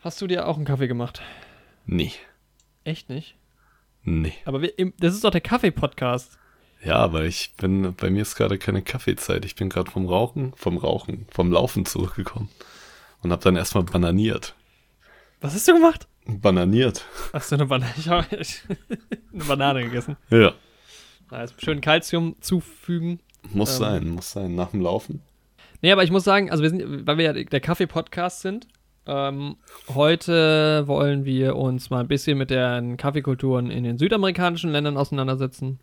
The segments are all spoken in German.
Hast du dir auch einen Kaffee gemacht? Nee. Echt nicht? Nee. Aber wir, das ist doch der Kaffee-Podcast. Ja, aber ich bin, bei mir ist gerade keine Kaffeezeit. Ich bin gerade vom Rauchen, vom Rauchen, vom Laufen zurückgekommen und habe dann erstmal bananiert. Was hast du gemacht? Bananiert. Hast du eine Banane? Ich habe eine Banane gegessen. Ja. Also schön Kalzium zufügen. Muss Ähm. sein, muss sein. Nach dem Laufen. Nee, aber ich muss sagen, also wir sind, weil wir ja der Kaffee-Podcast sind, ähm, heute wollen wir uns mal ein bisschen mit den Kaffeekulturen in den südamerikanischen Ländern auseinandersetzen.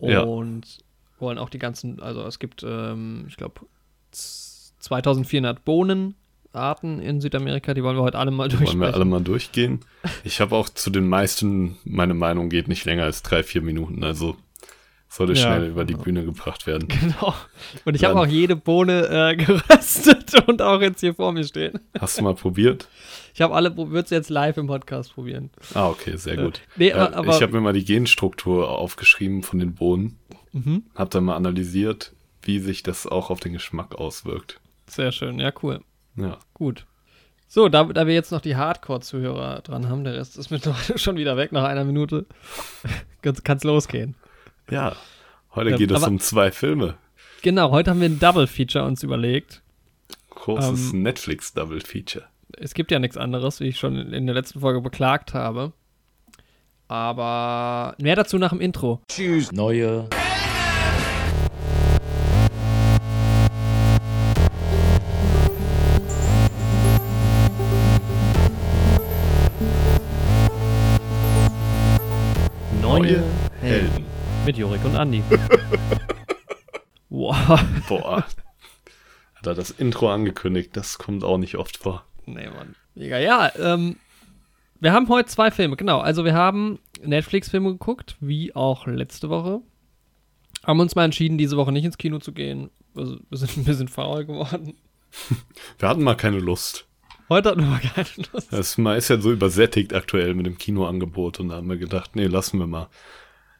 Ja. Und wollen auch die ganzen, also es gibt, ähm, ich glaube, 2400 Bohnenarten in Südamerika, die wollen wir heute alle mal Wollen durchsprechen. wir alle mal durchgehen? Ich habe auch zu den meisten, meine Meinung geht nicht länger als drei, vier Minuten. Also sollte Ja. schnell über die Bühne gebracht werden. Genau. Und ich habe auch jede Bohne äh, geröstet und auch jetzt hier vor mir stehen. Hast du mal probiert? Ich habe alle, würde es jetzt live im Podcast probieren. Ah, okay, sehr gut. Nee, Äh, aber, aber ich habe mir mal die Genstruktur aufgeschrieben von den Bohnen. Mhm. Habe dann mal analysiert, wie sich das auch auf den Geschmack auswirkt. sehr schön, ja, cool. Ja. Gut. So, da, da wir jetzt noch die Hardcore-Zuhörer dran haben, der Rest ist mittlerweile schon wieder weg nach einer Minute. Kann es losgehen. Ja. Heute geht es um zwei Filme. Genau, heute haben wir ein Double-Feature uns überlegt. Großes Ähm, Netflix-Double-Feature. Es gibt ja nichts anderes, wie ich schon in der letzten Folge beklagt habe. Aber mehr dazu nach dem Intro. Neue Neue Helden. Mit Jorik und Andi. wow. Boah. Hat er das Intro angekündigt? Das kommt auch nicht oft vor. Nee, Mann. Mega. Ja, ähm, wir haben heute zwei Filme, genau. Also wir haben Netflix-Filme geguckt, wie auch letzte Woche. Haben uns mal entschieden, diese Woche nicht ins Kino zu gehen. Also, wir sind ein bisschen faul geworden. Wir hatten mal keine Lust. Heute hatten wir mal keine Lust. Das, man ist ja so übersättigt aktuell mit dem Kinoangebot und da haben wir gedacht, nee, lassen wir mal.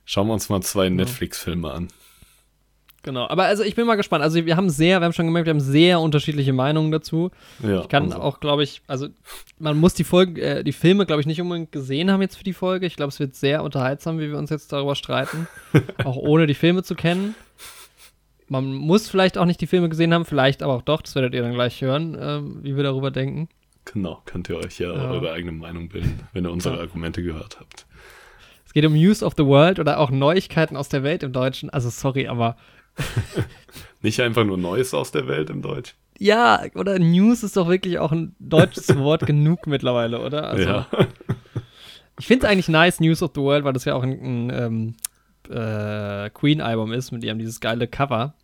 Schauen wir uns mal zwei Netflix-Filme an. Genau. Aber also ich bin mal gespannt. Also wir haben sehr, wir haben schon gemerkt, wir haben sehr unterschiedliche Meinungen dazu. Ja, Ich kann also, auch, glaube ich, also man muss die Folge, äh, die Filme, glaube ich, nicht unbedingt gesehen haben jetzt für die Folge. Ich glaube, es wird sehr unterhaltsam, wie wir uns jetzt darüber streiten. auch ohne die Filme zu kennen. Man muss vielleicht auch nicht die Filme gesehen haben, vielleicht aber auch doch, das werdet ihr dann gleich hören, ähm, wie wir darüber denken. Genau, könnt ihr euch ja, Ja. eure eigene Meinung bilden, wenn ihr unsere Ja. Argumente gehört habt. Geht um News of the World oder auch Neuigkeiten aus der Welt im Deutschen. Also sorry, aber Nicht einfach nur Neues aus der Welt im Deutsch. ja, oder News ist doch wirklich auch ein deutsches Wort genug mittlerweile, oder? Also, ja. Ich finde es eigentlich nice, News of the World, weil das ja auch ein, ein ähm, äh, Queen-Album ist, mit dem dieses geile Cover.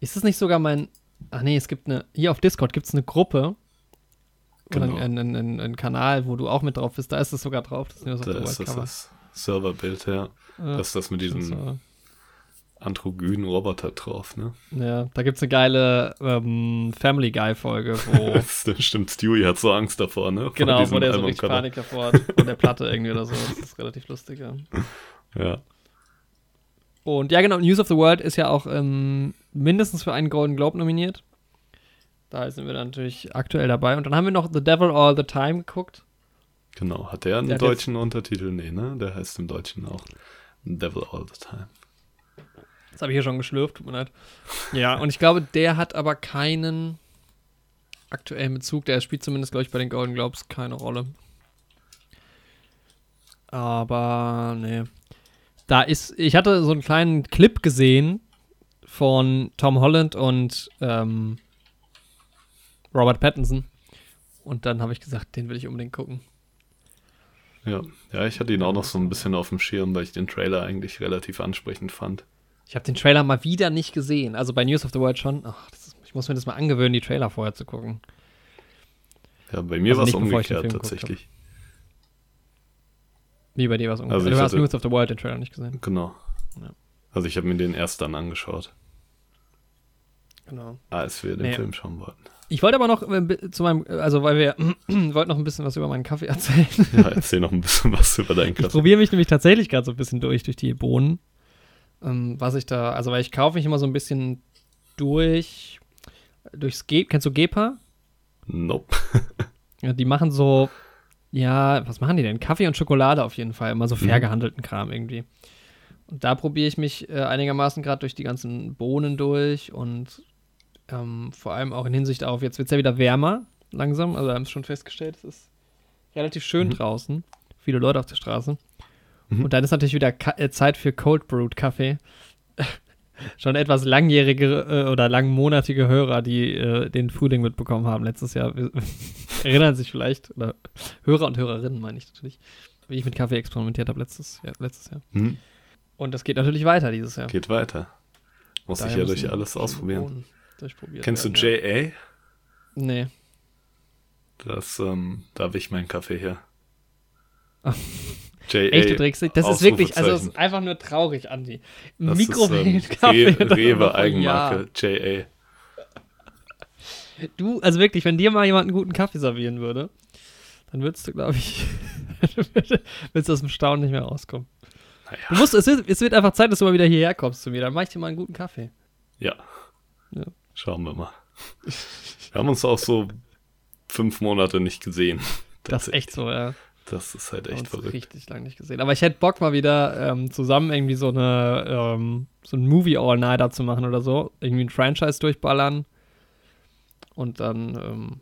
Ist das nicht sogar mein. Ach nee, es gibt eine. Hier auf Discord gibt es eine Gruppe. Oder Genau. einen, einen, einen, einen Kanal, wo du auch mit drauf bist. Da ist es sogar drauf, das News of Da the ist World Cover. das Serverbild, ja. Ja, Das ist das mit diesem androgynen Roboter drauf, ne? ja, da gibt es eine geile ähm, Family Guy-Folge, wo. Das stimmt, Stewie hat so Angst davor, ne? Vor genau, wo der so richtig. Panik davor hat. Von der Platte irgendwie oder so. Das ist relativ lustig, ja. Ja. Und ja, genau, News of the World ist ja auch ähm, mindestens für einen Golden Globe nominiert. Da sind wir dann natürlich aktuell dabei. Und dann haben wir noch The Devil All the Time geguckt. Genau. Hat der einen Der deutschen Untertitel? Nee, ne? Der heißt im Deutschen auch Devil All the Time. Das habe ich hier schon geschlürft, tut mir leid. Ja, und ich glaube, der hat aber keinen aktuellen Bezug. Der spielt zumindest, glaube ich, bei den Golden Globes keine Rolle. Aber, nee. Da ist, ich hatte so einen kleinen Clip gesehen von Tom Holland und ähm, Robert Pattinson. Und dann habe ich gesagt, den will ich unbedingt gucken. Ja. Ja, ich hatte ihn auch noch so ein bisschen auf dem Schirm, weil ich den Trailer eigentlich relativ ansprechend fand. Ich habe den Trailer mal wieder nicht gesehen. Also bei News of the World schon. Ach, ist, ich muss mir das mal angewöhnen, die Trailer vorher zu gucken. Ja, bei mir Also war es umgekehrt tatsächlich. Wie bei dir was ungefähr. Also ich du hast News of the World den Trailer nicht gesehen. Genau. Ja. Also ich habe mir den erst dann angeschaut, Genau. als wir den Nee. Film schauen wollten. Ich wollte aber noch äh, zu meinem, also weil wir wollten noch ein bisschen was über meinen Kaffee erzählen. Ja, erzähl noch ein bisschen was über deinen Ich Kaffee. probiere mich nämlich tatsächlich gerade so ein bisschen durch, durch die Bohnen. Ähm, was ich da, also weil ich kaufe mich immer so ein bisschen durch, durchs Ge kennst du Gepa? Nope. Ja, die machen so, ja, was machen die denn? Kaffee und Schokolade auf jeden Fall, immer so fair gehandelten Kram irgendwie. Und da probiere ich mich äh, einigermaßen gerade durch die ganzen Bohnen durch und ähm, vor allem auch in Hinsicht auf, jetzt wird es ja wieder wärmer, langsam. Also, wir haben es schon festgestellt, es ist relativ schön Mhm. draußen. Viele Leute auf der Straße. Mhm. Und dann ist natürlich wieder Ka äh, Zeit für Cold Brewed Kaffee. schon etwas langjährige äh, oder langmonatige Hörer, die äh, den Frühling mitbekommen haben letztes Jahr, erinnern sich vielleicht, oder Hörer und Hörerinnen meine ich natürlich, wie ich mit Kaffee experimentiert habe letztes Jahr. Letztes Jahr. Hm, Und das geht natürlich weiter dieses Jahr. geht weiter. Muss ich Daher ja durch alles ausprobieren. Durchprobiert Kennst du werden, ja. JA? Nee. Das, ähm, da habe ich meinen Kaffee her. JA. Echt, du trägst? Das ist wirklich, also ist einfach nur traurig, Andi. Ähm, Mikrowellenkaffee. Re ist noch Rewe Eigenmarke, JA. Jahren. Du, also wirklich, wenn dir mal jemand einen guten Kaffee servieren würde, dann würdest du, glaube ich, willst du aus dem Staunen nicht mehr rauskommen. Naja, Du musst, es wird, es wird einfach Zeit, dass du mal wieder hierher kommst zu mir. Dann mach ich dir mal einen guten Kaffee. ja. Schauen wir mal. Wir haben uns auch so fünf Monate nicht gesehen. Das ist echt so, ja. Das ist halt echt verrückt. richtig lange nicht gesehen. Aber ich hätte Bock mal wieder ähm, zusammen irgendwie so eine ähm, so ein Movie All-Nighter zu machen oder so. Irgendwie ein Franchise durchballern. Und dann, ähm,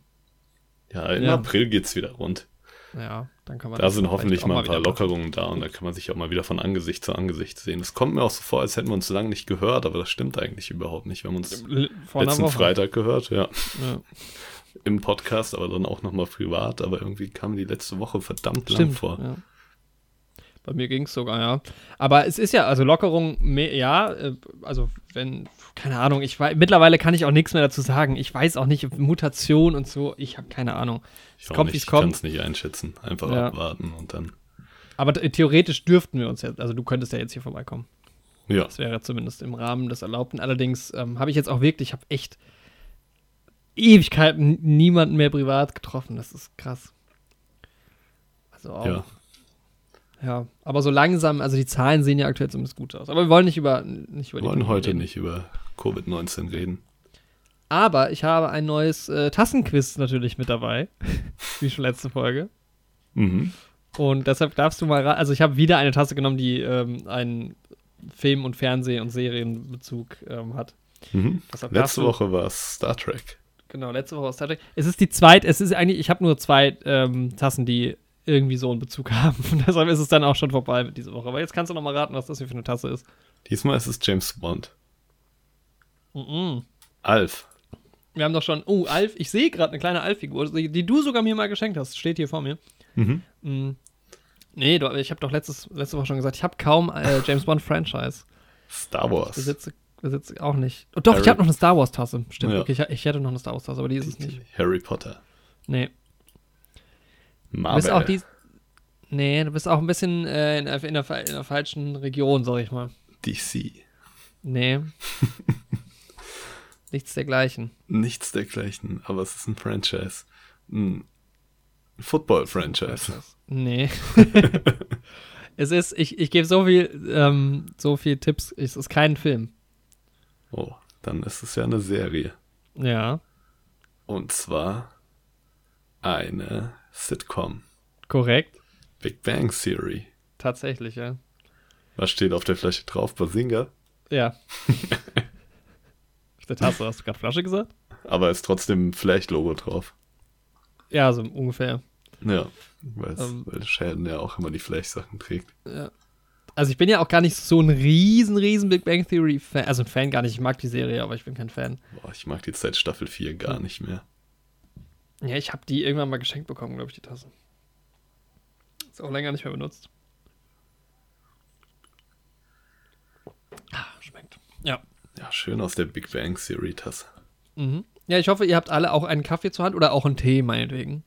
Ja, im Ja. April geht's wieder rund. Ja, dann kann man Da sind hoffentlich mal ein paar machen. Lockerungen da und da kann man sich auch mal wieder von Angesicht zu Angesicht sehen. Es kommt mir auch so vor, als hätten wir uns lange nicht gehört, aber das stimmt eigentlich überhaupt nicht. Wir haben uns L- Vor letzten. Freitag gehört, ja, Ja. im Podcast, aber dann auch nochmal privat. Aber irgendwie kam die letzte Woche verdammt lang Stimmt. vor. Ja. Bei mir ging es sogar, ja. Aber es ist ja, also Lockerung, ja, äh, also wenn, keine Ahnung, ich weiß, mittlerweile kann ich auch nichts mehr dazu sagen. Ich weiß auch nicht, Mutation und so, ich habe keine Ahnung. Ich Es kommt, wie es ich kann kommt. es nicht einschätzen. Einfach Ja. abwarten und dann. Aber theoretisch dürften wir uns jetzt, also du könntest ja jetzt hier vorbeikommen. Ja, Das wäre zumindest im Rahmen des Erlaubten. Allerdings ähm, habe ich jetzt auch wirklich, ich habe echt Ewigkeiten niemanden mehr privat getroffen. Das ist krass. Also auch. ja. Ja, aber so langsam, also die Zahlen sehen ja aktuell zumindest gut aus. Aber wir wollen nicht über, nicht über Wir wollen heute reden. nicht über Covid-19 reden. Aber ich habe ein neues äh, Tassenquiz natürlich mit dabei, wie schon letzte Folge. Mhm. Und deshalb darfst du mal, also ich habe wieder eine Tasse genommen, die ähm, einen Film- und Fernseh- und Serienbezug ähm, hat. Mhm. Letzte Woche war es Star Trek. Genau, letzte Woche aus Star Trek. Es ist die zweite, es ist eigentlich, ich habe nur zwei ähm, Tassen, die irgendwie so einen Bezug haben. Und deshalb ist es dann auch schon vorbei mit dieser Woche. Aber jetzt kannst du noch mal raten, was das hier für eine Tasse ist. Diesmal ist es James Bond. Mhm. Alf. Wir haben doch schon, oh, Alf, ich sehe gerade eine kleine Alf-Figur, die, die du sogar mir mal geschenkt hast. Steht hier vor mir. Mhm. Mhm. Nee, du, ich habe doch letztes, letzte Woche schon gesagt, ich habe kaum äh, James Bond-Franchise. Star Wars. Besitze, besitze auch nicht. Oh, doch, ich Harry- habe noch eine Star Wars-Tasse. Stimmt, Ja. okay, ich, ich hätte noch eine Star Wars-Tasse, aber die ist es nicht. Harry Potter. Nee. Du Marvel. bist auch die. Nee, du bist auch ein bisschen äh, in, der- in, der, in der falschen Region, sag ich mal. DC. Nee. Nichts dergleichen. Nichts dergleichen, aber es ist ein Franchise. Ein Football-Franchise. Nee. es ist, ich, ich gebe so viel, ähm, so viel Tipps. Es ist kein Film. Oh, dann ist es ja eine Serie. Ja, Und zwar eine Sitcom. korrekt. Big Bang Theory. Tatsächlich, ja. Was steht auf der Flasche drauf? Basinga. Ja. Auf der Tasse hast du gerade Flasche gesagt? Aber ist trotzdem ein Flash-Logo drauf. Ja, so ungefähr. Ja, weil, Ähm. weil Sheldon ja auch immer die Flash-Sachen trägt. Ja. Also ich bin ja auch gar nicht so ein riesen, riesen Big Bang Theory Fan. Also ein Fan gar nicht. Ich mag die Serie, aber ich bin kein Fan. Boah, ich mag die seit Staffel 4 gar nicht mehr. Ja, ich habe die irgendwann mal geschenkt bekommen, glaube ich, die Tasse. Ist auch länger nicht mehr benutzt. Ah, schmeckt. Ja. Ja, schön aus der Big Bang Theory-Tasse. Mhm. Ja, ich hoffe, ihr habt alle auch einen Kaffee zur Hand oder auch einen Tee, meinetwegen.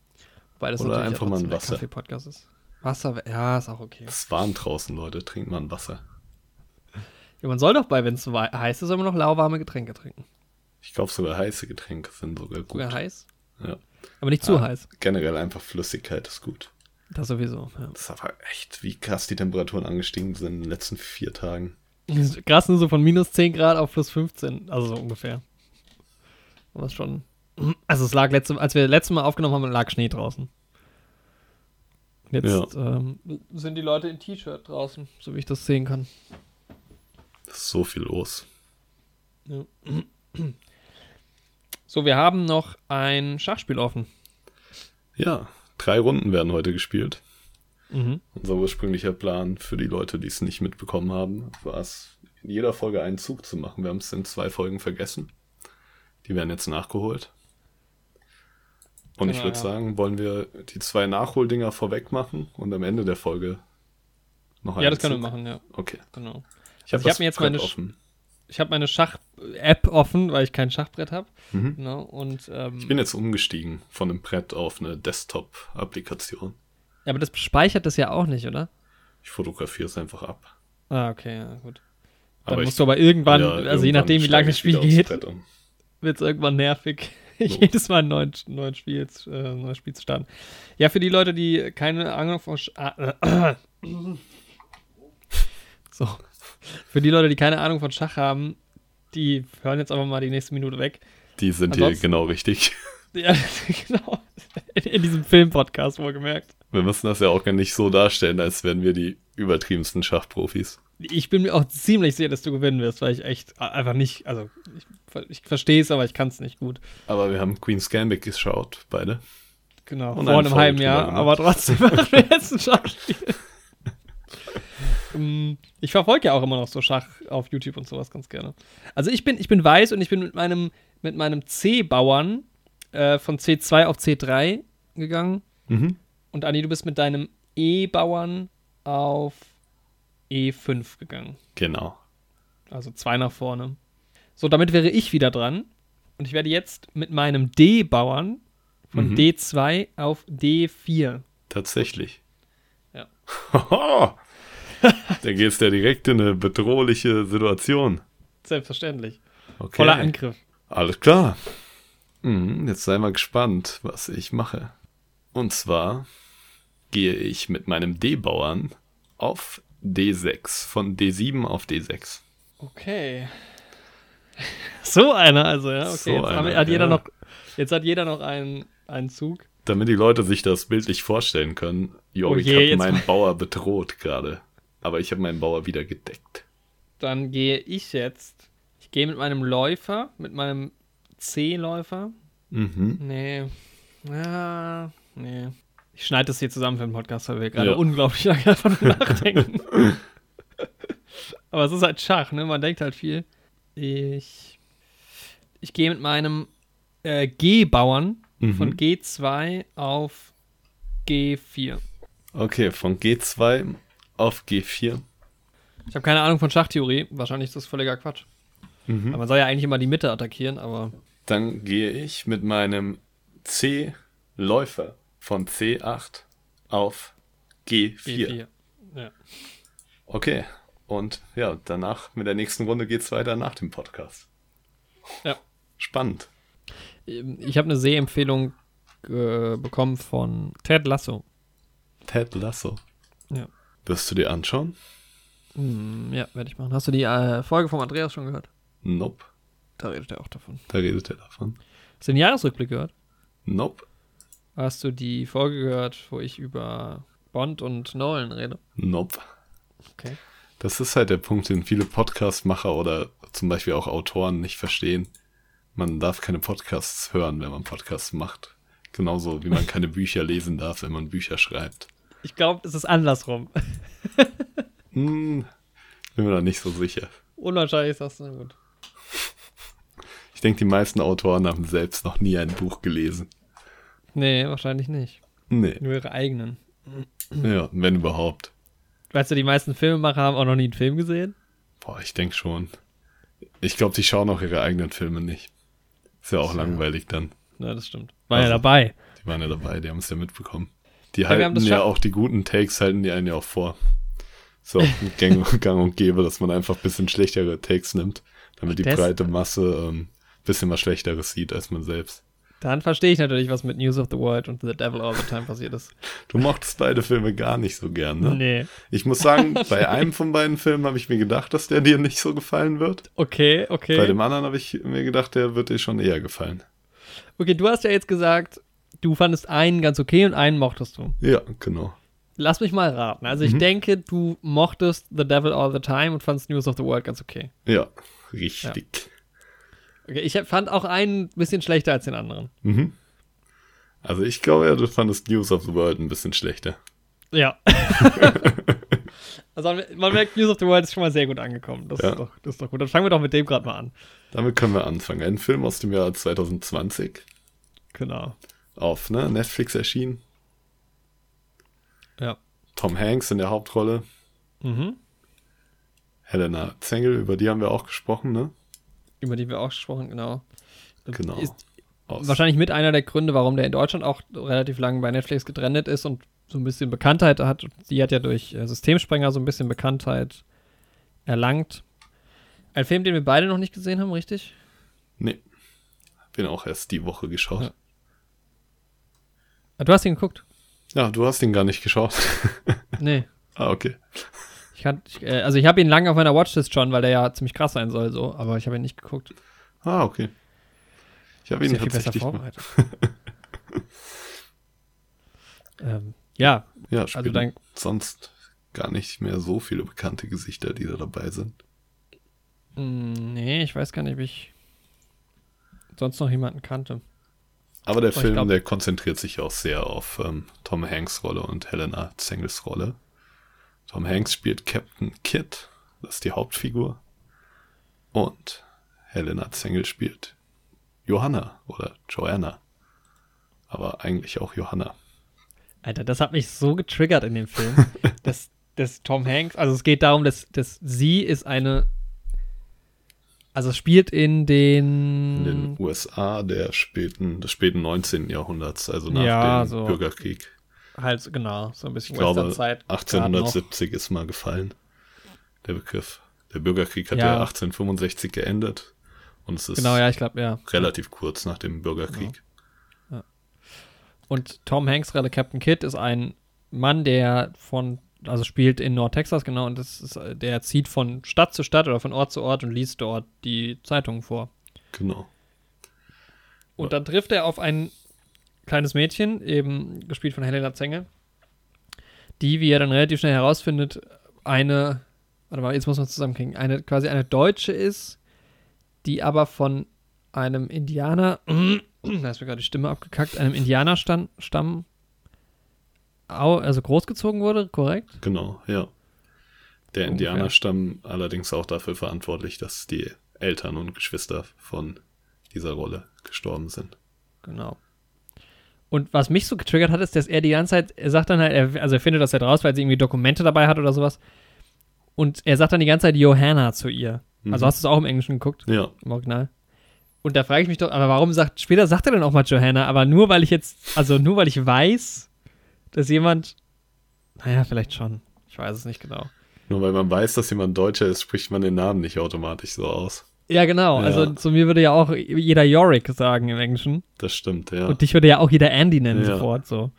Wobei das Oder einfach ja mal ein Wasser. Kaffee-Podcast ist. Wasser, ja, ist auch okay. Es ist warm draußen, Leute. Trinkt mal ein Wasser. Ja, man soll doch bei, wenn es heiß ist, soll man noch lauwarme Getränke trinken. Ich glaube sogar heiße Getränke sind sogar gut. Sogar heiß. Ja. Aber nicht zu Ah. heiß. Generell einfach Flüssigkeit ist gut. Das sowieso. Ja. Das ist aber echt, wie krass die Temperaturen angestiegen sind in den letzten vier Tagen. Krass, nur so von minus 10 Grad auf plus 15. Also so ungefähr. Ist schon. Also es lag letzte, als wir letztes Mal aufgenommen haben, lag Schnee draußen. Jetzt ähm, sind die Leute in T-Shirt draußen, so wie ich das sehen kann. ist so viel los. Ja. So, wir haben noch ein Schachspiel offen. Ja, drei Runden werden heute gespielt. Mhm. Unser ursprünglicher Plan für die Leute, die es nicht mitbekommen haben, war es, in jeder Folge einen Zug zu machen. Wir haben es in zwei Folgen vergessen. Die werden jetzt nachgeholt. Und ich Genau, würde ja. sagen, wollen wir die zwei Nachholdinger vorweg machen und am Ende der Folge noch einen Ja, das können wir Zug? machen, ja, Okay. genau. Ich habe Also hab mir jetzt meine offen. Ich habe meine Schach-App offen, weil ich kein Schachbrett habe. Mhm. Genau, und ähm, Ich bin jetzt umgestiegen von einem Brett auf eine Desktop-Applikation. Ja, aber das speichert das ja auch nicht, oder? Ich fotografiere es einfach ab. Ah, okay, ja, gut. Dann ich- musst du aber irgendwann, ja, also je irgendwann nachdem, wie lange das ich Spiel geht, wird es irgendwann nervig, So. jedes Mal ein neues, neues, Spiel, äh, neues Spiel zu starten. Ja, für die Leute, die keine Ahnung von äh, so. Für die Leute, die keine Ahnung von Schach haben, die hören jetzt einfach mal die nächste Minute weg. Die sind hier Ansonsten- genau richtig. Ja, genau. In, in diesem Film-Podcast wohlgemerkt. Wir müssen das ja auch gar nicht so darstellen, als wären wir die übertriebensten Schachprofis. Ich bin mir auch ziemlich sicher, dass du gewinnen wirst, weil ich echt einfach nicht, also ich, ich verstehe es, aber ich kann es nicht gut. Aber wir haben Queen's Gambit geschaut, beide. Genau, Und vor eine einem halben Jahr, aber trotzdem machen wir jetzt ein Schachspiel. Mm, ich verfolge ja auch immer noch so Schach auf YouTube und sowas ganz gerne. Also ich bin, ich bin weiß und ich bin mit meinem, mit meinem C-Bauern äh, von C2 auf C3 gegangen. Mhm. Und Anni, du bist mit deinem E-Bauern auf E5 gegangen. Genau. Also zwei nach vorne. So, damit wäre ich wieder dran. Und ich werde jetzt mit meinem D-Bauern von Mhm. D2 auf D4. Tatsächlich. Ja. Haha. da geht's ja direkt in eine bedrohliche Situation. Selbstverständlich. Okay. Voller Angriff. Alles klar. Mhm, jetzt sei mal gespannt, was ich mache. Und zwar gehe ich mit meinem D-Bauern auf D6. Von D7 auf D6. Okay. So einer, also, ja. Okay, So jetzt, einer, hat jeder ja. noch, jetzt hat jeder noch einen, einen Zug. Damit die Leute sich das bildlich vorstellen können. Jo, Oh ich je, habe jetzt meinen Bauer bedroht gerade. Aber ich habe meinen Bauer wieder gedeckt. Dann gehe ich jetzt. Ich gehe mit meinem Läufer, mit meinem C-Läufer. Mhm. Nee. Ja, nee. Ich schneide das hier zusammen für den Podcast, weil wir gerade Ja. unglaublich lange davon nachdenken. Aber es ist halt Schach, ne? Man denkt halt viel. Ich, ich gehe mit meinem äh, G-Bauern von Mhm. G2 auf G4. Okay, von G2 auf G4. Ich habe keine Ahnung von Schachtheorie. Wahrscheinlich ist das völliger Quatsch. Mhm. Aber man soll ja eigentlich immer die Mitte attackieren, aber Dann gehe ich mit meinem C-Läufer von C8 auf G4. G4. Ja. Okay. Und ja, danach mit der nächsten Runde geht's weiter nach dem Podcast. Ja. Spannend. Ich habe eine Sehempfehlung äh, bekommen von Ted Lasso. Ted Lasso. Ja. Wirst du dir anschauen? Hm, ja, werde ich machen. Hast du die äh, Folge vom Andreas schon gehört? Nope. Da redet er auch davon. Da redet er davon. Hast du den Jahresrückblick gehört? Nope. Hast du die Folge gehört, wo ich über Bond und Nolan rede? Nope. Okay. Das ist halt der Punkt, den viele Podcast-Macher oder zum Beispiel auch Autoren nicht verstehen. Man darf keine Podcasts hören, wenn man Podcasts macht. Genauso wie man keine Bücher lesen darf, wenn man Bücher schreibt. Ich glaube, es ist andersrum. Hm, bin mir da nicht so sicher. Unwahrscheinlich ist das na gut. Ich denke, die meisten Autoren haben selbst noch nie ein Buch gelesen. Nee, wahrscheinlich nicht. Nee, Nur ihre eigenen. ja, wenn überhaupt. Weißt du, die meisten Filmemacher haben auch noch nie einen Film gesehen? Boah, ich denke schon. Ich glaube, die schauen auch ihre eigenen Filme nicht. Ist ja auch Tja. langweilig dann. Ja, das stimmt. War ja Also- dabei. Die waren ja dabei, die haben es ja mitbekommen. Die haben halten ja auch die guten Takes, halten die einen ja auch vor. So, gang, gang und gäbe, dass man einfach ein bisschen schlechtere Takes nimmt, damit die breite Masse ähm, ein bisschen was Schlechteres sieht als man selbst. Dann verstehe ich natürlich, was mit News of the World und The Devil All the Time passiert ist. Du mochtest beide Filme gar nicht so gern, ne? Nee. Ich muss sagen, bei einem von beiden Filmen habe ich mir gedacht, dass der dir nicht so gefallen wird. Okay, okay. Bei dem anderen habe ich mir gedacht, der wird dir schon eher gefallen. Okay, du hast ja jetzt gesagt, du fandest einen ganz okay und einen mochtest du. Ja, genau. lass mich mal raten. Also ich Mhm. denke, du mochtest The Devil All the Time und fandst News of the World ganz okay. Ja, richtig. Okay, ich fand auch einen bisschen schlechter als den anderen. Mhm. Also ich glaube ja, du fandest News of the World ein bisschen schlechter. Ja. also man merkt, News of the World ist schon mal sehr gut angekommen. Das, Ja. ist, doch, das ist doch gut. Dann fangen wir doch mit dem gerade mal an. Damit können wir anfangen. Ein Film aus dem Jahr 2020 Genau. auf ne, Netflix erschienen. Ja. Tom Hanks in der Hauptrolle. Mhm. Helena Zengel, über die haben wir auch gesprochen, ne? Über die wir auch gesprochen, genau. Genau. Ist Aus- wahrscheinlich mit einer der Gründe, warum der in Deutschland auch relativ lange bei Netflix getrennt ist und so ein bisschen Bekanntheit hat. Die hat ja durch äh, Systemsprenger so ein bisschen Bekanntheit erlangt. Ein Film, den wir beide noch nicht gesehen haben, richtig? Nee. Bin auch erst die Woche geschaut. Ja. Ah, Du hast ihn geguckt? Ja, du hast ihn gar nicht geschaut. Nee. ah, okay. Ich kann, ich, äh, also ich habe ihn lange auf meiner Watchlist schon, weil der ja ziemlich krass sein soll, so, aber ich habe ihn nicht geguckt. Ah, okay. Ich habe ihn ja viel besser tatsächlich vorbereitet. ähm, ja, Ja, also dein, sonst gar nicht mehr so viele bekannte Gesichter, die da dabei sind. mh, nee, ich weiß gar nicht, ob ich sonst noch jemanden kannte. Aber der Aber Film, glaub- der konzentriert sich auch sehr auf ähm, Tom Hanks Rolle und Helena Zengels Rolle. Tom Hanks spielt Captain Kidd, das ist die Hauptfigur. Und Helena Zengel spielt Johanna oder Joanna. Aber eigentlich auch Johanna. Alter, das hat mich so getriggert in dem Film, dass, dass Tom Hanks, also es geht darum, dass, dass sie ist eine, also es spielt in den, In den USA der späten, des späten 19. Jahrhunderts, also nach Ja, dem so. Bürgerkrieg. Halt, genau, so ein bisschen Ich glaube, Westernzeit. gerade noch. 1870 ist mal gefallen, der Begriff. Der Bürgerkrieg hat Ja. ja, 1865 geendet. Und es ist Genau, ja, ich glaube, ja. relativ kurz nach dem Bürgerkrieg. Und Tom Hanks, gerade Captain Kidd, ist ein Mann, der von, also spielt in Nordtexas, genau, und das ist, der zieht von Stadt zu Stadt oder von Ort zu Ort und liest dort die Zeitungen vor. Genau. Und dann trifft er auf ein kleines Mädchen, eben gespielt von Helena Zenge, die, wie er dann relativ schnell herausfindet, eine, warte mal, jetzt muss man zusammenkriegen, eine, quasi eine Deutsche ist, die aber von einem Indianer, da ist mir gerade die Stimme abgekackt, einem Indianerstamm, also großgezogen wurde, korrekt? Genau, ja. Der Ungefähr. Indianerstamm allerdings auch dafür verantwortlich, dass die Eltern und Geschwister von dieser Rolle gestorben sind. Genau. Und was mich so getriggert hat, ist, dass er die ganze Zeit, er sagt dann halt, er, also er findet das halt raus, weil sie irgendwie Dokumente dabei hat oder sowas. Und er sagt dann die ganze Zeit Johanna zu ihr. Also Mhm. hast du es auch im Englischen geguckt, Ja, im Original? Und da frage ich mich doch, aber warum sagt, später sagt er dann auch mal Johanna, aber nur weil ich jetzt, also nur weil ich weiß, dass jemand, naja, vielleicht schon. Ich weiß es nicht genau. nur weil man weiß, dass jemand Deutscher ist, spricht man den Namen nicht automatisch so aus. Ja, genau. Ja. Also zu mir würde ja auch jeder Yorick sagen im Englischen. Das stimmt, ja. Und dich würde ja auch jeder Andy nennen Ja. sofort so.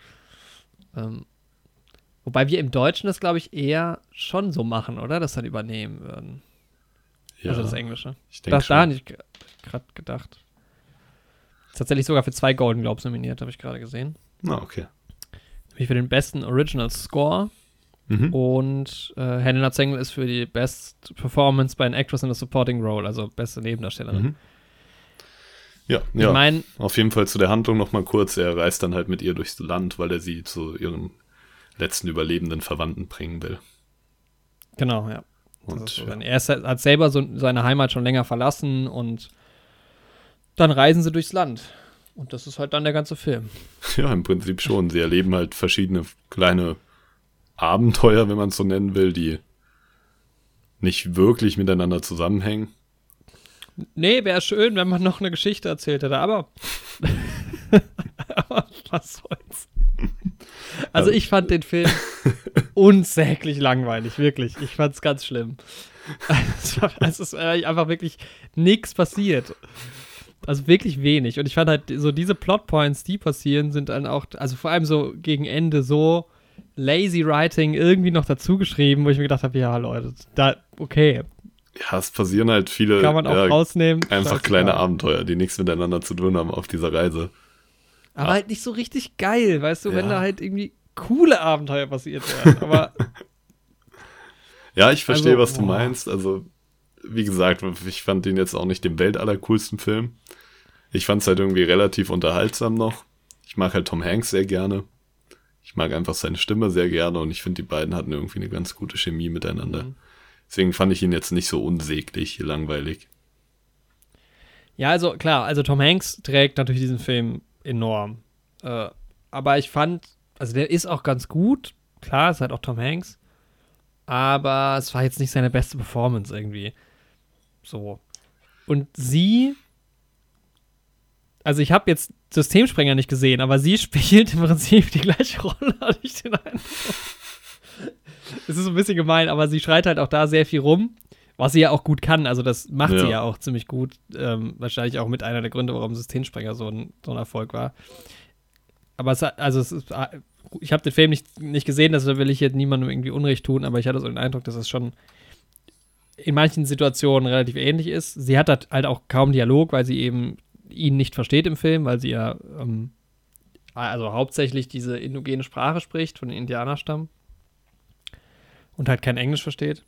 Ähm, wobei wir im Deutschen das, glaube ich, eher schon so machen, oder? Das dann übernehmen würden. ja, Also das Englische. ich denke Das da schon. nicht gerade gedacht. Ist tatsächlich sogar für zwei Golden Globes nominiert, habe ich gerade gesehen. Na, okay. Nämlich für den besten Original Score Mhm. und äh, Helena Zengel ist für die Best Performance by an Actress in a Supporting Role, also beste Nebendarstellerin. Mhm. Ja, Ich ja. meine, Auf jeden Fall zu der Handlung nochmal kurz. Er reist dann halt mit ihr durchs Land, weil er sie zu ihren letzten überlebenden Verwandten bringen will. genau, ja. Und so ja. Er ist, hat selber so seine Heimat schon länger verlassen und dann reisen sie durchs Land. Und das ist halt dann der ganze Film. ja, im Prinzip schon. Sie erleben halt verschiedene kleine Abenteuer, wenn man es so nennen will, die nicht wirklich miteinander zusammenhängen. Nee, wäre schön, wenn man noch eine Geschichte erzählt hätte, aber. aber was soll's. Also, ich fand den Film unsäglich langweilig, wirklich. Ich fand's ganz schlimm. Es, war, es ist äh, einfach wirklich nichts passiert. Also wirklich wenig. Und ich fand halt so diese Plotpoints, die passieren, sind dann auch, also vor allem so gegen Ende so lazy writing irgendwie noch dazu geschrieben, wo ich mir gedacht habe, ja Leute, da, okay, Ja, es passieren halt viele kann man auch ja, rausnehmen. einfach kleine Abenteuer, die nichts miteinander zu tun haben auf dieser Reise. Aber halt nicht so richtig geil, weißt du, wenn Ja. da halt irgendwie coole Abenteuer passiert wären. Aber ja, ich verstehe, Also, was du boah. meinst. Also, wie gesagt, ich fand den jetzt auch nicht den weltallercoolsten Film. Ich fand es halt irgendwie relativ unterhaltsam noch. Ich mag halt Tom Hanks sehr gerne. Ich mag einfach seine Stimme sehr gerne und ich finde, die beiden hatten irgendwie eine ganz gute Chemie miteinander. Mhm. Deswegen fand ich ihn jetzt nicht so unsäglich langweilig. Ja, also klar, also Tom Hanks trägt natürlich diesen Film enorm. Äh, aber ich fand, also der ist auch ganz gut. Klar, ist halt auch Tom Hanks. Aber es war jetzt nicht seine beste Performance irgendwie. So. Und sie, also ich habe jetzt Systemsprenger nicht gesehen, aber sie spielt im Prinzip die gleiche Rolle, hatte ich den Eindruck. Es ist ein bisschen gemein, aber sie schreit halt auch da sehr viel rum, was sie ja auch gut kann. Also das macht sie Ja. ja auch ziemlich gut. Ähm, wahrscheinlich auch mit einer der Gründe, warum Systemsprenger so ein, so ein Erfolg war. Aber es, also es ist, ich habe den Film nicht, nicht gesehen, deshalb will ich jetzt niemandem irgendwie Unrecht tun, aber ich hatte so den Eindruck, dass es schon in manchen Situationen relativ ähnlich ist. Sie hat halt halt auch kaum Dialog, weil sie eben ihn nicht versteht im Film, weil sie ja ähm, also hauptsächlich diese indogene Sprache spricht von den Indianerstamm und halt kein Englisch versteht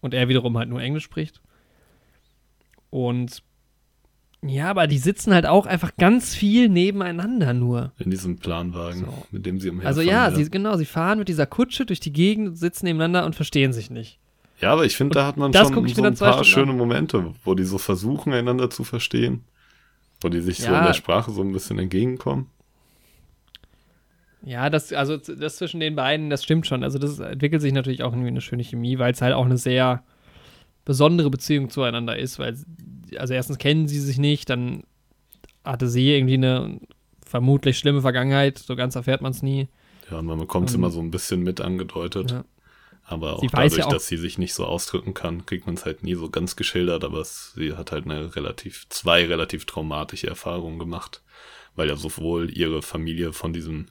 und er wiederum halt nur Englisch spricht. Und ja, aber die sitzen halt auch einfach ganz viel nebeneinander nur. In diesem Planwagen, So. mit dem sie umherfahren. Also ja, sie, genau, sie fahren mit dieser Kutsche durch die Gegend, sitzen nebeneinander und verstehen sich nicht. Ja, aber ich finde, da hat man schon so ein paar schöne Momente, wo die so versuchen, einander zu verstehen. Wo die sich so Ja. in der Sprache so ein bisschen entgegenkommen. Ja, das, also das zwischen den beiden, das stimmt schon. Also das entwickelt sich natürlich auch irgendwie eine schöne Chemie, weil es halt auch eine sehr besondere Beziehung zueinander ist, weil, also erstens kennen sie sich nicht, dann hatte sie irgendwie eine vermutlich schlimme Vergangenheit, so ganz erfährt man es nie. Ja, man bekommt es Ähm, immer so ein bisschen mit angedeutet. Ja. Aber auch Sie dadurch, ja auch- dass sie sich nicht so ausdrücken kann, kriegt man es halt nie so ganz geschildert. Aber es, sie hat halt eine relativ, zwei relativ traumatische Erfahrungen gemacht. Weil ja sowohl ihre Familie von diesem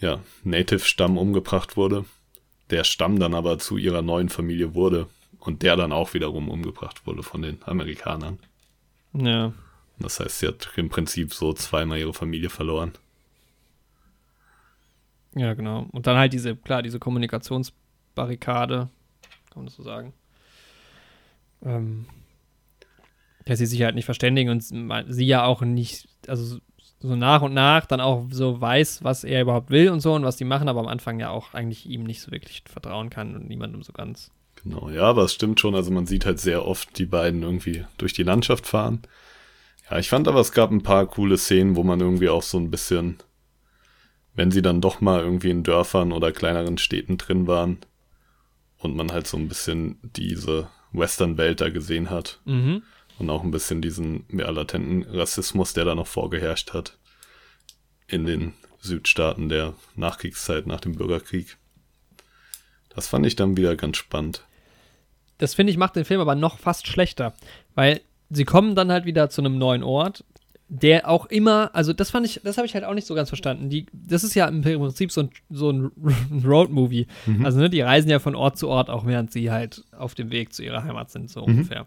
ja, Native-Stamm umgebracht wurde, der Stamm dann aber zu ihrer neuen Familie wurde und der dann auch wiederum umgebracht wurde von den Amerikanern. Ja. Das heißt, sie hat im Prinzip so zweimal ihre Familie verloren. Ja, genau. Und dann halt diese, klar, diese Kommunikationsbarrikade, kann man das so sagen. Ähm, dass sie sich halt nicht verständigen und sie ja auch nicht, also so nach und nach dann auch so weiß, was er überhaupt will und so und was die machen, aber am Anfang ja auch eigentlich ihm nicht so wirklich vertrauen kann und niemandem so ganz. Genau, ja, aber es stimmt schon. Also man sieht halt sehr oft die beiden irgendwie durch die Landschaft fahren. Ja, ich fand aber, es gab ein paar coole Szenen, wo man irgendwie auch so ein bisschen, wenn sie dann doch mal irgendwie in Dörfern oder kleineren Städten drin waren und man halt so ein bisschen diese Western-Welt da gesehen hat Mhm. und auch ein bisschen diesen ja, latenten Rassismus, der da noch vorgeherrscht hat in den Südstaaten der Nachkriegszeit nach dem Bürgerkrieg. Das fand ich dann wieder ganz spannend. Das finde ich macht den Film aber noch fast schlechter, weil sie kommen dann halt wieder zu einem neuen Ort, der auch immer, also das fand ich, das habe ich halt auch nicht so ganz verstanden. Die, das ist ja im Prinzip so ein, so ein Road-Movie. Also ne, die reisen ja von Ort zu Ort, auch während sie halt auf dem Weg zu ihrer Heimat sind, so ungefähr.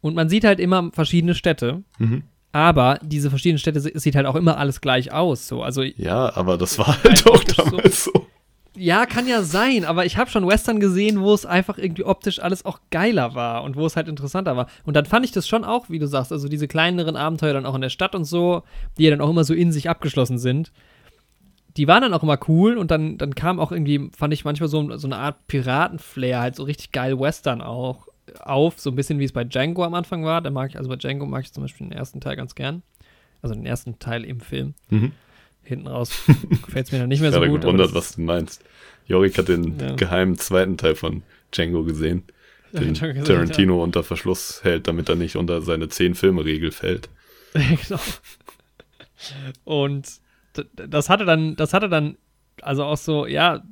Und man sieht halt immer verschiedene Städte, Mhm. aber diese verschiedenen Städte sieht halt auch immer alles gleich aus. So. Also Ja, aber das war halt auch optisch so. damals so. Ja, kann ja sein, aber ich habe schon Western gesehen, wo es einfach irgendwie optisch alles auch geiler war und wo es halt interessanter war. Und dann fand ich das schon auch, wie du sagst, also diese kleineren Abenteuer dann auch in der Stadt und so, die ja dann auch immer so in sich abgeschlossen sind. Die waren dann auch immer cool und dann, dann kam auch irgendwie, fand ich manchmal so, so eine Art Piratenflair, halt so richtig geil Western auch auf, so ein bisschen wie es bei Django am Anfang war. Da mag ich, also bei Django mag ich zum Beispiel den ersten Teil ganz gern. Also den ersten Teil im Film. Mhm. Hinten raus gefällt es mir dann nicht mehr Ich so habe gut. aber gewundert, das- was du meinst. Jorik hat den Ja. geheimen zweiten Teil von Django gesehen, Ja, den gesehen, Tarantino unter Verschluss hält, damit er nicht unter seine zehn Filme-Regel fällt. genau. Und das hatte dann, das hatte dann, also auch so, ja,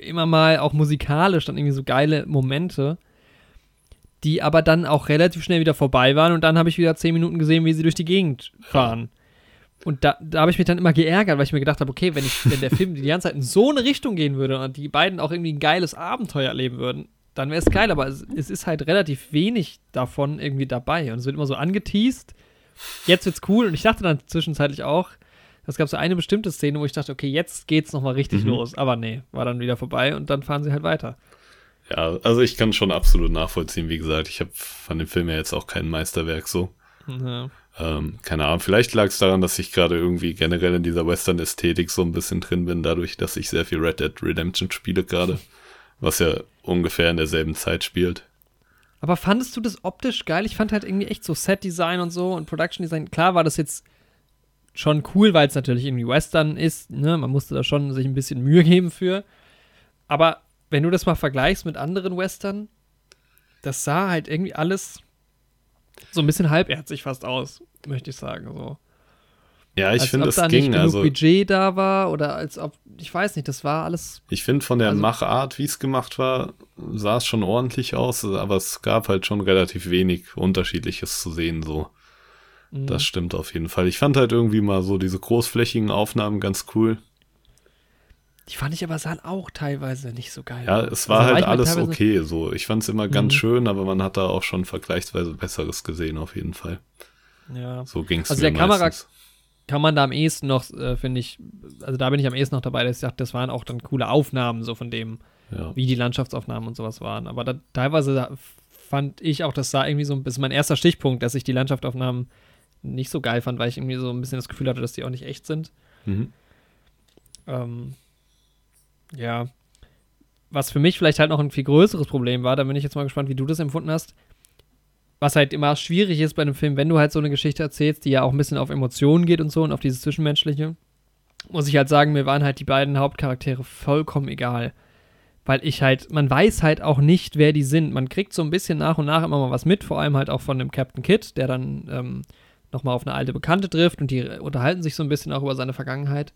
immer mal auch musikalisch dann irgendwie so geile Momente, die aber dann auch relativ schnell wieder vorbei waren und dann habe ich wieder zehn Minuten gesehen, wie sie durch die Gegend fahren. Und da, da habe ich mich dann immer geärgert, weil ich mir gedacht habe, okay, wenn, ich, wenn der Film die ganze Zeit in so eine Richtung gehen würde und die beiden auch irgendwie ein geiles Abenteuer erleben würden, dann wäre es geil, aber es, es ist halt relativ wenig davon irgendwie dabei und es wird immer so angeteased. Jetzt wird's cool und ich dachte dann zwischenzeitlich auch, Es gab so eine bestimmte Szene, wo ich dachte, okay, jetzt geht's nochmal richtig Mhm. los. Aber nee, war dann wieder vorbei und dann fahren sie halt weiter. Ja, also ich kann schon absolut nachvollziehen, wie gesagt. Ich habe von dem Film ja jetzt auch kein Meisterwerk so. Ja. Ähm, keine Ahnung, vielleicht lag es daran, dass ich gerade irgendwie generell in dieser Western-Ästhetik so ein bisschen drin bin, dadurch, dass ich sehr viel Red Dead Redemption spiele gerade, was ja ungefähr in derselben Zeit spielt. Aber fandest du das optisch geil? Ich fand halt irgendwie echt so Set-Design und so und Production-Design. Klar war das jetzt schon cool, weil es natürlich irgendwie Western ist. Ne? Man musste da schon sich ein bisschen Mühe geben für. Aber wenn du das mal vergleichst mit anderen Western, das sah halt irgendwie alles so ein bisschen halbherzig fast aus, möchte ich sagen. So. Ja, ich finde, es da ging. nicht genug Also, Budget da war oder als ob, ich weiß nicht, das war alles. ich finde von der Also- Machart, wie es gemacht war, sah es schon ordentlich aus, aber es gab halt schon relativ wenig Unterschiedliches zu sehen, so. mh, Das stimmt auf jeden Fall. Ich fand halt irgendwie mal so diese großflächigen Aufnahmen ganz cool. Die fand ich aber sahen auch teilweise nicht so geil. Ja, es war Also halt alles okay, so. Ich fand es immer ganz Mhm. schön, aber man hat da auch schon vergleichsweise Besseres gesehen, auf jeden Fall. Ja. So ging es Also mir der Kamera- meistens. kann man da am ehesten noch, äh, finde ich, also da bin ich am ehesten noch dabei, dass ich sage, das waren auch dann coole Aufnahmen, so von dem, Ja. wie die Landschaftsaufnahmen und sowas waren. Aber da, teilweise da fand ich auch, das sah irgendwie so, das ist mein erster Stichpunkt, dass ich die Landschaftsaufnahmen nicht so geil fand, weil ich irgendwie so ein bisschen das Gefühl hatte, dass die auch nicht echt sind. Mhm. Ähm, ja. Was für mich vielleicht halt noch ein viel größeres Problem war, da bin ich jetzt mal gespannt, wie du das empfunden hast. Was halt immer schwierig ist bei einem Film, wenn du halt so eine Geschichte erzählst, die ja auch ein bisschen auf Emotionen geht und so und auf dieses Zwischenmenschliche, muss ich halt sagen, mir waren halt die beiden Hauptcharaktere vollkommen egal. Weil ich halt, man weiß halt auch nicht, wer die sind. Man kriegt so ein bisschen nach und nach immer mal was mit, vor allem halt auch von dem Captain Kidd, der dann ähm, nochmal auf eine alte Bekannte trifft und die unterhalten sich so ein bisschen auch über seine Vergangenheit.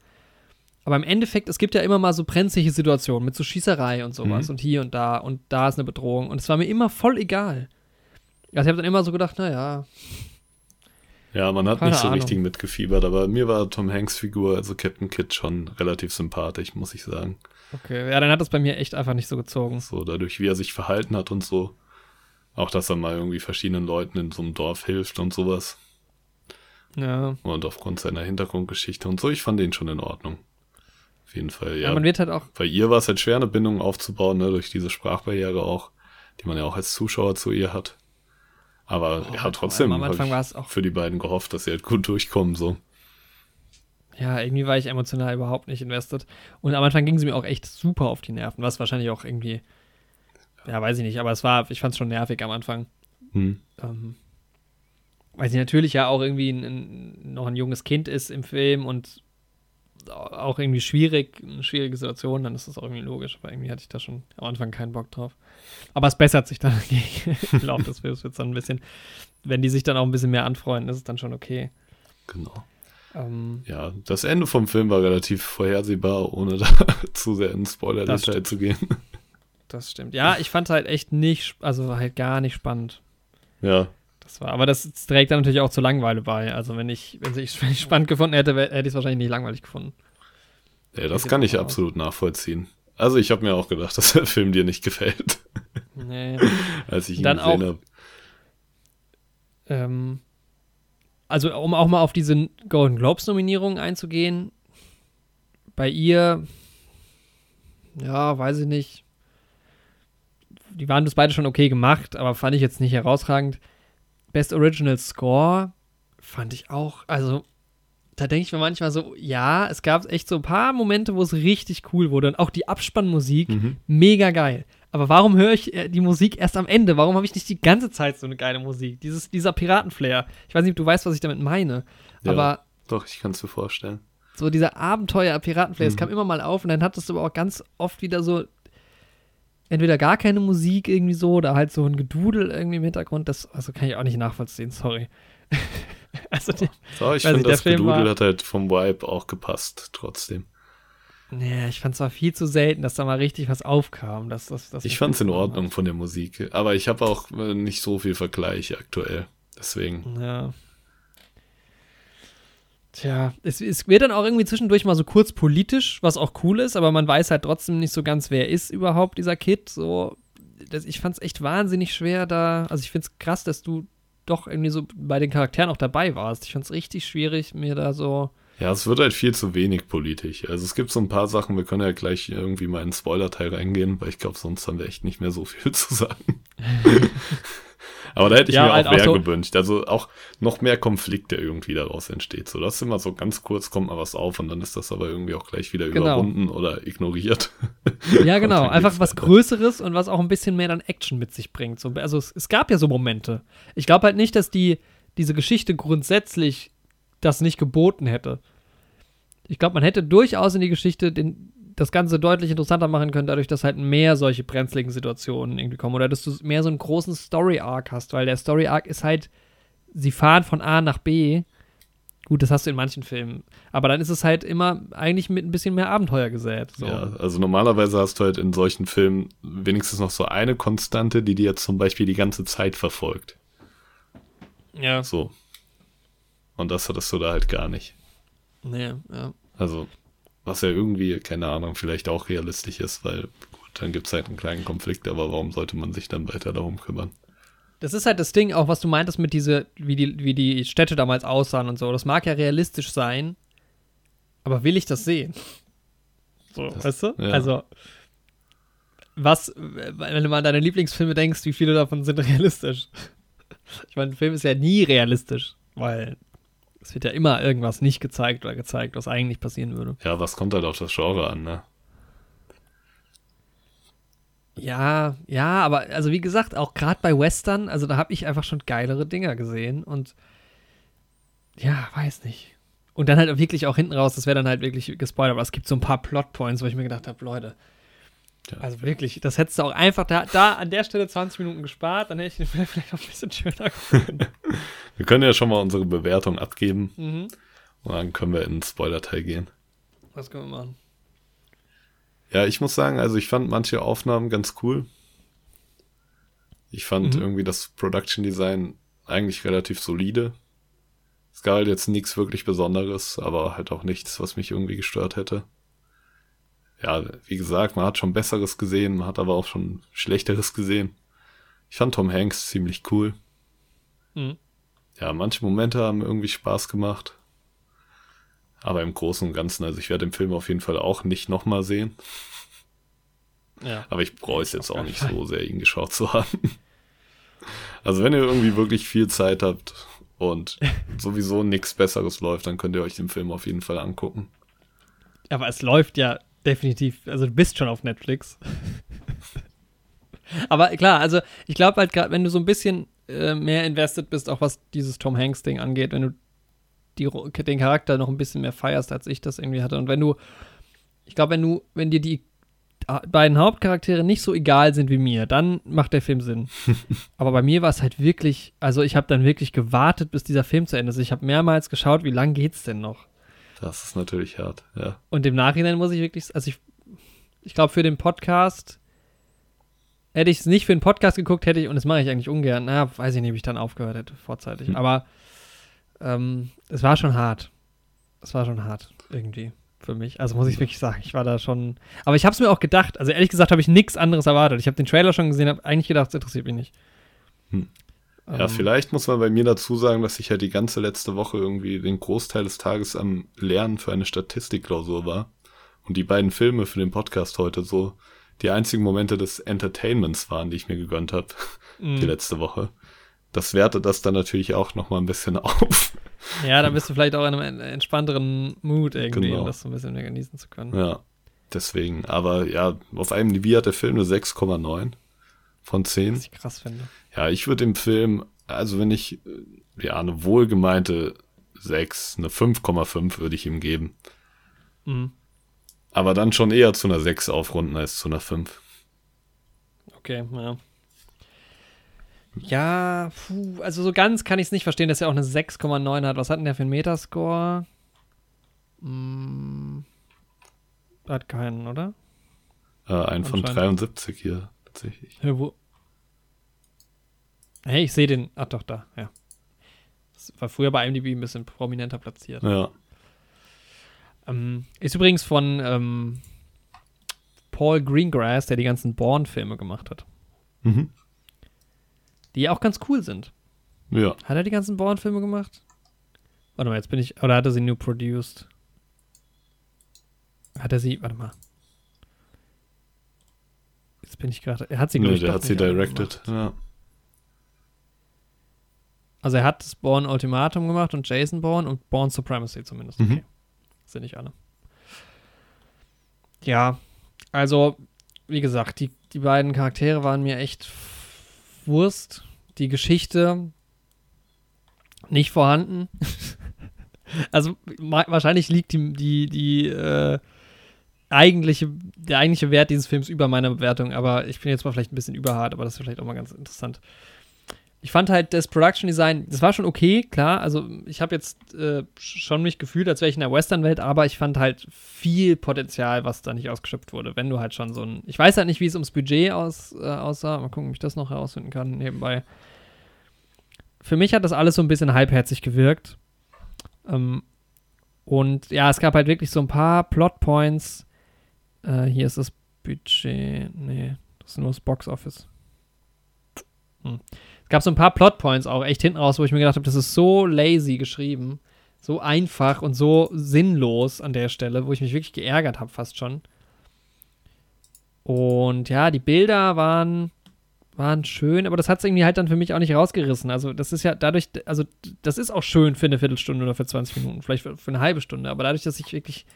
Aber im Endeffekt, es gibt ja immer mal so brenzliche Situationen mit so Schießerei und sowas Mhm. und hier und da und da ist eine Bedrohung und es war mir immer voll egal. Also ich habe dann immer so gedacht, naja, Ja, man hat Keine nicht so Ahnung. richtig mitgefiebert, aber mir war Tom Hanks Figur, also Captain Kidd, schon relativ sympathisch, muss ich sagen. okay. Ja, dann hat das bei mir echt einfach nicht so gezogen. So dadurch, wie er sich verhalten hat und so. Auch, dass er mal irgendwie verschiedenen Leuten in so einem Dorf hilft und sowas. Ja. Und aufgrund seiner Hintergrundgeschichte und so, ich fand den schon in Ordnung. Auf jeden Fall, ja. ja. man wird halt auch, Bei ihr war es halt schwer, eine Bindung aufzubauen, ne, durch diese Sprachbarriere auch, die man ja auch als Zuschauer zu ihr hat. Aber Oh, ja, trotzdem am hab Anfang ich war es auch- für die beiden gehofft, dass sie halt gut durchkommen, so. ja, irgendwie war ich emotional überhaupt nicht invested. Und am Anfang ging sie mir auch echt super auf die Nerven, was wahrscheinlich auch irgendwie, ja, weiß ich nicht, aber es war, ich fand es schon nervig am Anfang. Hm. ähm, weil sie natürlich ja auch irgendwie ein, ein, noch ein junges Kind ist im Film und auch irgendwie schwierig, eine schwierige Situation, dann ist das auch irgendwie logisch, aber irgendwie hatte ich da schon am Anfang keinen Bock drauf. Aber es bessert sich dann im Laufe des Films, wird dann ein bisschen, wenn die sich dann auch ein bisschen mehr anfreunden, ist es dann schon okay. Genau. Ähm, Ja, das Ende vom Film war relativ vorhersehbar, ohne da zu sehr in Spoiler-Detail zu gehen. das stimmt. Ja, ich fand halt echt nicht, also halt gar nicht spannend. Ja, Das war, aber das trägt dann natürlich auch zur Langeweile bei. Also wenn ich, wenn ich es spannend gefunden hätte, hätte ich es wahrscheinlich nicht langweilig gefunden. ja das kann ich absolut nachvollziehen. Also ich habe mir auch gedacht, dass der Film dir nicht gefällt, Nee. als ich ihn Dann gesehen habe. Ähm, also, um auch mal auf diese Golden Globes-Nominierung einzugehen, bei ihr, ja, weiß ich nicht. Die waren das beide schon okay gemacht, aber fand ich jetzt nicht herausragend. Best Original Score fand ich auch, also da denke ich mir manchmal so, ja, es gab echt so ein paar Momente, wo es richtig cool wurde und auch die Abspannmusik Mhm. mega geil. Aber warum höre ich äh, die Musik erst am Ende? Warum habe ich nicht die ganze Zeit so eine geile Musik? Dieses, dieser Piratenflair. Ich weiß nicht, ob du weißt, was ich damit meine. Ja. Aber Doch, ich kann es mir vorstellen. so dieser Abenteuer-Piratenflair, es Mhm. kam immer mal auf und dann hattest du aber auch ganz oft wieder so entweder gar keine Musik irgendwie so oder halt so ein Gedudel irgendwie im Hintergrund. Das also kann ich auch nicht nachvollziehen, sorry. also, die, So, ich finde, das Gedudel war- hat halt vom Vibe auch gepasst, trotzdem. nee, ich fand es war viel zu selten, dass da mal richtig was aufkam. Dass, dass, dass Ich fand es in Ordnung von der Musik, aber ich habe auch äh, nicht so viel Vergleich aktuell. Deswegen. Ja. Tja, es, es wird dann auch irgendwie zwischendurch mal so kurz politisch, was auch cool ist, aber man weiß halt trotzdem nicht so ganz, wer ist überhaupt dieser Kid. So, das, ich fand es echt wahnsinnig schwer da. Also ich finde es krass, dass du doch irgendwie so bei den Charakteren auch dabei warst. Ich fand es richtig schwierig, mir da so Ja, es wird halt viel zu wenig politisch. Also es gibt so ein paar Sachen, wir können ja gleich irgendwie mal in den Spoiler-Teil reingehen, weil ich glaube, sonst haben wir echt nicht mehr so viel zu sagen. Aber da hätte ich ja, mir halt auch mehr so gewünscht. Also auch noch mehr Konflikt, der irgendwie daraus entsteht. So, das ist immer so ganz kurz, kommt mal was auf und dann ist das aber irgendwie auch gleich wieder genau. überwunden oder ignoriert. Ja, genau. Einfach was Größeres und was auch ein bisschen mehr dann Action mit sich bringt. So, also es, es gab ja so Momente. Ich glaube halt nicht, dass die, diese Geschichte grundsätzlich das nicht geboten hätte. Ich glaube, man hätte durchaus in die Geschichte den, das Ganze deutlich interessanter machen können, dadurch, dass halt mehr solche brenzligen Situationen irgendwie kommen. Oder dass du mehr so einen großen Story-Arc hast, weil der Story-Arc ist halt, sie fahren von A nach B. Gut, das hast du in manchen Filmen. Aber dann ist es halt immer eigentlich mit ein bisschen mehr Abenteuer gesät. So. Ja, also normalerweise hast du halt in solchen Filmen wenigstens noch so eine Konstante, die dir jetzt zum Beispiel die ganze Zeit verfolgt. Ja. So. Und das hattest du da halt gar nicht. Nee, ja. Also, was ja irgendwie, keine Ahnung, vielleicht auch realistisch ist, weil gut, dann gibt es halt einen kleinen Konflikt, aber warum sollte man sich dann weiter darum kümmern? Das ist halt das Ding, auch was du meintest mit diese, wie die, wie die Städte damals aussahen und so. Das mag ja realistisch sein, aber will ich das sehen? So, das, weißt du? Ja. Also, was, wenn du mal an deine Lieblingsfilme denkst, wie viele davon sind realistisch? Ich meine, ein Film ist ja nie realistisch, weil es wird ja immer irgendwas nicht gezeigt oder gezeigt, was eigentlich passieren würde. Ja, was kommt halt auf das Genre an, ne? Ja, ja, aber also wie gesagt, auch gerade bei Western, also da habe ich einfach schon geilere Dinger gesehen und ja, weiß nicht. Und dann halt wirklich auch hinten raus, das wäre dann halt wirklich gespoilert, aber es gibt so ein paar Plotpoints, wo ich mir gedacht habe, Leute, ja. Also wirklich, das hättest du auch einfach da, da an der Stelle 20 Minuten gespart, dann hätte ich den Film vielleicht auch ein bisschen schöner gefunden. wir können ja schon mal unsere Bewertung abgeben. Mhm. Und dann können wir in den Spoiler-Teil gehen. Was können wir machen? Ja, ich muss sagen, also ich fand manche Aufnahmen ganz cool. Ich fand mhm. irgendwie das Production Design eigentlich relativ solide. Es gab halt jetzt nichts wirklich Besonderes, aber halt auch nichts, was mich irgendwie gestört hätte ja, wie gesagt, man hat schon Besseres gesehen, man hat aber auch schon Schlechteres gesehen. Ich fand Tom Hanks ziemlich cool. Mhm. Ja, manche Momente haben irgendwie Spaß gemacht. Aber im Großen und Ganzen, also ich werde den Film auf jeden Fall auch nicht nochmal sehen. Ja. Aber ich bereue es jetzt auch nicht so sehr, ihn geschaut zu haben. Also wenn ihr irgendwie wirklich viel Zeit habt und sowieso nichts Besseres läuft, dann könnt ihr euch den Film auf jeden Fall angucken. Aber es läuft ja definitiv, also du bist schon auf Netflix. Aber klar, also ich glaube halt gerade, wenn du so ein bisschen äh, mehr invested bist, auch was dieses Tom Hanks-Ding angeht, wenn du die, den Charakter noch ein bisschen mehr feierst, als ich das irgendwie hatte. Und wenn du, ich glaube, wenn du, wenn dir die beiden Hauptcharaktere nicht so egal sind wie mir, dann macht der Film Sinn. Aber bei mir war es halt wirklich, also ich habe dann wirklich gewartet, bis dieser Film zu Ende ist. Ich habe mehrmals geschaut, wie lang geht's denn noch? Das ist natürlich hart, ja. Und im Nachhinein muss ich wirklich, also ich, ich glaube, für den Podcast hätte ich es nicht für den Podcast geguckt, hätte ich, und das mache ich eigentlich ungern, na, weiß ich nicht, ob ich dann aufgehört hätte, vorzeitig. Hm. Aber ähm, es war schon hart. Es war schon hart, irgendwie, für mich. Also muss ich wirklich sagen, ich war da schon. Aber ich habe es mir auch gedacht. Also ehrlich gesagt habe ich nichts anderes erwartet. Ich habe den Trailer schon gesehen, habe eigentlich gedacht, es interessiert mich nicht. Hm. Ja, ähm, vielleicht muss man bei mir dazu sagen, dass ich ja die ganze letzte Woche irgendwie den Großteil des Tages am Lernen für eine Statistikklausur war. Und die beiden Filme für den Podcast heute so die einzigen Momente des Entertainments waren, die ich mir gegönnt habe, mm. die mhm. letzte Woche. Das wertet das dann natürlich auch nochmal ein bisschen auf. Ja, dann bist du vielleicht auch in einem entspannteren Mood irgendwie, genau. um das so ein bisschen mehr genießen zu können. Ja, deswegen. Aber ja, auf einem IMDb hat der Film eine 6,9 von 10. Was ich krass finde. Ja, ich würde dem Film, also wenn ich, äh, ja, eine wohlgemeinte 6, eine 5,5 würde ich ihm geben. Mhm. Aber dann schon eher zu einer 6 aufrunden als zu einer 5. Okay, ja. Ja, puh, also so ganz kann ich es nicht verstehen, dass er auch eine 6,9 hat. Was hat denn der für einen Metascore? Hm, hat keinen, oder? Äh, einen von 73 hier, tatsächlich. Ja, wo, Hey, ich sehe den. Ach doch, da, ja. Das war früher bei IMDb ein bisschen prominenter platziert. Ja. Ähm, ist übrigens von ähm, Paul Greengrass, der die ganzen Bourne-Filme gemacht hat. Mhm. Die auch ganz cool sind. Ja. Hat er die ganzen Bourne-Filme gemacht? Warte mal, jetzt bin ich. Oder hat er sie nur produced? Hat er sie. Warte mal. Jetzt bin ich gerade. Er hat sie, Nö, ich, der hat sie directed. gemacht. Ja. Also er hat das Born Ultimatum gemacht und Jason Bourne und Born Supremacy zumindest. Mhm. Okay. Sind nicht alle. Ja, also, wie gesagt, die, die beiden Charaktere waren mir echt Wurst. Die Geschichte nicht vorhanden. also wahrscheinlich liegt die, die, die äh, eigentliche, der eigentliche Wert dieses Films über meiner Bewertung, aber ich bin jetzt mal vielleicht ein bisschen überhart, aber das ist vielleicht auch mal ganz interessant. Ich fand halt das Production Design, das war schon okay, klar. Also ich habe jetzt äh, schon mich gefühlt, als wäre ich in der Western-Welt, aber ich fand halt viel Potenzial, was da nicht ausgeschöpft wurde. Wenn du halt schon so ein, ich weiß halt nicht, wie es ums Budget aus, äh, aussah. Mal gucken, ob ich das noch herausfinden kann nebenbei. Für mich hat das alles so ein bisschen halbherzig gewirkt. Ähm, und ja, es gab halt wirklich so ein paar Plotpoints. Äh, hier ist das Budget. Nee, das ist nur das Box Office. Hm. Gab so ein paar Plotpoints auch echt hinten raus, wo ich mir gedacht habe, das ist so lazy geschrieben. So einfach und so sinnlos an der Stelle, wo ich mich wirklich geärgert habe, fast schon. Und ja, die Bilder waren, waren schön, aber das hat es irgendwie halt dann für mich auch nicht rausgerissen. Also, das ist ja dadurch, also, das ist auch schön für eine Viertelstunde oder für 20 Minuten, vielleicht für, für eine halbe Stunde, aber dadurch, dass ich wirklich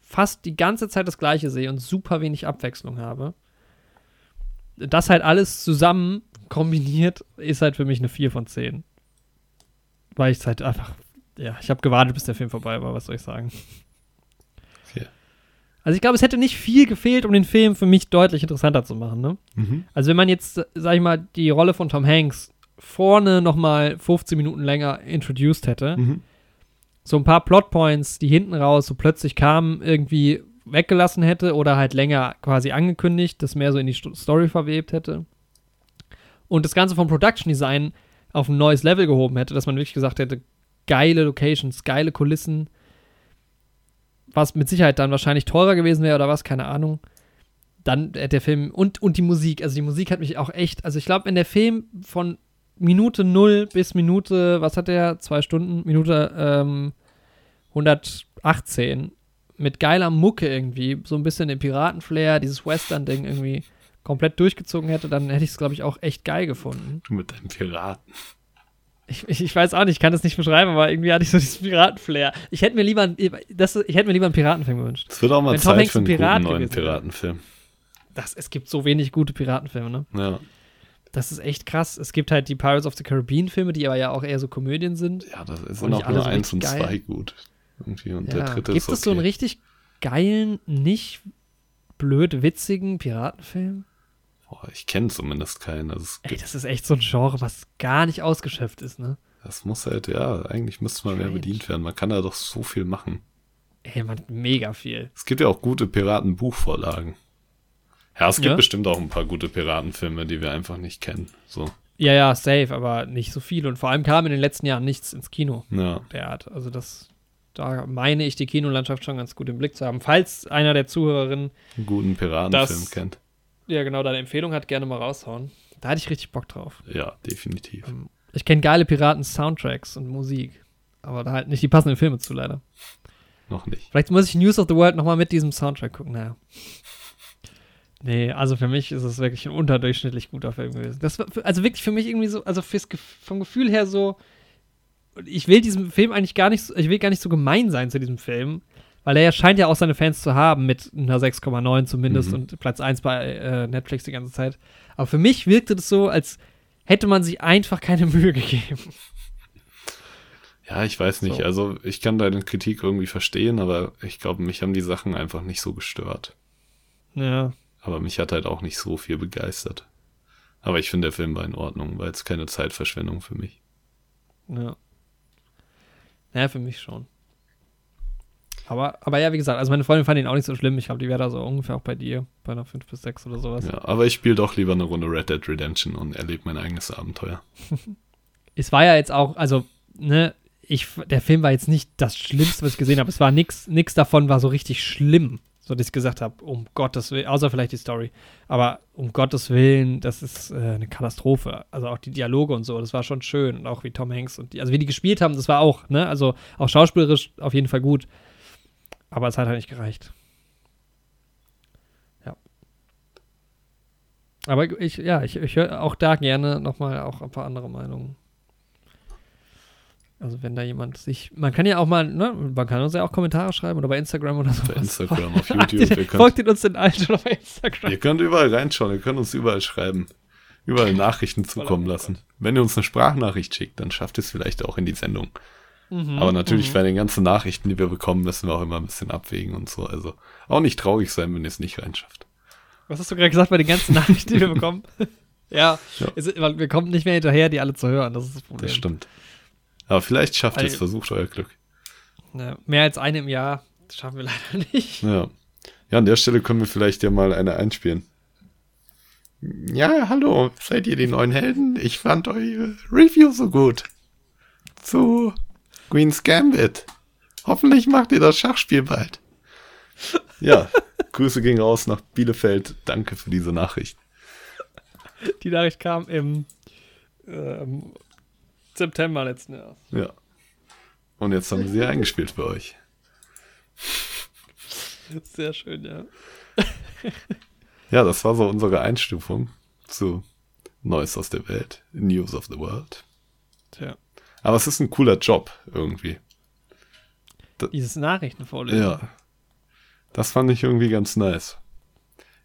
fast die ganze Zeit das Gleiche sehe und super wenig Abwechslung habe, das halt alles zusammen kombiniert, ist halt für mich eine 4 von 10. Weil ich es halt einfach, ja, ich habe gewartet, bis der Film vorbei war, was soll ich sagen. Okay. Also ich glaube, es hätte nicht viel gefehlt, um den Film für mich deutlich interessanter zu machen, ne? Mhm. Also wenn man jetzt, sag ich mal, die Rolle von Tom Hanks vorne noch mal 15 Minuten länger introduced hätte, Mhm. so ein paar Plotpoints, die hinten raus so plötzlich kamen, irgendwie weggelassen hätte oder halt länger quasi angekündigt, das mehr so in die Sto- Story verwebt hätte. Und das Ganze vom Production Design auf ein neues Level gehoben hätte, dass man wirklich gesagt hätte, geile Locations, geile Kulissen, was mit Sicherheit dann wahrscheinlich teurer gewesen wäre oder was, keine Ahnung. Dann hätte der Film und, und die Musik, also die Musik hat mich auch echt, also ich glaube, wenn der Film von Minute 0 bis Minute, was hat der, zwei Stunden, Minute ähm, 118 mit geiler Mucke irgendwie, so ein bisschen den Piratenflair, dieses Western-Ding irgendwie komplett durchgezogen hätte, dann hätte ich es, glaube ich, auch echt geil gefunden. Du mit deinem Piraten. Ich, ich, ich weiß auch nicht, ich kann das nicht beschreiben, aber irgendwie hatte ich so diesen Piratenflair. Ich hätte mir lieber, ein- das, ich hätte mir lieber einen Piratenfilm gewünscht. Es wird auch mal Wenn Zeit für ein einen Pirat guten neuen. Piratenfilm. Das, es gibt so wenig gute Piratenfilme, ne? Ja. Das ist echt krass. Es gibt halt die Pirates of the Caribbean Filme, die aber ja auch eher so Komödien sind. ja, das nicht auch nur so eins und zwei geil. gut. Irgendwie. Und Ja. der dritte Gibt ist es so einen okay. richtig geilen, nicht blöd witzigen Piratenfilm? Boah, ich kenne zumindest keinen. Also Ey, das ist echt so ein Genre, was gar nicht ausgeschöpft ist, ne? das muss halt, ja, eigentlich müsste man mehr bedient werden. Man kann da doch so viel machen. Ey, man, mega viel. Es gibt ja auch gute Piratenbuchvorlagen. Ja, es gibt Ja? bestimmt auch ein paar gute Piratenfilme, die wir einfach nicht kennen. So, Ja, ja, safe, aber nicht so viel. Und vor allem kam in den letzten Jahren nichts ins Kino ja. der Art. Also das, da meine ich die Kinolandschaft schon ganz gut im Blick zu haben. Falls einer der Zuhörerinnen einen guten Piratenfilm kennt. Ja genau deine Empfehlung hat, gerne mal raushauen. Da hatte ich richtig Bock drauf. Ja, definitiv. Ich kenne geile Piraten-Soundtracks und Musik. Aber da halt nicht die passenden Filme zu, leider. Noch nicht. Vielleicht muss ich News of the World nochmal mit diesem Soundtrack gucken. Naja. Nee, also für mich ist es wirklich ein unterdurchschnittlich guter Film gewesen. Das war, also wirklich für mich irgendwie so, also fürs, vom Gefühl her so, ich will diesem Film eigentlich gar nicht, so- ich will gar nicht so gemein sein zu diesem Film, weil er scheint ja auch seine Fans zu haben mit einer 6,9 zumindest Mhm. und Platz 1 bei äh, Netflix die ganze Zeit. Aber für mich wirkte das so, als hätte man sich einfach keine Mühe gegeben. Ja, ich weiß nicht. So. Also, ich kann deine Kritik irgendwie verstehen, aber ich glaube, mich haben die Sachen einfach nicht so gestört. Ja. Aber mich hat halt auch nicht so viel begeistert. Aber ich finde, der Film war in Ordnung, weil es keine Zeitverschwendung für mich. Ja. Ja, für mich schon. Aber, aber ja, wie gesagt, also meine Freundin fand ihn auch nicht so schlimm. Ich glaube, die wäre da so ungefähr auch bei dir, bei einer 5 bis 6 oder sowas. Ja, aber ich spiele doch lieber eine Runde Red Dead Redemption und erlebe mein eigenes Abenteuer. Es war ja jetzt auch, also, ne, ich, der Film war jetzt nicht das Schlimmste, was ich gesehen habe. Es war nix, nix davon war so richtig schlimm. So, dass ich gesagt habe, um Gottes Willen, außer vielleicht die Story, aber um Gottes Willen, das ist äh, eine Katastrophe. Also auch die Dialoge und so, das war schon schön. Und auch wie Tom Hanks und die, also wie die gespielt haben, das war auch, ne? Also auch schauspielerisch auf jeden Fall gut. Aber es hat halt nicht gereicht. Ja. Aber ich, ja, ich, ich höre auch da gerne nochmal auch ein paar andere Meinungen. Also wenn da jemand sich, man kann ja auch mal, ne, man kann uns ja auch Kommentare schreiben oder bei Instagram oder so. Bei Instagram, auf YouTube. Ihr Folgt ihr uns denn allen schon auf Instagram? Ihr könnt überall reinschauen, ihr könnt uns überall schreiben. Überall Nachrichten zukommen lassen. Wenn ihr uns eine Sprachnachricht schickt, dann schafft es vielleicht auch in die Sendung. Mhm, Aber natürlich mhm. bei den ganzen Nachrichten, die wir bekommen, müssen wir auch immer ein bisschen abwägen und so. Also auch nicht traurig sein, wenn ihr es nicht reinschafft. Was hast du gerade gesagt bei den ganzen Nachrichten, die wir bekommen? ja, Ja. Es, wir kommen nicht mehr hinterher, die alle zu hören. Das ist das Problem. Das stimmt. Aber vielleicht schafft ihr es, versucht euer Glück. Ja, mehr als eine im Jahr das schaffen wir leider nicht. Ja. Ja, an der Stelle können wir vielleicht ja mal eine einspielen. Ja, hallo, seid ihr die neuen Helden? Ich fand eure Review so gut. Zu Queen's Gambit. Hoffentlich macht ihr das Schachspiel bald. Ja, Grüße gehen raus nach Bielefeld. Danke für diese Nachricht. Die Nachricht kam im ähm, September letzten Jahres. Ja. Und jetzt haben wir sie eingespielt für euch. Sehr schön, ja. Ja, das war so unsere Einstufung zu Neues aus der Welt, News of the World. Tja. Aber es ist ein cooler Job irgendwie. Dieses Nachrichtenvorlesen. Ja. Das fand ich irgendwie ganz nice.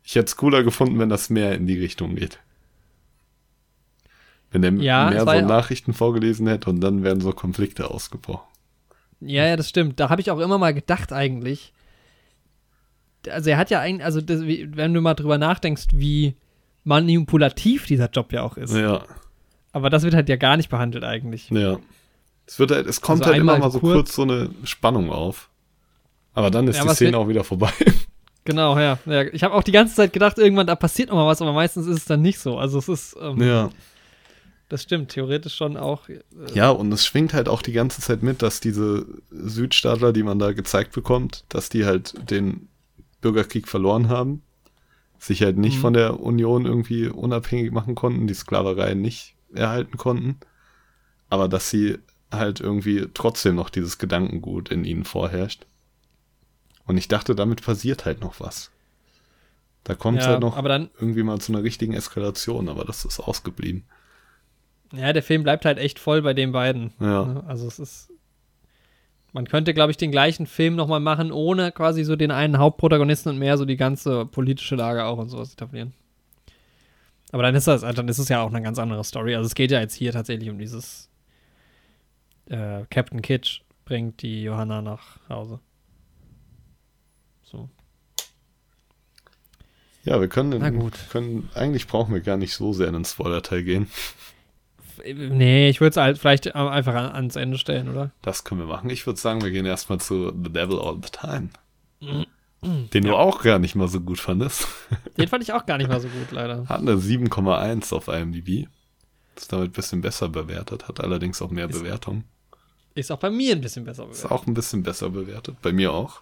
Ich hätte es cooler gefunden, wenn das mehr in die Richtung geht. Wenn der Ja, mehr so Nachrichten vorgelesen hätte und dann wären so Konflikte ausgebrochen. Ja, ja, das stimmt. Da habe ich auch immer mal gedacht eigentlich. Also er hat ja eigentlich, also das, wenn du mal drüber nachdenkst, wie manipulativ dieser Job ja auch ist. Ja, Aber das wird halt ja gar nicht behandelt eigentlich. ja. Es, wird halt, es kommt Also halt immer mal so kurz- kurz so eine Spannung auf. Aber dann ist Ja, die Szene auch wieder vorbei. Genau, ja. ja. Ich habe auch die ganze Zeit gedacht, irgendwann da passiert noch mal was, aber meistens ist es dann nicht so. Also es ist, ähm, ja. das stimmt, theoretisch schon auch. Äh, Ja, und es schwingt halt auch die ganze Zeit mit, dass diese Südstaatler, die man da gezeigt bekommt, dass die halt den Bürgerkrieg verloren haben, sich halt nicht Mhm. von der Union irgendwie unabhängig machen konnten, die Sklaverei nicht erhalten konnten, aber dass sie halt irgendwie trotzdem noch dieses Gedankengut in ihnen vorherrscht. Und ich dachte, damit passiert halt noch was. Da kommt es ja, halt noch aber dann, irgendwie mal zu einer richtigen Eskalation, aber das ist ausgeblieben. ja, der Film bleibt halt echt voll bei den beiden. Ja. Ne? Also es ist. Man könnte, glaube ich, den gleichen Film nochmal machen, ohne quasi so den einen Hauptprotagonisten und mehr so die ganze politische Lage auch und sowas etablieren. Aber dann ist das, dann ist es ja auch eine ganz andere Story. Also es geht ja jetzt hier tatsächlich um dieses äh, Captain Kitsch bringt die Johanna nach Hause. So. Ja, wir können, gut. können, eigentlich brauchen wir gar nicht so sehr in den Spoiler-Teil gehen. Nee, ich würde es halt vielleicht äh, einfach an, ans Ende stellen, oder? Das können wir machen. Ich würde sagen, wir gehen erstmal zu The Devil All the Time. Den du auch gar nicht mal so gut fandest. Den fand ich auch gar nicht mal so gut, leider. Hat eine 7,1 auf IMDb. Ist damit ein bisschen besser bewertet, hat allerdings auch mehr Ist- Bewertung. Ist auch bei mir ein bisschen besser. Ist bewertet. auch ein bisschen besser bewertet. Bei mir auch.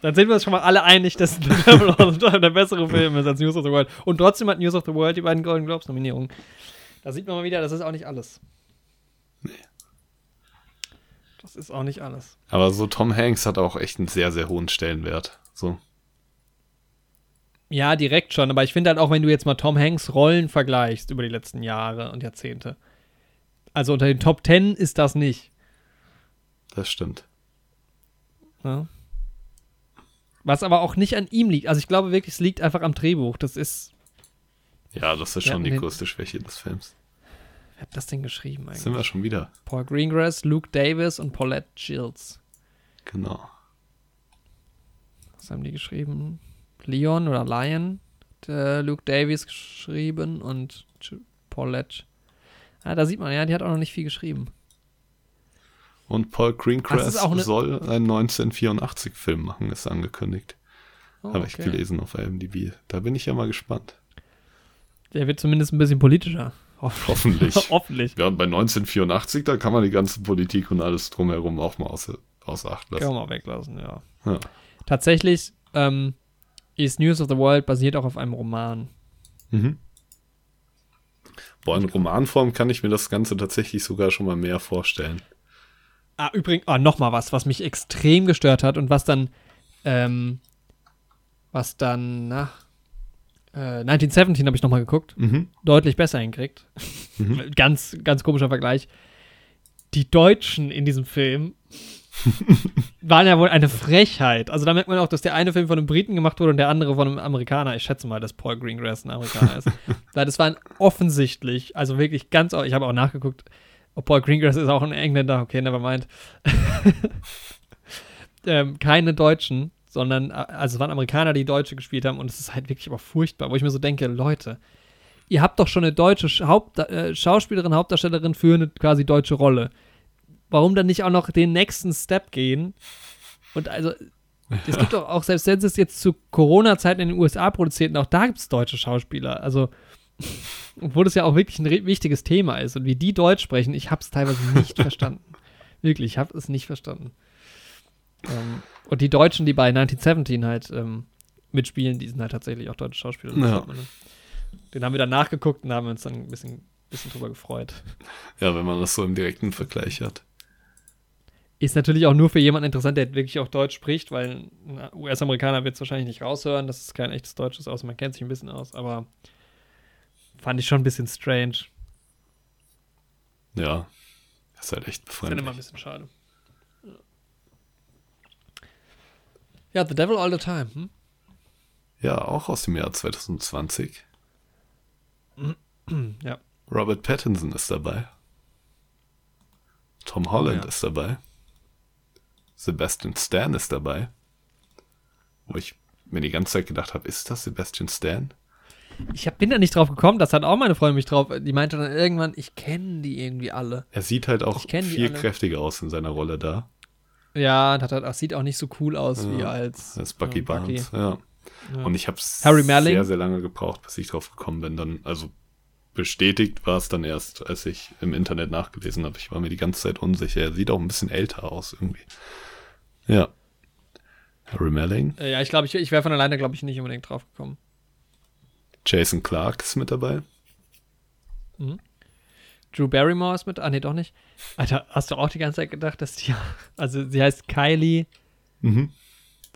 Dann sind wir uns schon mal alle einig, dass The Devil All the Time der bessere Film ist als News of the World. Und trotzdem hat News of the World die beiden Golden Globes Nominierungen. Da sieht man mal wieder, das ist auch nicht alles. Nee. Das ist auch nicht alles. Aber so Tom Hanks hat auch echt einen sehr, sehr hohen Stellenwert. So. Ja, direkt schon, aber ich finde halt auch, wenn du jetzt mal Tom Hanks Rollen vergleichst über die letzten Jahre und Jahrzehnte. Also unter den Top Ten ist das nicht. Das stimmt. Ne? Was aber auch nicht an ihm liegt. Also ich glaube wirklich, es liegt einfach am Drehbuch. Das ist. Ja, das ist Ja, schon die größte Schwäche des Films. Wer hat das denn geschrieben eigentlich? Sind wir schon wieder. Paul Greengrass, Luke Davis und Paulette Shields. Genau. Was haben die geschrieben? Leon oder Lion hat äh, Luke Davis geschrieben und Paulette. Ah, da sieht man, ja, die hat auch noch nicht viel geschrieben. Und Paul Greengrass eine- soll einen 1984-Film machen, ist angekündigt. Oh, Habe ich okay. gelesen auf IMDb. Da bin ich ja mal gespannt. Der wird zumindest ein bisschen politischer. Hoffentlich. Hoffentlich. Ja, und bei 1984, da kann man die ganze Politik und alles drumherum auch mal außer, außer Acht Kann lassen. man mal weglassen, ja. Ja. Tatsächlich ähm, ist News of the World basiert auch auf einem Roman. Mhm. Boah, in Romanform kann ich mir das Ganze tatsächlich sogar schon mal mehr vorstellen. Ah, übrigens, ah, noch mal was, was mich extrem gestört hat und was dann, ähm, was dann nach äh, 1917 habe ich noch mal geguckt, Mhm. deutlich besser hinkriegt. Mhm. ganz, ganz komischer Vergleich. Die Deutschen in diesem Film waren ja wohl eine Frechheit. Also da merkt man auch, dass der eine Film von einem Briten gemacht wurde und der andere von einem Amerikaner. Ich schätze mal, dass Paul Greengrass ein Amerikaner ist. Weil das waren offensichtlich, also wirklich ganz, ich habe auch nachgeguckt, ob Paul Greengrass ist auch ein Engländer, okay, never mind. ähm, keine Deutschen, sondern, äh, also es waren Amerikaner, die Deutsche gespielt haben und es ist halt wirklich aber furchtbar, wo ich mir so denke, Leute, ihr habt doch schon eine deutsche Sch- Haupt äh, Schauspielerin, Hauptdarstellerin für eine quasi deutsche Rolle. Warum dann nicht auch noch den nächsten Step gehen? Und also, es gibt doch auch, selbst wenn sie es jetzt zu Corona-Zeiten in den USA produzierten, auch da gibt es deutsche Schauspieler. Also, obwohl das ja auch wirklich ein wichtiges Thema ist. Und wie die Deutsch sprechen, ich habe es teilweise nicht verstanden. Wirklich, ich habe es nicht verstanden. Ähm, und die Deutschen, die bei 1917 halt ähm, mitspielen, die sind halt tatsächlich auch deutsche Schauspieler. Ja. ne? Den haben wir dann nachgeguckt und haben uns dann ein bisschen, bisschen drüber gefreut. Ja, wenn man das so im direkten Vergleich hat. Ist natürlich auch nur für jemanden interessant, der wirklich auch Deutsch spricht, weil ein US-Amerikaner wird es wahrscheinlich nicht raushören, dass es kein echtes Deutsch ist, außer man kennt sich ein bisschen aus, aber fand ich schon ein bisschen strange. Ja. Das ist halt echt Ist dann immer ein befremdlich. bisschen schade. Ja, The Devil All the Time. Hm? Ja, auch aus dem Jahr 2020. Hm, Ja. Robert Pattinson ist dabei. Tom Holland ja. ist dabei. Sebastian Stan ist dabei. Wo ich mir die ganze Zeit gedacht habe, ist das Sebastian Stan? Ich hab, bin da nicht drauf gekommen, das hat auch meine Freundin mich drauf. Die meinte dann irgendwann, ich kenne die irgendwie alle. Er sieht halt auch viel kräftiger aus in seiner Rolle da. Ja, das, hat, das sieht auch nicht so cool aus wie Ja, als, Als Bucky äh, Barnes. Ja. Ja. Und ich habe Melling? sehr, sehr lange gebraucht, bis ich drauf gekommen bin. Dann, also bestätigt war es dann erst, als ich im Internet nachgelesen habe. Ich war mir die ganze Zeit unsicher. Er sieht auch ein bisschen älter aus irgendwie. Ja. Harry Melling. Äh, ja, ich glaube, ich, ich wäre von alleine, glaube ich, nicht unbedingt drauf gekommen. Jason Clark ist mit dabei. Drew Barrymore ist mit. Ah, nee, doch nicht. Alter, hast du auch die ganze Zeit gedacht, dass die. Also, sie heißt Kylie. Mhm.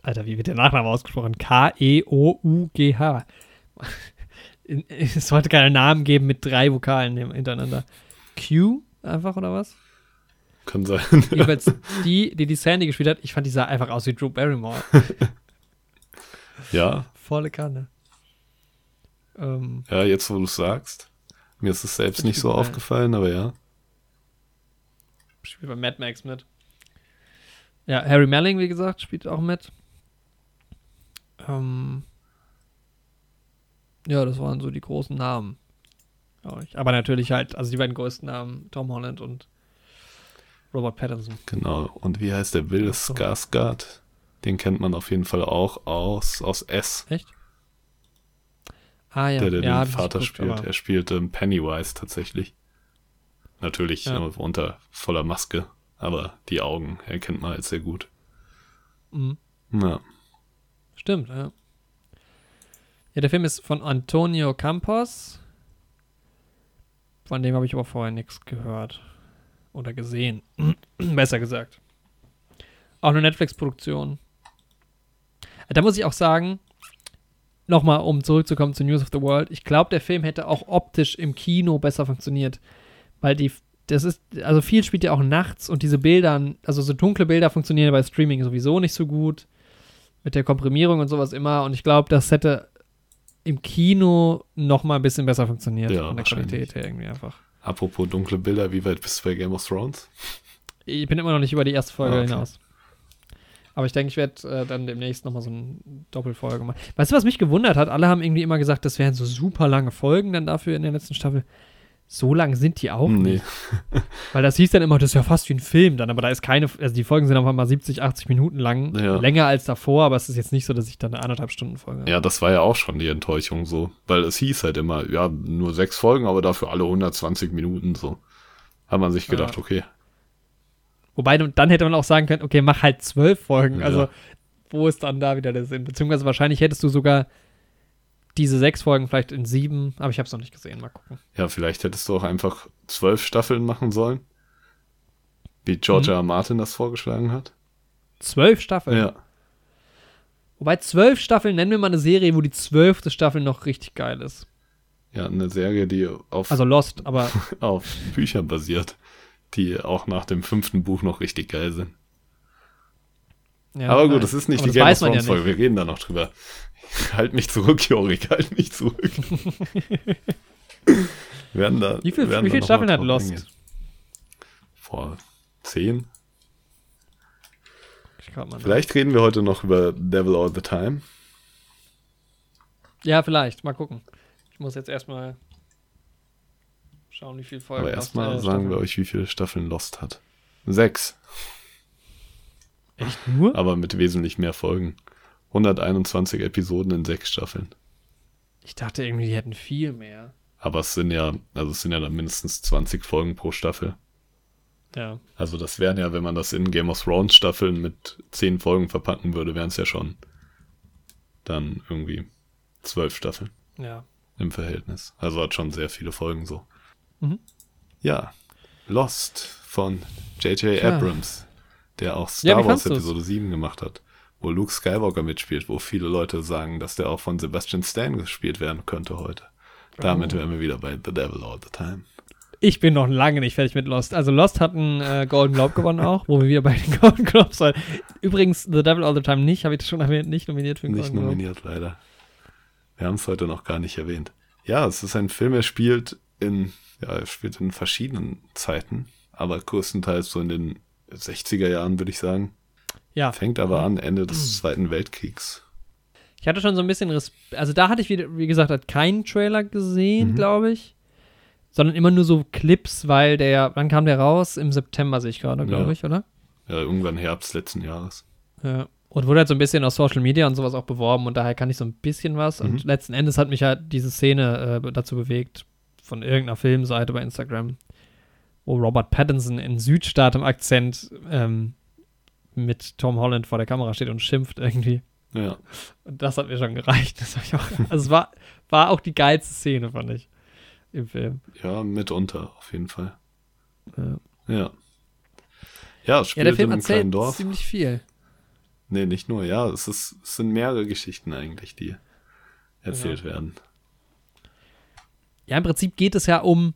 Alter, wie wird der Nachname ausgesprochen? K-E-O-U-G-H. Es sollte keinen Namen geben mit drei Vokalen hintereinander. Q einfach oder was? Kann sein. Jedenfalls die, die die Sandy gespielt hat, ich fand, die sah einfach aus wie Drew Barrymore. ja, Volle Kanne. Ähm, ja, jetzt wo du es sagst. Mir ist es selbst nicht so aufgefallen, aber ja. spielt bei Mad Max mit. Ja, Harry Melling, wie gesagt, spielt auch mit. Ähm, ja, das waren so die großen Namen. Aber natürlich halt, also die beiden größten Namen, Tom Holland und Robert Pattinson. Genau. Und wie heißt der Ach so. Skarsgård? Den kennt man auf jeden Fall auch aus, aus S, Echt? Ah ja, der, der ja, den Vater geguckt, spielt. Er spielt ähm, Pennywise tatsächlich. Natürlich Ja. äh, unter voller Maske, aber die Augen erkennt man halt sehr gut. Mhm. Ja. Stimmt, ja. Ja, der Film ist von Antonio Campos. Von dem habe ich aber vorher nichts gehört. Oder gesehen. Besser gesagt. Auch eine Netflix-Produktion. Da muss ich auch sagen, nochmal, um zurückzukommen zu News of the World, ich glaube, der Film hätte auch optisch im Kino besser funktioniert. Weil die, das ist, also viel spielt ja auch nachts und diese Bilder, also so dunkle Bilder funktionieren bei Streaming sowieso nicht so gut mit der Komprimierung und sowas immer. Und ich glaube, das hätte im Kino noch mal ein bisschen besser funktioniert. Ja, von der. Qualität her irgendwie einfach. Apropos dunkle Bilder, wie weit bist du bei Game of Thrones? Ich bin immer noch nicht über die erste Folge Ah, okay. hinaus. Aber ich denke, ich werde äh, dann demnächst noch mal so eine Doppelfolge machen. Weißt du, was mich gewundert hat? Alle haben irgendwie immer gesagt, das wären so super lange Folgen dann dafür in der letzten Staffel. So lang sind die auch Hm, nicht. Weil das hieß dann immer, das ist ja fast wie ein Film dann, aber da ist keine, also die Folgen sind auf einmal 70, 80 Minuten lang, Ja. länger als davor, aber es ist jetzt nicht so, dass ich dann eine anderthalb Stunden Folge habe. Ja, das war ja auch schon die Enttäuschung so. Weil es hieß halt immer, ja, nur sechs Folgen, aber dafür alle 120 Minuten so. Hat man sich gedacht, Ja. okay. Wobei, dann hätte man auch sagen können, okay, mach halt zwölf Folgen. Ja. Also wo ist dann da wieder der Sinn? Beziehungsweise wahrscheinlich hättest du sogar diese sechs Folgen vielleicht in sieben, aber ich habe es noch nicht gesehen. Mal gucken. Ja, vielleicht hättest du auch einfach zwölf Staffeln machen sollen. Wie George R. R. Martin das vorgeschlagen hat. Zwölf Staffeln? Ja. Wobei zwölf Staffeln, nennen wir mal eine Serie, wo die zwölfte Staffel noch richtig geil ist. Ja, eine Serie, die auf, Also Lost, aber auf Büchern basiert, die auch nach dem fünften Buch noch richtig geil sind. Ja, Aber nein. gut, das ist nicht Aber die Game of Thrones ja Folge. Wir reden da noch drüber. Halt mich zurück, Jorik, halt mich zurück. Wir werden da, Wie, viel, viele noch Staffeln hat Lost? eingehen. Vor zehn? Vielleicht reden wir heute noch über Devil All the Time. Ja, vielleicht. Mal gucken. Ich muss jetzt erstmal schauen, wie viele Folgen. Aber erstmal äh, sagen wir euch, wie viele Staffeln Lost hat. Sechs, Echt nur? aber mit wesentlich mehr Folgen. 121 Episoden in sechs Staffeln. Ich dachte irgendwie, die hätten viel mehr. Aber es sind ja, also es sind ja dann mindestens 20 Folgen pro Staffel. Ja. Also das wären ja, wenn man das in Game of Thrones Staffeln mit 10 Folgen verpacken würde, wären es ja schon dann irgendwie 12 Staffeln Ja. im Verhältnis. Also hat schon sehr viele Folgen so. Mhm. Ja, Lost von J.J. Abrams, der auch Ja, Star wie Wars du's? Episode 7 gemacht hat, wo Luke Skywalker mitspielt, wo viele Leute sagen, dass der auch von Sebastian Stan gespielt werden könnte heute. Damit Oh. wären wir wieder bei The Devil All the Time. Ich bin noch lange nicht fertig mit Lost. Also Lost hat einen äh, Golden Globe gewonnen auch, wo wir wieder bei den Golden Globes sind. Übrigens, The Devil All the Time nicht, habe ich das schon erwähnt, nicht nominiert für den Nicht Golden Globe. nominiert, leider. Wir haben es heute noch gar nicht erwähnt. Ja, es ist ein Film, er spielt in, ja, er spielt in verschiedenen Zeiten, aber größtenteils so in den 60er Jahren, würde ich sagen. Ja, Fängt aber an Ende des Zweiten Weltkriegs. ich hatte schon so ein bisschen Respekt. Also da hatte ich, wieder, wie gesagt, keinen Trailer gesehen, Mhm. glaube ich. Sondern immer nur so Clips, weil der, wann kam der raus? Im September sehe ich gerade, glaube Ja. ich, oder? Ja, irgendwann Herbst letzten Jahres. Ja. Und wurde halt so ein bisschen auf Social Media und sowas auch beworben und daher kann ich so ein bisschen was. Und Mhm. letzten Endes hat mich halt diese Szene äh, dazu bewegt, von irgendeiner Filmseite bei Instagram, wo Robert Pattinson in Südstaatem-Akzent ähm, mit Tom Holland vor der Kamera steht und schimpft irgendwie. Ja, Und das hat mir schon gereicht. Das hab ich auch, also es war, war auch die geilste Szene, fand ich, im Film. ja, mitunter auf jeden Fall. Ja, Ja. Ja, es ja spielt der Film in einem kleinen Dorf. ziemlich viel. Nee, nicht nur, ja, es, ist, es sind mehrere Geschichten eigentlich, die erzählt werden. Ja, im Prinzip geht es ja um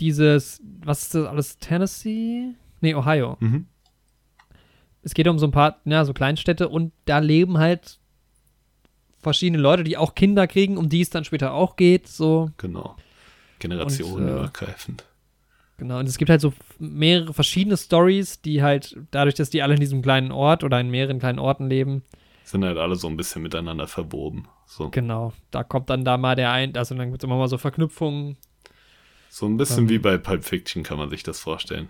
dieses, was ist das alles, Tennessee? Nee, Ohio. Mhm. Es geht um so ein paar, ja, so Kleinstädte und da leben halt verschiedene Leute, die auch Kinder kriegen, um die es dann später auch geht, so. Genau. Generationenübergreifend. Genau, und es gibt halt so mehrere verschiedene Stories, die halt, dadurch, dass die alle in diesem kleinen Ort oder in mehreren kleinen Orten leben, Sind halt alle so ein bisschen miteinander verwoben. So, genau, da kommt dann da mal der ein, also dann gibt es immer mal so Verknüpfungen. So ein bisschen Ähm. wie bei Pulp Fiction kann man sich das vorstellen.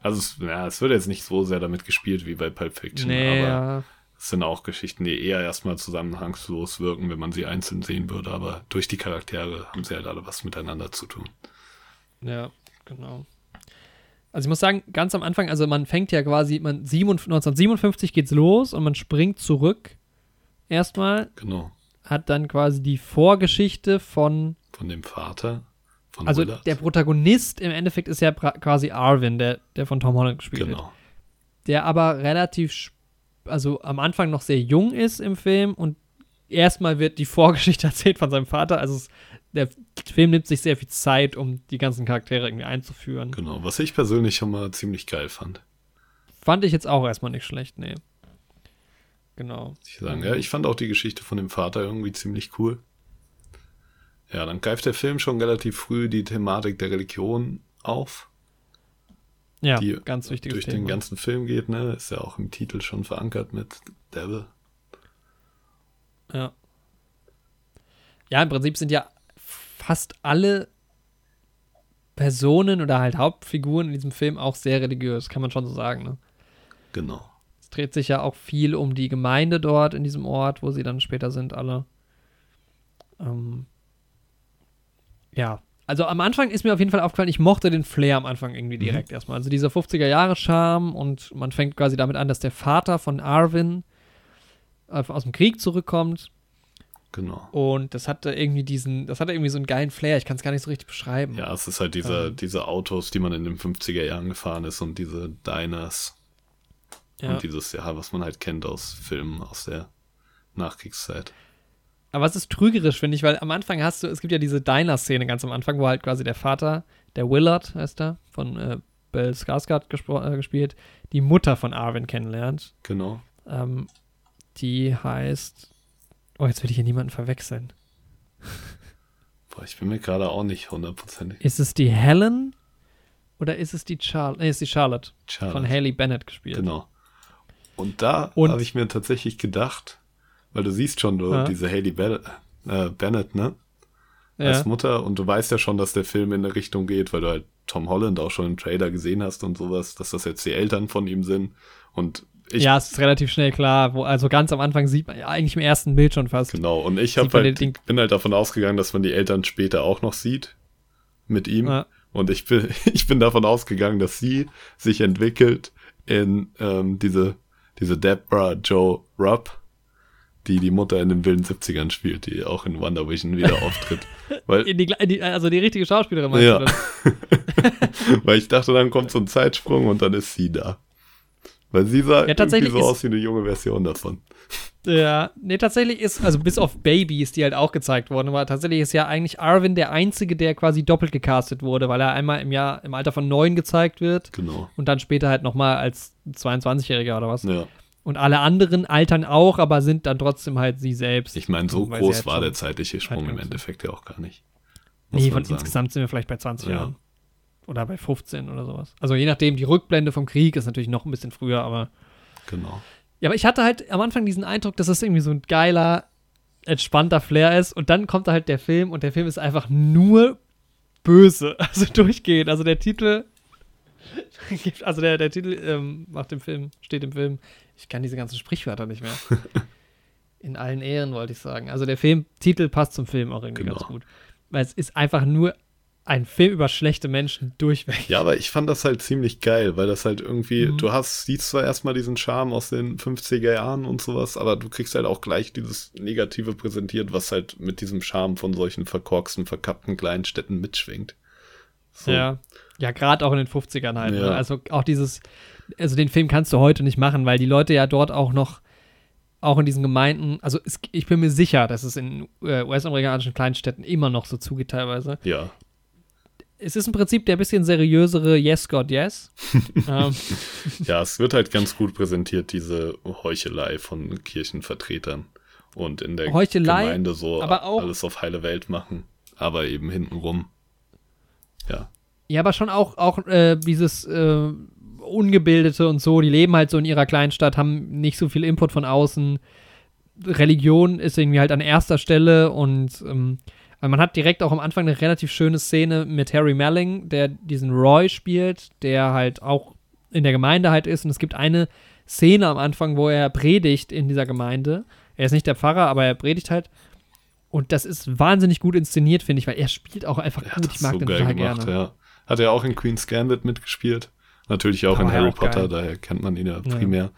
Also es, ja, es wird jetzt nicht so sehr damit gespielt wie bei Pulp Fiction, Nee, aber ja. es sind auch Geschichten, die eher erstmal zusammenhangslos wirken, wenn man sie einzeln sehen würde, aber durch die Charaktere haben sie halt alle was miteinander zu tun. Ja, genau. Also ich muss sagen, ganz am Anfang, also man fängt ja quasi, man 57, 1957 geht's los und man springt zurück. Erstmal Genau. hat dann quasi die Vorgeschichte von, Von dem Vater, von also Willard. der Protagonist im Endeffekt ist ja quasi Arvin, der, der von Tom Holland gespielt wird. Genau. Der aber relativ, also am Anfang noch sehr jung ist im Film und erstmal wird die Vorgeschichte erzählt von seinem Vater. Also es, der Film nimmt sich sehr viel Zeit, um die ganzen Charaktere irgendwie einzuführen. Genau. Was ich persönlich schon mal ziemlich geil fand. Fand ich jetzt auch erstmal nicht schlecht, nee. Genau. Ich sagen, ja, ich fand auch die Geschichte von dem Vater irgendwie ziemlich cool. Ja, dann greift der Film schon relativ früh die Thematik der Religion auf, Ja, die ganz wichtiges durch Thema. den ganzen Film geht, ne? Ist ja auch im Titel schon verankert mit Devil. ja. ja, im Prinzip sind ja fast alle Personen oder halt Hauptfiguren in diesem Film auch sehr religiös, kann man schon so sagen. Ne? Genau. Es dreht sich ja auch viel um die Gemeinde dort in diesem Ort, wo sie dann später sind, alle. Ähm, ja, also am Anfang ist mir auf jeden Fall aufgefallen, ich mochte den Flair am Anfang irgendwie Mhm. direkt erstmal. Also dieser 50er-Jahre-Charme und man fängt quasi damit an, dass der Vater von Arvin aus dem Krieg zurückkommt. Genau. Und das hatte irgendwie diesen, das hatte irgendwie so einen geilen Flair. Ich kann es gar nicht so richtig beschreiben. Ja, es ist halt diese, Ähm. diese Autos, die man in den 50er Jahren gefahren ist und diese Diners Ja. und dieses, ja, was man halt kennt aus Filmen aus der Nachkriegszeit. Aber es ist trügerisch, finde ich, weil am Anfang hast du, es gibt ja diese Diner-Szene ganz am Anfang, wo halt quasi der Vater, der Willard heißt er, von äh, Bill Skarsgård äh, gespielt, die Mutter von Arwen kennenlernt. Genau. Ähm, die heißt, oh, jetzt will ich hier niemanden verwechseln. Boah, ich bin mir gerade auch nicht hundertprozentig. Ist es die Helen oder ist es die Charlotte? Nee, ist die Charlotte, Charlotte. von Haley Bennett gespielt. Genau. Und da habe ich mir tatsächlich gedacht, weil du siehst schon, du, Ja. diese Haley Bennett, äh, Bennett, ne? Ja. Als Mutter und du weißt ja schon, dass der Film in eine Richtung geht, weil du halt Tom Holland auch schon im Trailer gesehen hast und sowas, dass das jetzt die Eltern von ihm sind. Und ich, ja, es ist relativ schnell klar. Wo, also ganz am Anfang sieht man ja eigentlich im ersten Bild schon fast. genau, und ich hab halt, bin halt davon ausgegangen, dass man die Eltern später auch noch sieht mit ihm. Ja. Und ich bin, ich bin davon ausgegangen, dass sie sich entwickelt in ähm, diese, diese Deborah Joe Rupp, die die Mutter in den wilden 70ern spielt, die auch in Wonder Vision wieder auftritt. Weil, In die, in die, also die richtige Schauspielerin meinst Ja. weil ich dachte, dann kommt so ein Zeitsprung und dann ist sie da. Weil sie sah irgendwie tatsächlich so ist- aus wie eine junge Version davon. Ja, nee, tatsächlich ist, also bis auf Babys, die halt auch gezeigt wurden, aber tatsächlich ist ja eigentlich Arwen der Einzige, der quasi doppelt gecastet wurde, weil er einmal im Jahr im Alter von neun gezeigt wird Genau. und dann später halt nochmal als 22-Jähriger oder was. Ja. Und alle anderen altern auch, aber sind dann trotzdem halt sie selbst. Ich meine, so groß halt war der zeitliche Sprung im. Endeffekt ja auch gar nicht. Nee, von sagen. insgesamt sind wir vielleicht bei 20 Ja. Jahren. Oder bei 15 oder sowas. Also je nachdem, die Rückblende vom Krieg ist natürlich noch ein bisschen früher, aber. Genau. Ja, aber ich hatte halt am Anfang diesen Eindruck, dass es irgendwie so ein geiler, entspannter Flair ist. Und dann kommt da halt der Film und der Film ist einfach nur böse. Also durchgehend. Also der Titel. Also der, der Titel ähm, macht im Film, steht im Film. Ich kann diese ganzen Sprichwörter nicht mehr. In allen Ehren wollte ich sagen. Also der Filmtitel passt zum Film auch irgendwie Genau. ganz gut. Weil es ist einfach nur ein Film über schlechte Menschen durchweg. Ja, aber ich fand das halt ziemlich geil, weil das halt irgendwie, Mhm. du hast, siehst zwar erstmal diesen Charme aus den 50er Jahren und sowas, aber du kriegst halt auch gleich dieses Negative präsentiert, was halt mit diesem Charme von solchen verkorksten, verkappten kleinen Städten mitschwingt. So. Ja. Ja, gerade auch in den 50ern halt. Ja. Ne? Also auch dieses, also den Film kannst du heute nicht machen, weil die Leute ja dort auch noch, auch in diesen Gemeinden, also es, ich bin mir sicher, dass es in äh, US-amerikanischen Kleinstädten immer noch so zugeht teilweise. Ja, Es ist im Prinzip der bisschen seriösere Yes, God, Yes. ähm, ja, es wird halt ganz gut präsentiert, diese Heuchelei von Kirchenvertretern und in der Heuchelei, Gemeinde so aber auch- alles auf heile Welt machen, aber eben hintenrum. Ja, Ja, aber schon auch, auch äh, dieses äh, Ungebildete und so, die leben halt so in ihrer Kleinstadt, haben nicht so viel Input von außen. Religion ist irgendwie halt an erster Stelle und ähm, weil man hat direkt auch am Anfang eine relativ schöne Szene mit Harry Melling, der diesen Roy spielt, der halt auch in der Gemeinde halt ist und es gibt eine Szene am Anfang, wo er predigt in dieser Gemeinde. Er ist nicht der Pfarrer, aber er predigt halt. Und das ist wahnsinnig gut inszeniert, finde ich, weil er spielt auch einfach er gut. Ich mag so den total gemacht, gerne. ja. Hat er auch in Queen's Gambit mitgespielt. Natürlich auch in Harry auch Potter, geil. daher kennt man ihn ja Ja. primär.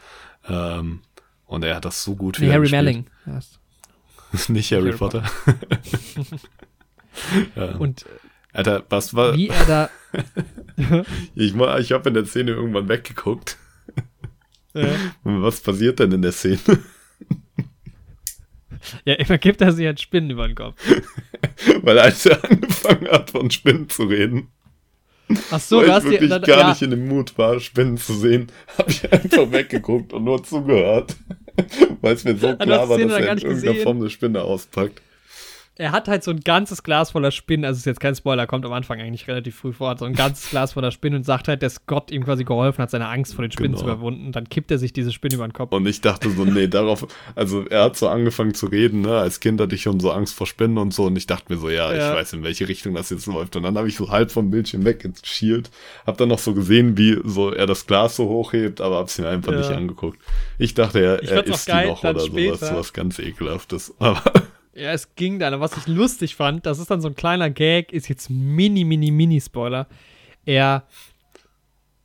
Ähm, und er hat das so gut Nee, wieder Harry. Melling. Nicht Harry, Harry Potter. ja. Und Alter, was war. wie er da. Ich, ich habe in der Szene irgendwann weggeguckt. Und was passiert denn in der Szene? ja, immer gibt er sich halt Spinnen über den Kopf. Weil als er angefangen hat, von Spinnen zu reden, Ach so, weil du ich hast dir. wirklich dann- gar ja, nicht in dem Mut war, Spinnen zu sehen, habe ich einfach weggeguckt und nur zugehört. Weil es mir so klar war, dass er in irgendeiner gesehen. Form eine Spinne auspackt. Er hat halt so ein ganzes Glas voller Spinnen. Also ist jetzt kein Spoiler, kommt am Anfang eigentlich relativ früh vor. Hat so ein ganzes Glas voller Spinnen und sagt halt, dass Gott ihm quasi geholfen hat, seine Angst vor den Spinnen Genau. zu überwunden. Dann kippt er sich diese Spinne über den Kopf. Und ich dachte so, nee, darauf, also er hat so angefangen zu reden, ne, als Kind hatte ich schon so Angst vor Spinnen und so und ich dachte mir so, ja, Ja. ich weiß, in welche Richtung das jetzt läuft. Und dann habe ich so halb vom Bildschirm weggeschielt, hab dann noch so gesehen, wie so er das Glas so hochhebt, aber hab's mir einfach Ja. nicht angeguckt. Ich dachte, er, Ich er isst die noch oder sowas, später. sowas ganz ekelhaftes. Aber Ja, es ging dann. Was ich lustig fand, das ist dann so ein kleiner Gag, ist jetzt mini, mini, mini Spoiler. Er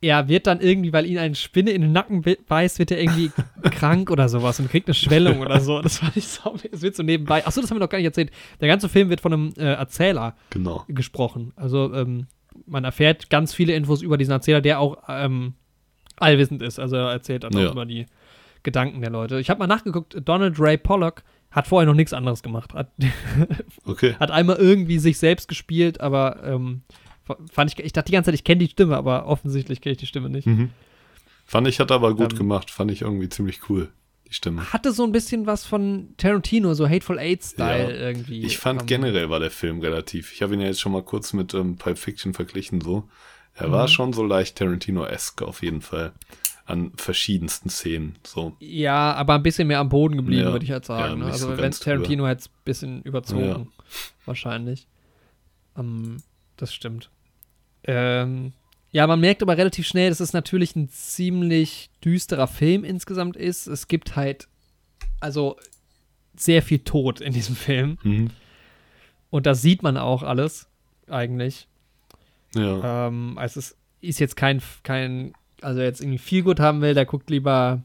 er wird dann irgendwie, weil ihn eine Spinne in den Nacken beißt, wird er irgendwie krank oder sowas und kriegt eine Schwellung oder so. Das fand ich so, es wird so nebenbei. Achso, das haben wir noch gar nicht erzählt. Der ganze Film wird von einem äh, Erzähler genau. gesprochen. Also ähm, man erfährt ganz viele Infos über diesen Erzähler, der auch ähm, allwissend ist. Also er erzählt dann ja. auch über die Gedanken der Leute. Ich habe mal nachgeguckt, Donald Ray Pollock hat vorher noch nichts anderes gemacht. Hat, okay. hat einmal irgendwie sich selbst gespielt, aber ähm, fand ich, ich dachte die ganze Zeit, ich kenne die Stimme, aber offensichtlich kenne ich die Stimme nicht. Mhm. Fand ich, hat aber gut ähm, gemacht, fand ich irgendwie ziemlich cool, die Stimme. Hatte so ein bisschen was von Tarantino, so Hateful Eight-Style ja. irgendwie. Ich fand um, generell war der Film relativ, ich habe ihn ja jetzt schon mal kurz mit ähm, Pulp Fiction verglichen, so. Er mhm. war schon so leicht Tarantino-esque auf jeden Fall. An verschiedensten Szenen, so. Ja, aber ein bisschen mehr am Boden geblieben, ja. würde ich halt sagen. Ja, ne? Also, so wenn Tarantino hätte es ein bisschen überzogen, wahrscheinlich. Um, das stimmt. Ähm, ja, man merkt aber relativ schnell, dass es natürlich ein ziemlich düsterer Film insgesamt ist. Es gibt halt, also sehr viel Tod in diesem Film. Mhm. Und das sieht man auch alles, eigentlich. Ja. Ähm, also es ist jetzt kein, kein, also jetzt irgendwie viel gut haben will, der guckt lieber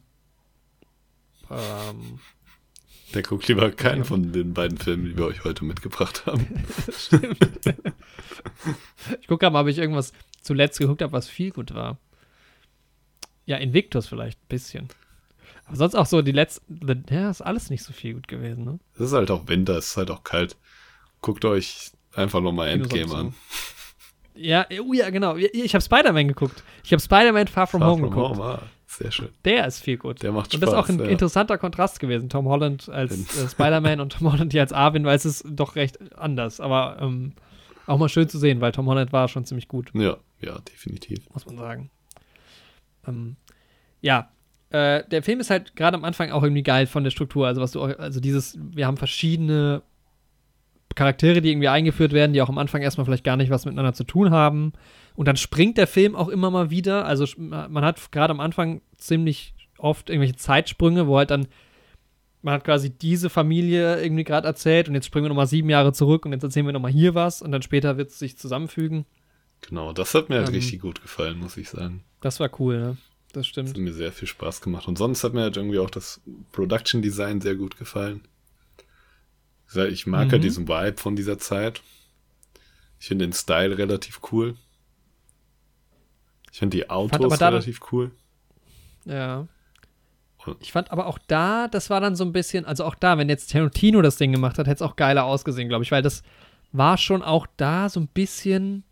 ähm, der guckt lieber keinen von den beiden Filmen, die wir euch heute mitgebracht haben. ich gucke mal, ob ich irgendwas zuletzt geguckt habe, was viel gut war. Ja, Invictus vielleicht ein bisschen. Aber sonst auch so die letzten, ja, ist alles nicht so viel gut gewesen, ne? Es ist halt auch Winter, es ist halt auch kalt. Guckt euch einfach nochmal Endgame an. Ja, oh ja, genau. Ich habe Spider-Man geguckt. Ich habe Spider-Man Far From Far Home from geguckt. Home, ah. Sehr schön. Der ist viel gut. Der macht Spaß. Und das ist auch ein ja. interessanter Kontrast gewesen. Tom Holland als äh, Spider-Man und Tom Holland hier als Arvin, weil es ist doch recht anders. Aber ähm, auch mal schön zu sehen, weil Tom Holland war schon ziemlich gut. Ja, ja, definitiv. Muss man sagen. Ähm, ja, äh, der Film ist halt gerade am Anfang auch irgendwie geil von der Struktur. Also, was du, also dieses, wir haben verschiedene Charaktere, die irgendwie eingeführt werden, die auch am Anfang erstmal vielleicht gar nicht was miteinander zu tun haben. Und dann springt der Film auch immer mal wieder. Also man hat gerade am Anfang ziemlich oft irgendwelche Zeitsprünge, wo halt dann man hat quasi diese Familie irgendwie gerade erzählt und jetzt springen wir nochmal sieben Jahre zurück und jetzt erzählen wir nochmal hier was und dann später wird es sich zusammenfügen. Genau, das hat mir halt ähm, richtig gut gefallen, muss ich sagen. Das war cool, ne? Das stimmt. Das hat mir sehr viel Spaß gemacht. Und sonst hat mir halt irgendwie auch das Production Design sehr gut gefallen. Ich mag mhm. halt diesen Vibe von dieser Zeit. Ich finde den Style relativ cool. Ich finde die Autos relativ cool. Ja. Ich fand aber auch da, das war dann so ein bisschen, also auch da, wenn jetzt Tarantino das Ding gemacht hat, hätte es auch geiler ausgesehen, glaube ich, weil das war schon auch da so ein bisschen,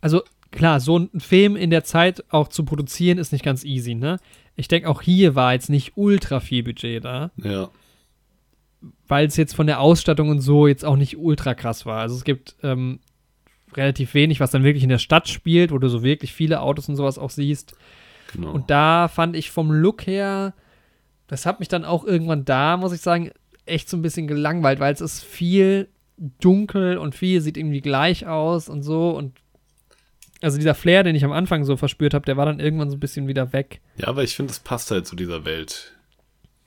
also klar, so ein Film in der Zeit auch zu produzieren ist nicht ganz easy, ne? Ich denke, auch hier war jetzt nicht ultra viel Budget da. Ja. Weil es jetzt von der Ausstattung und so jetzt auch nicht ultra krass war. Also es gibt ähm, relativ wenig, was dann wirklich in der Stadt spielt, wo du so wirklich viele Autos und sowas auch siehst. Genau. Und da fand ich vom Look her, das hat mich dann auch irgendwann da, muss ich sagen, echt so ein bisschen gelangweilt, weil es ist viel dunkel und viel sieht irgendwie gleich aus und so und also dieser Flair, den ich am Anfang so verspürt habe, der war dann irgendwann so ein bisschen wieder weg. Ja, aber ich finde, es passt halt zu dieser Welt,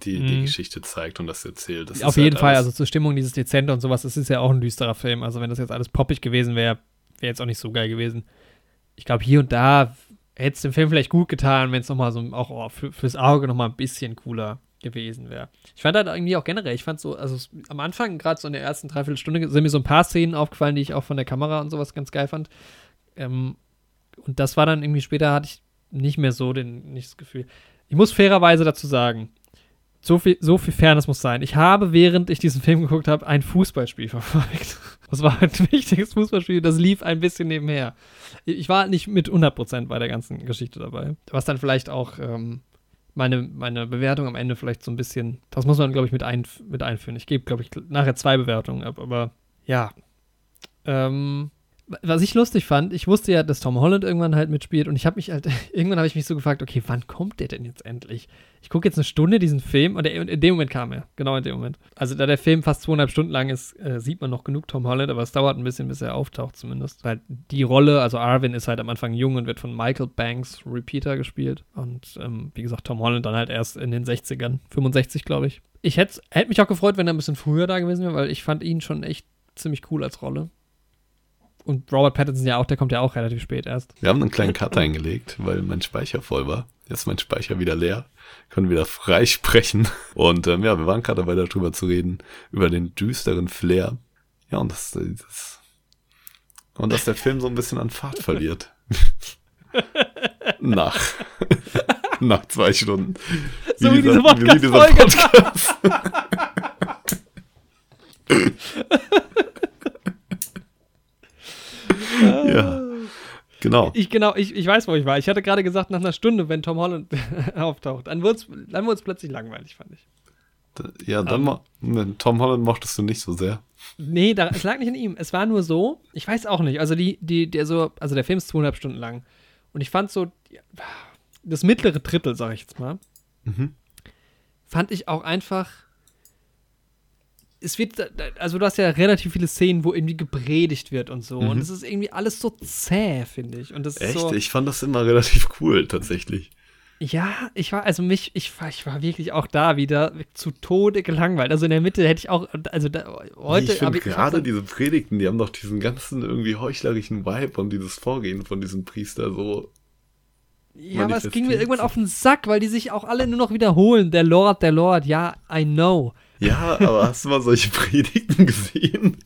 die mhm. die Geschichte zeigt und das erzählt. Das Auf jeden halt Fall, also zur Stimmung dieses Dezente und sowas, es ist ja auch ein düsterer Film. Also wenn das jetzt alles poppig gewesen wäre, wäre jetzt auch nicht so geil gewesen. Ich glaube, hier und da hätte es dem Film vielleicht gut getan, wenn es nochmal so auch oh, für, fürs Auge nochmal ein bisschen cooler gewesen wäre. Ich fand halt irgendwie auch generell, ich fand so, also am Anfang, gerade so in der ersten Dreiviertelstunde, sind mir so ein paar Szenen aufgefallen, die ich auch von der Kamera und sowas ganz geil fand. Ähm, und das war dann irgendwie später, hatte ich nicht mehr so den, nicht das Gefühl. Ich muss fairerweise dazu sagen, so viel, so viel Fairness muss sein. Ich habe, während ich diesen Film geguckt habe, ein Fußballspiel verfolgt. Das war ein wichtiges Fußballspiel, das lief ein bisschen nebenher. Ich war nicht mit 100% bei der ganzen Geschichte dabei. Was dann vielleicht auch ähm, meine, meine Bewertung am Ende vielleicht so ein bisschen, das muss man, glaube ich, mit, ein, mit einführen. Ich gebe, glaube ich, nachher zwei Bewertungen ab, aber ja. Ähm, was ich lustig fand, ich wusste ja, dass Tom Holland irgendwann halt mitspielt und ich habe mich halt, irgendwann habe ich mich so gefragt, okay, wann kommt der denn jetzt endlich? Ich gucke jetzt eine Stunde diesen Film und in dem Moment kam er, genau in dem Moment. Also da der Film fast zweieinhalb Stunden lang ist, äh, sieht man noch genug Tom Holland, aber es dauert ein bisschen, bis er auftaucht zumindest. Halt die Rolle, also Arvin ist halt am Anfang jung und wird von Michael Banks Repeater gespielt und ähm, wie gesagt, Tom Holland dann halt erst in den 60ern, 65 glaube ich. Ich hätte hätt mich auch gefreut, wenn er ein bisschen früher da gewesen wäre, weil ich fand ihn schon echt ziemlich cool als Rolle. Und Robert Pattinson ja auch, der kommt ja auch relativ spät erst. Wir haben einen kleinen Cut eingelegt, weil mein Speicher voll war. Jetzt ist mein Speicher wieder leer. Können wieder frei sprechen. Und ähm, ja, wir waren gerade dabei, darüber zu reden, über den düsteren Flair. Ja, und das, das und dass der Film so ein bisschen an Fahrt verliert. nach, nach zwei Stunden. So wie, wie diese Podcast-Folge. ja. Genau. Ich, genau, ich, ich weiß, wo ich war. Ich hatte gerade gesagt, nach einer Stunde, wenn Tom Holland auftaucht, dann wurde es dann plötzlich langweilig, fand ich. Ja, dann um, ne, Tom Holland mochtest du nicht so sehr. Nee, da, es lag nicht an ihm. Es war nur so, ich weiß auch nicht. Also, die, die, der so, also der Film ist zweieinhalb Stunden lang. Und ich fand so, das mittlere Drittel, sag ich jetzt mal, mhm. fand ich auch einfach es wird, also du hast ja relativ viele Szenen, wo irgendwie gepredigt wird und so. Mhm. Und es ist irgendwie alles so zäh, finde ich. Und das Echt? So, ich fand das immer relativ cool, tatsächlich. Ja, ich war, also mich, ich war, ich war wirklich auch da wieder zu Tode gelangweilt. Also in der Mitte hätte ich auch, also da, heute. Ich finde gerade diese Predigten, die haben doch diesen ganzen irgendwie heuchlerischen Vibe und dieses Vorgehen von diesem Priester so. Ja, aber es ging mir irgendwann auf den Sack, weil die sich auch alle nur noch wiederholen. Der Lord, der Lord, ja, I know. Ja, aber hast du mal solche Predigten gesehen?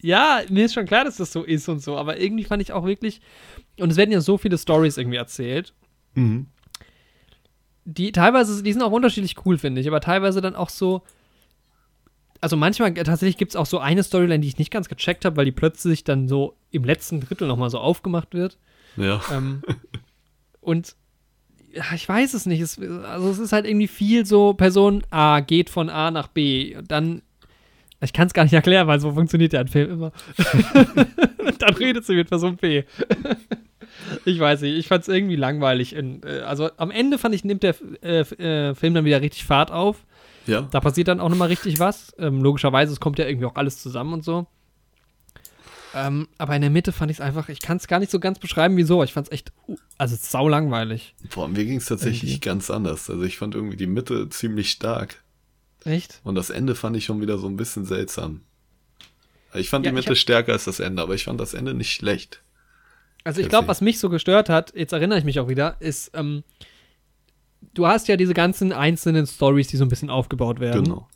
Ja, mir ist schon klar, dass das so ist und so, aber irgendwie fand ich auch wirklich, und es werden ja so viele Stories irgendwie erzählt, mhm. die teilweise, die sind auch unterschiedlich cool, finde ich, aber teilweise dann auch so, also manchmal tatsächlich gibt es auch so eine Storyline, die ich nicht ganz gecheckt habe, weil die plötzlich dann so im letzten Drittel nochmal so aufgemacht wird. Ja. Ähm, und ich weiß es nicht. Es, also es ist halt irgendwie viel so, Person A geht von A nach B. Dann, ich kann es gar nicht erklären, weil so funktioniert ja ein Film immer. dann redet sie mit Person B. ich weiß nicht, ich fand es irgendwie langweilig. In, äh, also am Ende fand ich, nimmt der äh, äh, Film dann wieder richtig Fahrt auf. Ja. Da passiert dann auch nochmal richtig was. Ähm, logischerweise, es kommt ja irgendwie auch alles zusammen und so. Ähm, aber in der Mitte fand ich es einfach, ich kann es gar nicht so ganz beschreiben, wieso. Ich fand es echt, also sau langweilig. Boah, mir ging es tatsächlich irgendwie. ganz anders. Also ich fand irgendwie die Mitte ziemlich stark. Echt? Und das Ende fand ich schon wieder so ein bisschen seltsam. Ich fand ja, die Mitte hab... stärker als das Ende, aber ich fand das Ende nicht schlecht. Also ich glaube, was mich so gestört hat, jetzt erinnere ich mich auch wieder, ist, ähm, du hast ja diese ganzen einzelnen Stories, die so ein bisschen aufgebaut werden. Genau.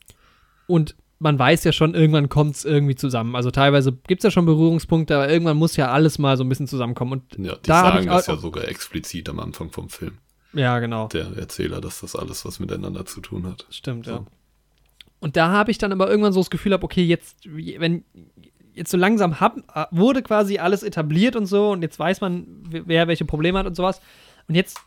Und man weiß ja schon, irgendwann kommt es irgendwie zusammen. Also teilweise gibt es ja schon Berührungspunkte, aber irgendwann muss ja alles mal so ein bisschen zusammenkommen. Und ja, die da sagen das ja sogar explizit am Anfang vom Film. Ja, genau. Der Erzähler, dass das alles was miteinander zu tun hat. Stimmt, so. ja. Und da habe ich dann aber irgendwann so das Gefühl habe, okay, jetzt, wenn jetzt so langsam hab, wurde quasi alles etabliert und so und jetzt weiß man, wer welche Probleme hat und sowas. Und jetzt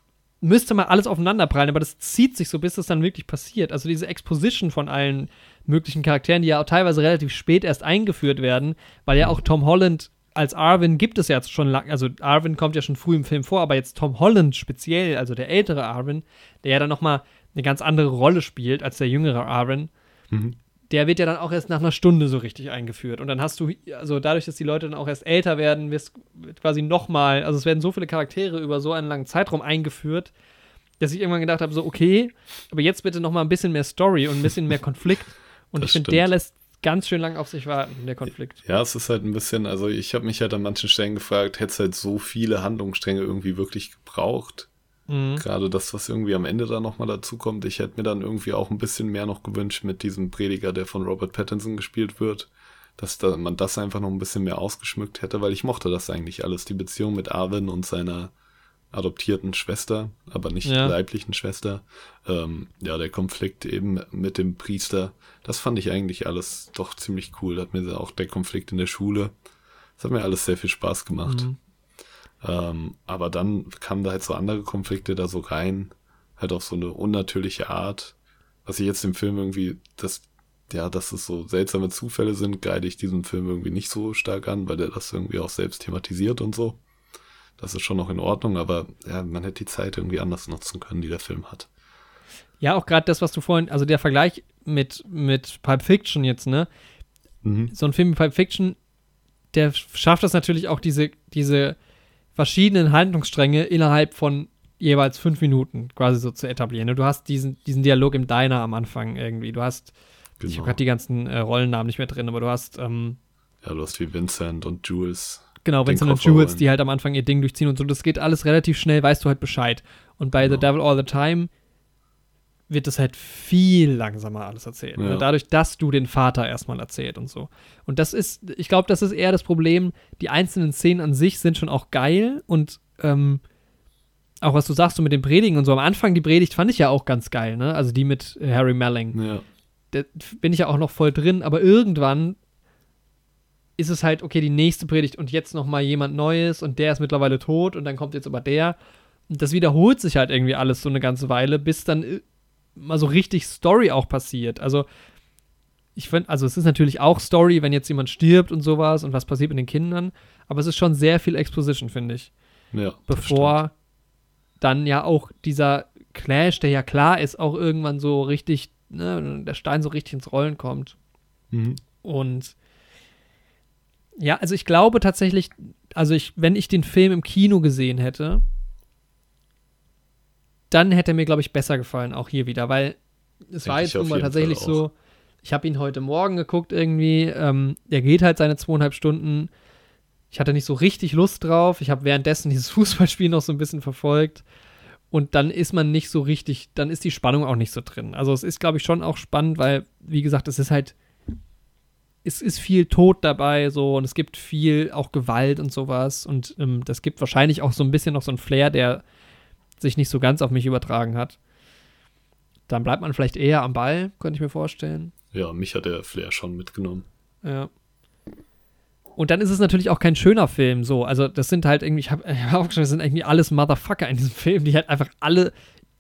müsste mal alles aufeinander prallen, aber das zieht sich so, bis das dann wirklich passiert. Also diese Exposition von allen möglichen Charakteren, die ja auch teilweise relativ spät erst eingeführt werden, weil ja auch Tom Holland als Arvin gibt es ja schon lange, also Arvin kommt ja schon früh im Film vor, aber jetzt Tom Holland speziell, also der ältere Arvin, der ja dann nochmal eine ganz andere Rolle spielt als der jüngere Arvin, mhm. Der wird ja dann auch erst nach einer Stunde so richtig eingeführt. Und dann hast du, also dadurch, dass die Leute dann auch erst älter werden, wirst quasi nochmal, also es werden so viele Charaktere über so einen langen Zeitraum eingeführt, dass ich irgendwann gedacht habe, so, okay, aber jetzt bitte nochmal ein bisschen mehr Story und ein bisschen mehr Konflikt. Und das ich finde, der lässt ganz schön lang auf sich warten, der Konflikt. Ja, es ist halt ein bisschen, also ich habe mich halt an manchen Stellen gefragt, hätte es halt so viele Handlungsstränge irgendwie wirklich gebraucht? Mhm. Gerade das, was irgendwie am Ende da nochmal dazu kommt. Ich hätte mir dann irgendwie auch ein bisschen mehr noch gewünscht mit diesem Prediger, der von Robert Pattinson gespielt wird, dass da, man das einfach noch ein bisschen mehr ausgeschmückt hätte, weil ich mochte das eigentlich alles, die Beziehung mit Arwen und seiner adoptierten Schwester, aber nicht ja. leiblichen Schwester. Ähm, ja, der Konflikt eben mit dem Priester, das fand ich eigentlich alles doch ziemlich cool. Hat mir auch der Konflikt in der Schule, das hat mir alles sehr viel Spaß gemacht. Mhm. Ähm, aber dann kamen da halt so andere Konflikte da so rein, halt auf so eine unnatürliche Art. Was ich jetzt im Film irgendwie, das, ja, dass es so seltsame Zufälle sind, geide ich diesen Film irgendwie nicht so stark an, weil der das irgendwie auch selbst thematisiert und so. Das ist schon noch in Ordnung, aber ja, man hätte die Zeit irgendwie anders nutzen können, die der Film hat. Ja, auch gerade das, was du vorhin, also der Vergleich mit, mit Pulp Fiction jetzt, ne? Mhm. So ein Film wie Pulp Fiction, der schafft es natürlich auch, diese, diese verschiedenen Handlungsstränge innerhalb von jeweils fünf Minuten quasi so zu etablieren. Ne? Du hast diesen, diesen Dialog im Diner am Anfang irgendwie. Du hast, genau. ich habe gerade die ganzen äh, Rollennamen nicht mehr drin, aber du hast. Ähm, ja, du hast wie Vincent und Jules Genau, Koffer Jewels, holen. die halt am Anfang ihr Ding durchziehen und so, das geht alles relativ schnell, weißt du halt Bescheid. Und bei The Genau. Devil All the Time wird das halt viel langsamer alles erzählt. Ne? Ja. Dadurch, dass du den Vater erstmal erzählt und so. Und das ist, ich glaube, das ist eher das Problem. Die einzelnen Szenen an sich sind schon auch geil und ähm, auch was du sagst, so mit dem Predigen und so. Am Anfang die Predigt fand ich ja auch ganz geil, ne? Also die mit äh, Harry Melling Ja. da bin ich ja auch noch voll drin, aber irgendwann ist es halt, okay, die nächste Predigt und jetzt noch mal jemand Neues und der ist mittlerweile tot und dann kommt jetzt aber der. Und das wiederholt sich halt irgendwie alles so eine ganze Weile, bis dann mal so richtig Story auch passiert. Also, ich finde, also es ist natürlich auch Story, wenn jetzt jemand stirbt und sowas und was passiert mit den Kindern, aber es ist schon sehr viel Exposition, finde ich Ja. bevor dann ja auch dieser Clash, der ja klar ist, auch irgendwann so richtig, ne, der Stein so richtig ins Rollen kommt. Mhm. Und ja, also ich glaube tatsächlich, also ich, wenn ich den Film im Kino gesehen hätte, dann hätte er mir, glaube ich, besser gefallen, auch hier wieder, weil es Denk war jetzt nun mal tatsächlich so, ich habe ihn heute Morgen geguckt irgendwie, ähm, der geht halt seine zweieinhalb Stunden. Ich hatte nicht so richtig Lust drauf. Ich habe währenddessen dieses Fußballspiel noch so ein bisschen verfolgt. Und dann ist man nicht so richtig, dann ist die Spannung auch nicht so drin. Also es ist, glaube ich, schon auch spannend, weil, wie gesagt, es ist halt, es ist viel Tod dabei, so, und es gibt viel auch Gewalt und sowas. Und ähm, das gibt wahrscheinlich auch so ein bisschen noch so einen Flair, der sich nicht so ganz auf mich übertragen hat. Dann bleibt man vielleicht eher am Ball, könnte ich mir vorstellen. Ja, mich hat der Flair schon mitgenommen. Ja. Und dann ist es natürlich auch kein schöner Film, so. Also, das sind halt irgendwie, ich habe hab aufgeschrieben, das sind irgendwie alles Motherfucker in diesem Film, die halt einfach alle,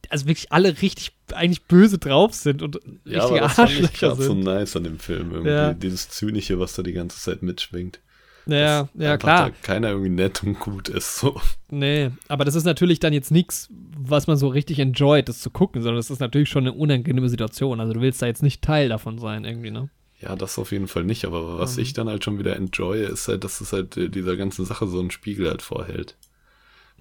also wirklich alle richtig eigentlich böse drauf sind und Ja, aber richtige das fand ich Arschlöcher gerade so sind. nice an dem Film. Irgendwie. Ja. Dieses Zynische, was da die ganze Zeit mitschwingt. Ja, ja, klar. Da keiner irgendwie nett und gut ist. So. Nee, aber das ist natürlich dann jetzt nichts, was man so richtig enjoyt, das zu gucken, sondern das ist natürlich schon eine unangenehme Situation. Also, du willst da jetzt nicht Teil davon sein, irgendwie, ne? Ja, das auf jeden Fall nicht. Aber was Mhm. ich dann halt schon wieder enjoye, ist halt, dass es halt äh, dieser ganzen Sache so einen Spiegel halt vorhält.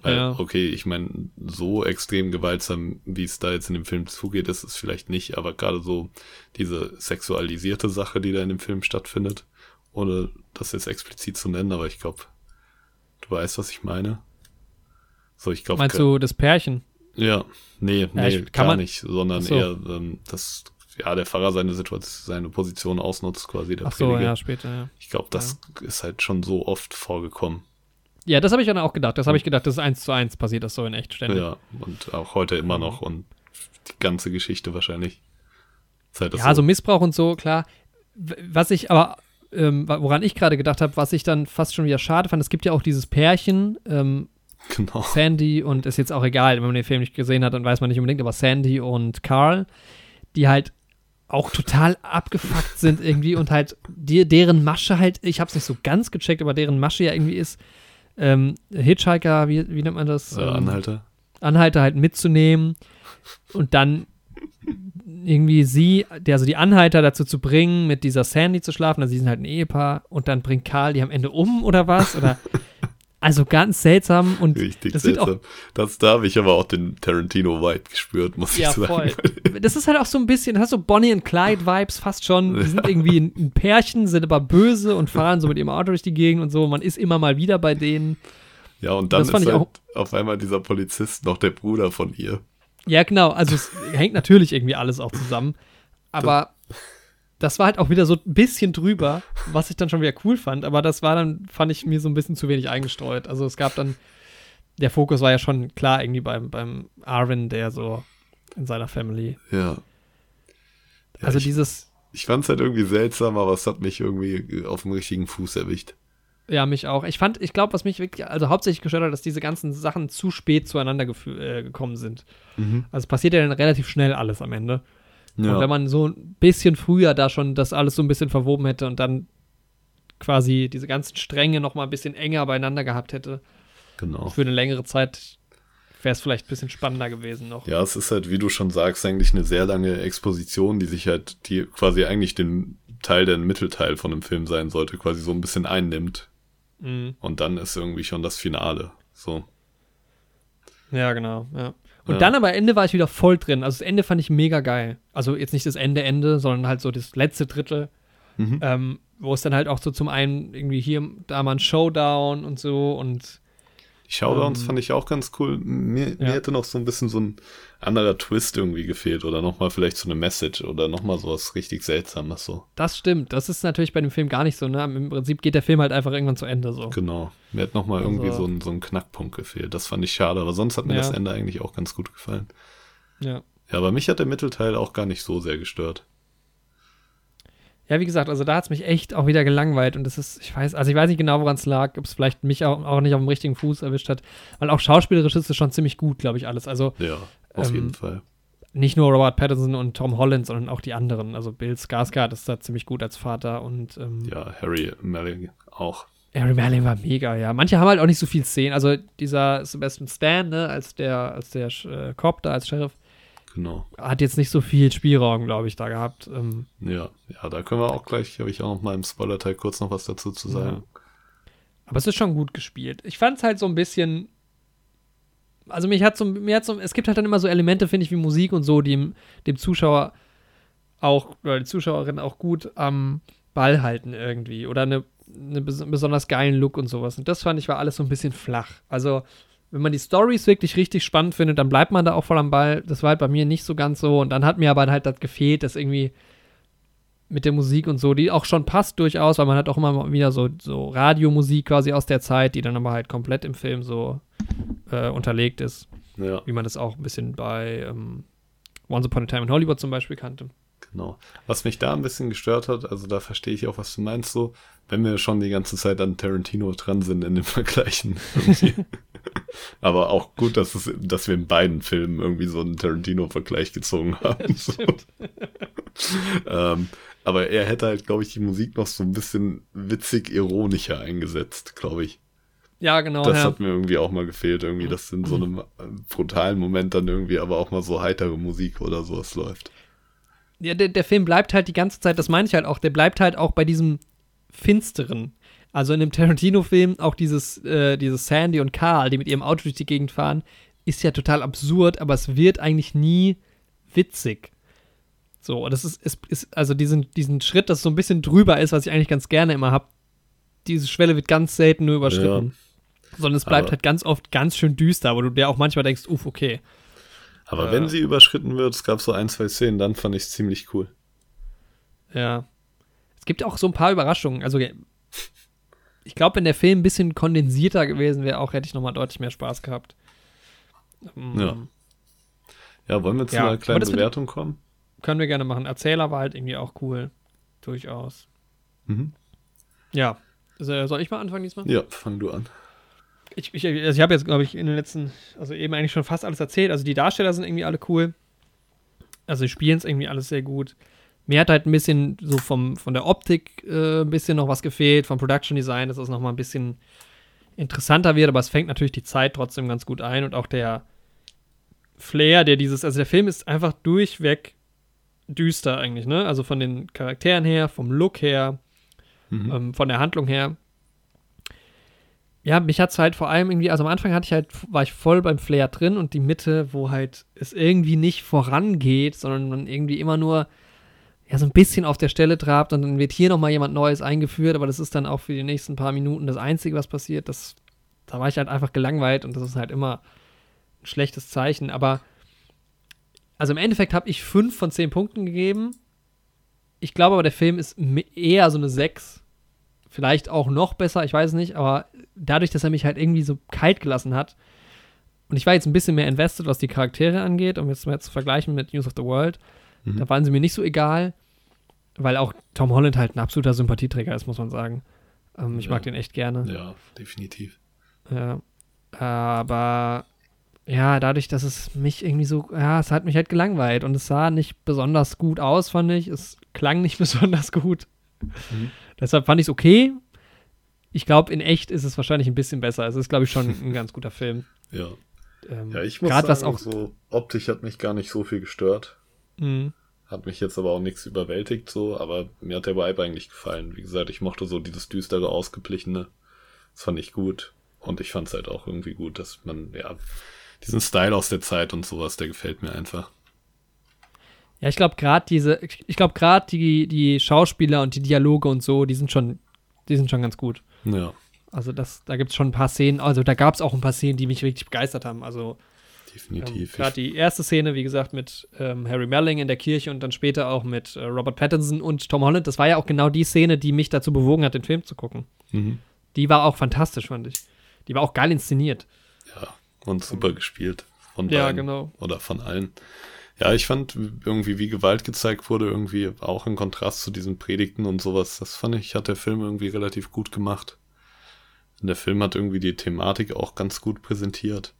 Weil, Ja. okay, ich meine, so extrem gewaltsam, wie es da jetzt in dem Film zugeht, ist es vielleicht nicht, aber gerade so diese sexualisierte Sache, die da in dem Film stattfindet, ohne das jetzt explizit zu nennen, aber ich glaube, du weißt, was ich meine. So, ich glaube, Meinst du das Pärchen? ja, nee, nee, ich- kann gar man- nicht, sondern so. eher, ähm, dass ja, der Pfarrer seine Situation, seine Position ausnutzt, quasi der Ach so, Prediger. ja, später, ja. Ich glaube, das ist halt schon so oft vorgekommen. Ja, das habe ich dann auch gedacht. Das habe ich gedacht, das ist eins zu eins passiert, das so in echt ständig. Ja, und auch heute immer noch und die ganze Geschichte wahrscheinlich. Halt Ja, so Missbrauch und so, klar. Was ich aber, ähm, woran ich gerade gedacht habe, was ich dann fast schon wieder schade fand, es gibt ja auch dieses Pärchen, ähm, genau. Sandy und ist jetzt auch egal, wenn man den Film nicht gesehen hat, dann weiß man nicht unbedingt, aber Sandy und Carl, die halt auch total abgefuckt sind irgendwie und halt die, deren Masche halt, ich habe es nicht so ganz gecheckt, aber deren Masche ja irgendwie ist, ähm, Hitchhiker, wie, wie nennt man das? Äh, Ähm, Anhalter. Anhalter halt mitzunehmen und dann irgendwie sie, der, also die Anhalter dazu zu bringen, mit dieser Sandy zu schlafen, also sie sind halt ein Ehepaar und dann bringt Karl die am Ende um oder was? Oder also ganz seltsam und Richtig das sieht auch seltsam. Das, da habe ich aber auch den Tarantino-Vibe gespürt, muss ja ich sagen. voll. Das ist halt auch so ein bisschen, das hat so Bonnie und Clyde Vibes fast schon. Die sind irgendwie ein, Pärchen, sind aber böse und fahren so mit ihrem Auto durch die Gegend und so. Man ist immer mal wieder bei denen. Ja, und dann fand ist halt auf einmal dieser Polizist noch der Bruder von ihr. Ja, genau. Also es hängt natürlich irgendwie alles auch zusammen. Aber das war halt auch wieder so ein bisschen drüber, was ich dann schon wieder cool fand. Aber das war dann, fand ich mir so ein bisschen zu wenig eingestreut. Also es gab dann, der Fokus war ja schon klar irgendwie beim, beim Arvin, der so in seiner Family. Ja. ja Also ich, dieses, ich fand es halt irgendwie seltsam, aber es hat mich irgendwie auf dem richtigen Fuß erwischt. Ja, mich auch. Ich fand, ich glaube, was mich wirklich, also hauptsächlich gestört hat, dass diese ganzen Sachen zu spät zueinander äh, gekommen sind. Also es passiert ja dann relativ schnell alles am Ende. Und wenn man so ein bisschen früher da schon das alles so ein bisschen verwoben hätte und dann quasi diese ganzen Stränge noch mal ein bisschen enger beieinander gehabt hätte, genau. für eine längere Zeit wäre es vielleicht ein bisschen spannender gewesen noch. Ja, es ist halt, wie du schon sagst, eigentlich eine sehr lange Exposition, die sich halt, die quasi eigentlich den Teil, der ein Mittelteil von dem Film sein sollte, quasi so ein bisschen einnimmt. Mhm. Und dann ist irgendwie schon das Finale. So. Ja, genau, ja. Und Ja. dann aber Ende war ich wieder voll drin. Also das Ende fand ich mega geil. Also jetzt nicht das Ende, Ende, sondern halt so das letzte Drittel. Mhm. Ähm, wo es dann halt auch so zum einen irgendwie hier, da mal ein Showdown und so und die Showdowns ähm, fand ich auch ganz cool. Mir, ja. mir, hätte noch so ein bisschen so ein anderer Twist irgendwie gefehlt oder nochmal vielleicht so eine Message oder nochmal sowas richtig Seltsames so. Das stimmt. Das ist natürlich bei dem Film gar nicht so, ne? Im Prinzip geht der Film halt einfach irgendwann zu Ende so. Genau. Mir hat nochmal also, irgendwie so ein, so ein Knackpunkt gefehlt. Das fand ich schade, aber sonst hat mir ja. das Ende eigentlich auch ganz gut gefallen. Ja. Ja, aber mich hat der Mittelteil auch gar nicht so sehr gestört. Ja, wie gesagt, also da hat es mich echt auch wieder gelangweilt und das ist, ich weiß, also ich weiß nicht genau, woran es lag, ob es vielleicht mich auch, auch, nicht auf dem richtigen Fuß erwischt hat, weil auch schauspielerisch ist es schon ziemlich gut, glaube ich, alles. Also ja, auf ähm, jeden Fall. Nicht nur Robert Pattinson und Tom Holland, sondern auch die anderen. Also Bill Skarsgård ist da ziemlich gut als Vater und ähm, ja, Harry Melling auch. Harry Melling war mega, ja. Manche haben halt auch nicht so viel Szenen. Also dieser Sebastian Stan, ne, als der, als der äh, Cop da als Sheriff, Genau. Hat jetzt nicht so viel Spielraum, glaube ich, da gehabt. Ähm, ja, ja, da können wir auch gleich, habe ich auch noch mal im Spoiler-Teil kurz noch was dazu zu sagen. Ja. Aber es ist schon gut gespielt. Ich fand es halt so ein bisschen. Also mich hat so, mir hat so, es gibt halt dann immer so Elemente, finde ich, wie Musik und so, die dem, dem Zuschauer auch, oder die Zuschauerin auch gut am Ball halten irgendwie. Oder eine, eine besonders geilen Look und sowas. Und das fand ich war alles so ein bisschen flach. Also wenn man die Stories wirklich richtig spannend findet, dann bleibt man da auch voll am Ball. Das war halt bei mir nicht so ganz so. Und dann hat mir aber halt das gefehlt, dass irgendwie mit der Musik und so, die auch schon passt durchaus, weil man hat auch immer wieder so, so Radiomusik quasi aus der Zeit, die dann aber halt komplett im Film so äh, unterlegt ist. Ja. Wie man das auch ein bisschen bei ähm, Once Upon a Time in Hollywood zum Beispiel kannte. Genau. Was mich da ein bisschen gestört hat, also da verstehe ich auch, was du meinst, so, wenn wir schon die ganze Zeit an Tarantino dran sind in den Vergleichen. Aber auch gut, dass, es, dass wir in beiden Filmen irgendwie so einen Tarantino-Vergleich gezogen haben. So. ähm, aber er hätte halt, glaube ich, die Musik noch so ein bisschen witzig ironischer eingesetzt, glaube ich. Ja, genau. Das ja. hat mir irgendwie auch mal gefehlt, irgendwie, dass in so einem brutalen Moment dann irgendwie aber auch mal so heitere Musik oder sowas läuft. Ja, der, der Film bleibt halt die ganze Zeit, das meine ich halt auch, der bleibt halt auch bei diesem Finsteren. Also in dem Tarantino-Film auch dieses, äh, dieses Sandy und Carl, die mit ihrem Auto durch die Gegend fahren, ist ja total absurd, aber es wird eigentlich nie witzig. So, das ist, ist, ist also diesen, diesen Schritt, das so ein bisschen drüber ist, was ich eigentlich ganz gerne immer habe, diese Schwelle wird ganz selten nur überschritten. Ja. Sondern es bleibt aber halt ganz oft ganz schön düster, wo du dir auch manchmal denkst, uff, okay. Aber äh, wenn sie überschritten wird, es gab so ein, zwei Szenen, dann fand ich es ziemlich cool. Ja. Es gibt auch so ein paar Überraschungen. Also ich glaube, wenn der Film ein bisschen kondensierter gewesen wäre, auch hätte ich nochmal deutlich mehr Spaß gehabt. Um, ja. Ja, wollen wir zu ja, einer kleinen Bewertung kommen? Können wir gerne machen. Erzähler war halt irgendwie auch cool. Durchaus. Mhm. Ja. Soll ich mal anfangen diesmal? Ja, fang du an. Ich, ich, also ich habe jetzt, glaube ich, in den letzten, also eben eigentlich schon fast alles erzählt. Also die Darsteller sind irgendwie alle cool. Also die spielen es irgendwie alles sehr gut. Mir hat halt ein bisschen so vom, von der Optik äh, ein bisschen noch was gefehlt, vom Production Design, dass es nochmal ein bisschen interessanter wird, aber es fängt natürlich die Zeit trotzdem ganz gut ein und auch der Flair, der dieses, also der Film ist einfach durchweg düster eigentlich, ne? Also von den Charakteren her, vom Look her, mhm. ähm, von der Handlung her. Ja, mich hat es halt vor allem irgendwie, also am Anfang hatte ich halt, war ich voll beim Flair drin und die Mitte, wo halt es irgendwie nicht vorangeht, sondern man irgendwie immer nur ja, so ein bisschen auf der Stelle trabt und dann wird hier nochmal jemand Neues eingeführt, aber das ist dann auch für die nächsten paar Minuten das Einzige, was passiert. Das, da war ich halt einfach gelangweilt und das ist halt immer ein schlechtes Zeichen. Aber, also im Endeffekt habe ich fünf von zehn Punkten gegeben. Ich glaube aber, der Film ist eher so eine sechs. Vielleicht auch noch besser, ich weiß nicht, aber dadurch, dass er mich halt irgendwie so kalt gelassen hat, und ich war jetzt ein bisschen mehr invested, was die Charaktere angeht, um jetzt mal zu vergleichen mit News of the World, Mhm. Da waren sie mir nicht so egal, weil auch Tom Holland halt ein absoluter Sympathieträger ist, muss man sagen. Ähm, ich ja. mag den echt gerne. Ja, definitiv. Ja. Aber ja, dadurch, dass es mich irgendwie so, ja, es hat mich halt gelangweilt und es sah nicht besonders gut aus, fand ich. Es klang nicht besonders gut. Mhm. Deshalb fand ich es okay. Ich glaube, in echt ist es wahrscheinlich ein bisschen besser. Es ist, glaube ich, schon ein ganz guter Film. Ja. Ähm, ja, ich muss sagen, was auch so optisch hat mich gar nicht so viel gestört. Mhm. Hat mich jetzt aber auch nichts überwältigt so, aber mir hat der Vibe eigentlich gefallen. Wie gesagt, ich mochte so dieses düstere, ausgeblichene. Das fand ich gut. Und ich fand es halt auch irgendwie gut, dass man, ja, diesen Style aus der Zeit und sowas, der gefällt mir einfach. Ja, ich glaube gerade diese, ich glaube gerade die, die Schauspieler und die Dialoge und so, die sind schon, die sind schon ganz gut. Ja. Also das, da gibt es schon ein paar Szenen, also da gab es auch ein paar Szenen, die mich richtig begeistert haben. Also Definitiv. ähm, gerade die erste Szene, wie gesagt, mit ähm, Harry Melling in der Kirche und dann später auch mit äh, Robert Pattinson und Tom Holland, das war ja auch genau die Szene, die mich dazu bewogen hat, den Film zu gucken. mhm. Die war auch fantastisch, fand ich. Die war auch geil inszeniert. Ja, und super gespielt. Von Ja, beiden. genau. Oder von allen. Ja, ich fand irgendwie, wie Gewalt gezeigt wurde, irgendwie auch im Kontrast zu diesen Predigten und sowas. Das fand ich, hat der Film irgendwie relativ gut gemacht. Der Film hat irgendwie die Thematik auch ganz gut präsentiert.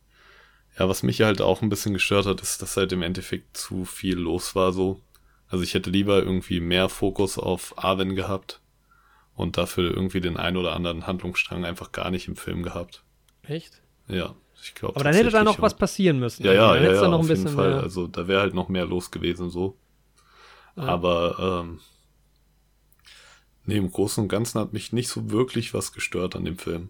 Ja, was mich halt auch ein bisschen gestört hat, ist, dass halt im Endeffekt zu viel los war so. Also ich hätte lieber irgendwie mehr Fokus auf Arwen gehabt und dafür irgendwie den ein oder anderen Handlungsstrang einfach gar nicht im Film gehabt. Echt? Ja, ich glaube. Aber dann hätte da noch was passieren müssen. Ja, ja, ja, ja da noch auf jeden Fall. mehr. Also da wäre halt noch mehr los gewesen so. Ja. Aber ähm, nee, im Großen und Ganzen hat mich nicht so wirklich was gestört an dem Film.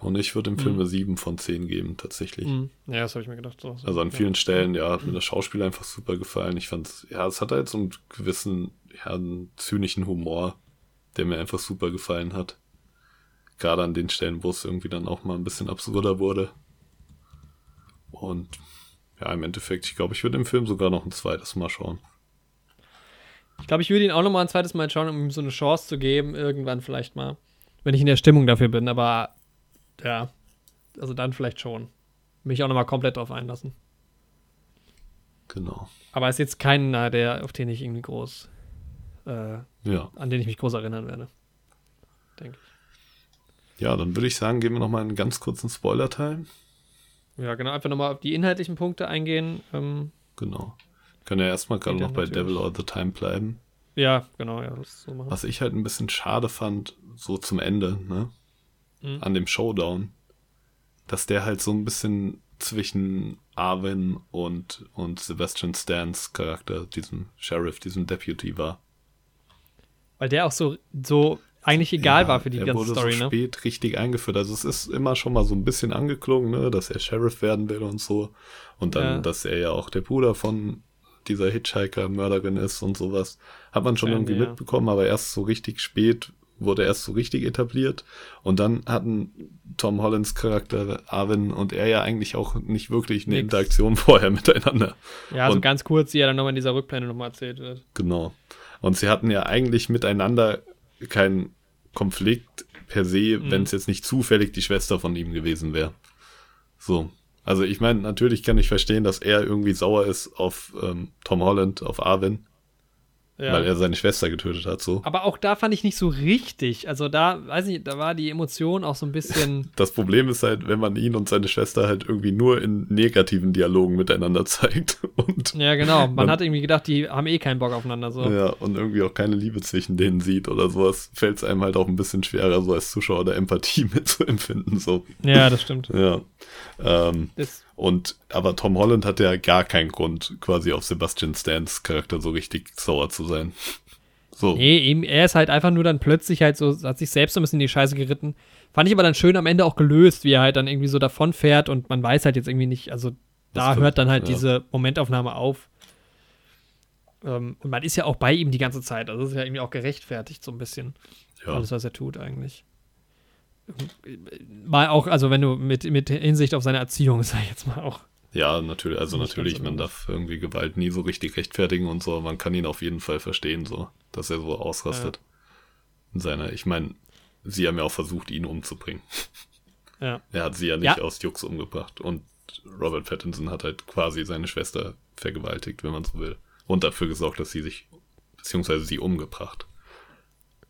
Und ich würde dem Film Mhm. eine 7 von 10 geben, tatsächlich. Mhm. Ja, das habe ich mir gedacht. So, so. Also an ja. vielen Stellen, ja, hat mir das Schauspiel einfach super gefallen. Ich fand, ja, es hat halt so einen gewissen, ja, einen zynischen Humor, der mir einfach super gefallen hat. Gerade an den Stellen, wo es irgendwie dann auch mal ein bisschen absurder wurde. Und ja, im Endeffekt, ich glaube, ich würde dem Film sogar noch ein zweites Mal schauen. Ich glaube, ich würde ihn auch noch mal ein zweites Mal schauen, um ihm so eine Chance zu geben, irgendwann vielleicht mal. Wenn ich in der Stimmung dafür bin, aber ja, also dann vielleicht schon. Mich auch noch mal komplett drauf einlassen. Genau. Aber ist jetzt keiner, der, auf den ich irgendwie groß, äh, Ja. an den ich mich groß erinnern werde. Denke ich. Ja, dann würde ich sagen, gehen wir noch mal einen ganz kurzen Spoiler-Teil. Ja, genau, einfach nochmal auf die inhaltlichen Punkte eingehen. Ähm, Genau. Können ja erstmal gerade noch bei natürlich. Devil All the Time bleiben. ja, genau, ja, so. Was ich halt ein bisschen schade fand, so zum Ende, ne? Mhm. An dem Showdown, dass der halt so ein bisschen zwischen Arwen und, und Sebastian Stans Charakter, diesem Sheriff, diesem Deputy war. Weil der auch so, so eigentlich egal Ja, war für die er ganze wurde Story, so ne? spät richtig eingeführt. Also es ist immer schon mal so ein bisschen angeklungen, ne, dass er Sheriff werden will und so. Und dann, Ja. dass er ja auch der Bruder von dieser Hitchhiker-Mörderin ist und sowas. Hat man schon Ja, irgendwie mitbekommen, aber erst so richtig spät wurde erst so richtig etabliert. Und dann hatten Tom Hollands Charakter Arwen und er ja eigentlich auch nicht wirklich eine Nix. Interaktion vorher miteinander. Ja, so Und- ganz kurz, die ja dann nochmal in dieser Rückblende nochmal erzählt wird. Genau. Und sie hatten ja eigentlich miteinander keinen Konflikt per se, Mhm. wenn es jetzt nicht zufällig die Schwester von ihm gewesen wäre. So. Also ich meine, natürlich kann ich verstehen, dass er irgendwie sauer ist auf ähm, Tom Holland, auf Arwen, Ja. weil er seine Schwester getötet hat, so. Aber auch da fand ich nicht so richtig. Also da, weiß ich, da war die Emotion auch so ein bisschen. Das Problem ist halt, wenn man ihn und seine Schwester halt irgendwie nur in negativen Dialogen miteinander zeigt und ja, genau. Man, Man- hat irgendwie gedacht, die haben eh keinen Bock aufeinander. So. Ja, und irgendwie auch keine Liebe zwischen denen sieht oder sowas, fällt es einem halt auch ein bisschen schwerer, so als Zuschauer da Empathie mitzuempfinden. So. Ja, das stimmt. Ja. Ähm, Das, und aber Tom Holland hat ja gar keinen Grund, quasi auf Sebastian Stans Charakter so richtig sauer zu sein. So. nee, ihm, er ist halt einfach nur dann plötzlich halt so, hat sich selbst so ein bisschen in die Scheiße geritten. Fand ich aber dann schön am Ende auch gelöst, wie er halt dann irgendwie so davon fährt und man weiß halt jetzt irgendwie nicht, also da stimmt, hört dann halt ja. diese Momentaufnahme auf. Ähm, und man ist ja auch bei ihm die ganze Zeit. Also das ist ja irgendwie auch gerechtfertigt, so ein bisschen. Ja. Alles, was er tut, eigentlich. Mal auch, also wenn du mit, mit Hinsicht auf seine Erziehung, sag ich jetzt mal auch. ja, natürlich, also natürlich, man darf irgendwie Gewalt nie so richtig rechtfertigen und so. Man kann ihn auf jeden Fall verstehen, so, dass er so ausrastet. In seiner, ich meine, sie haben ja auch versucht, ihn umzubringen. Ja. Er hat sie ja nicht Ja. aus Jux umgebracht. Und Robert Pattinson hat halt quasi seine Schwester vergewaltigt, wenn man so will. Und dafür gesorgt, dass sie sich, beziehungsweise sie umgebracht.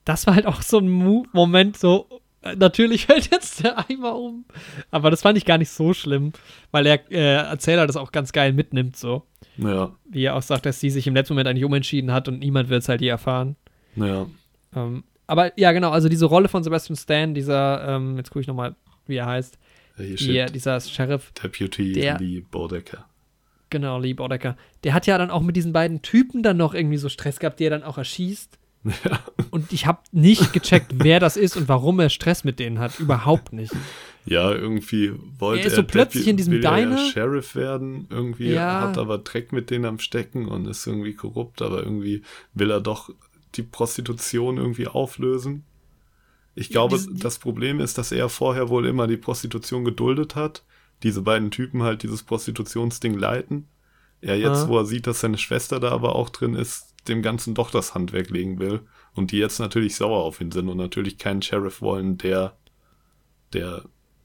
Das war halt auch so ein Mo Moment, so, natürlich fällt jetzt der Eimer um. Aber das fand ich gar nicht so schlimm, weil der äh, Erzähler das auch ganz geil mitnimmt, so. Naja, Wie er auch sagt, dass sie sich im letzten Moment eigentlich umentschieden hat und niemand wird es halt je erfahren. naja. Ähm, aber ja, genau, also diese Rolle von Sebastian Stan, dieser, ähm, jetzt gucke ich nochmal, wie er heißt, hier, steht dieser Sheriff, Deputy der- Lee Bodecker. genau, Lee Bodecker, der hat ja dann auch mit diesen beiden Typen dann noch irgendwie so Stress gehabt, die er dann auch erschießt. Und ich habe nicht gecheckt, wer das ist und warum er Stress mit denen hat. Überhaupt nicht. Ja, irgendwie wollte er, ist so plötzlich Deppy- in diesem er Diner. Ja Sheriff werden, irgendwie Ja. hat aber Dreck mit denen am Stecken und ist irgendwie korrupt, aber irgendwie will er doch die Prostitution irgendwie auflösen. Ich glaube, diese- die- das Problem ist, dass er vorher wohl immer die Prostitution geduldet hat. Diese beiden Typen halt dieses Prostitutionsding leiten. Er jetzt, Ah. wo er sieht, dass seine Schwester da aber auch drin ist, dem Ganzen doch das Handwerk legen will. Und die jetzt natürlich sauer auf ihn sind und natürlich keinen Sheriff wollen, der, der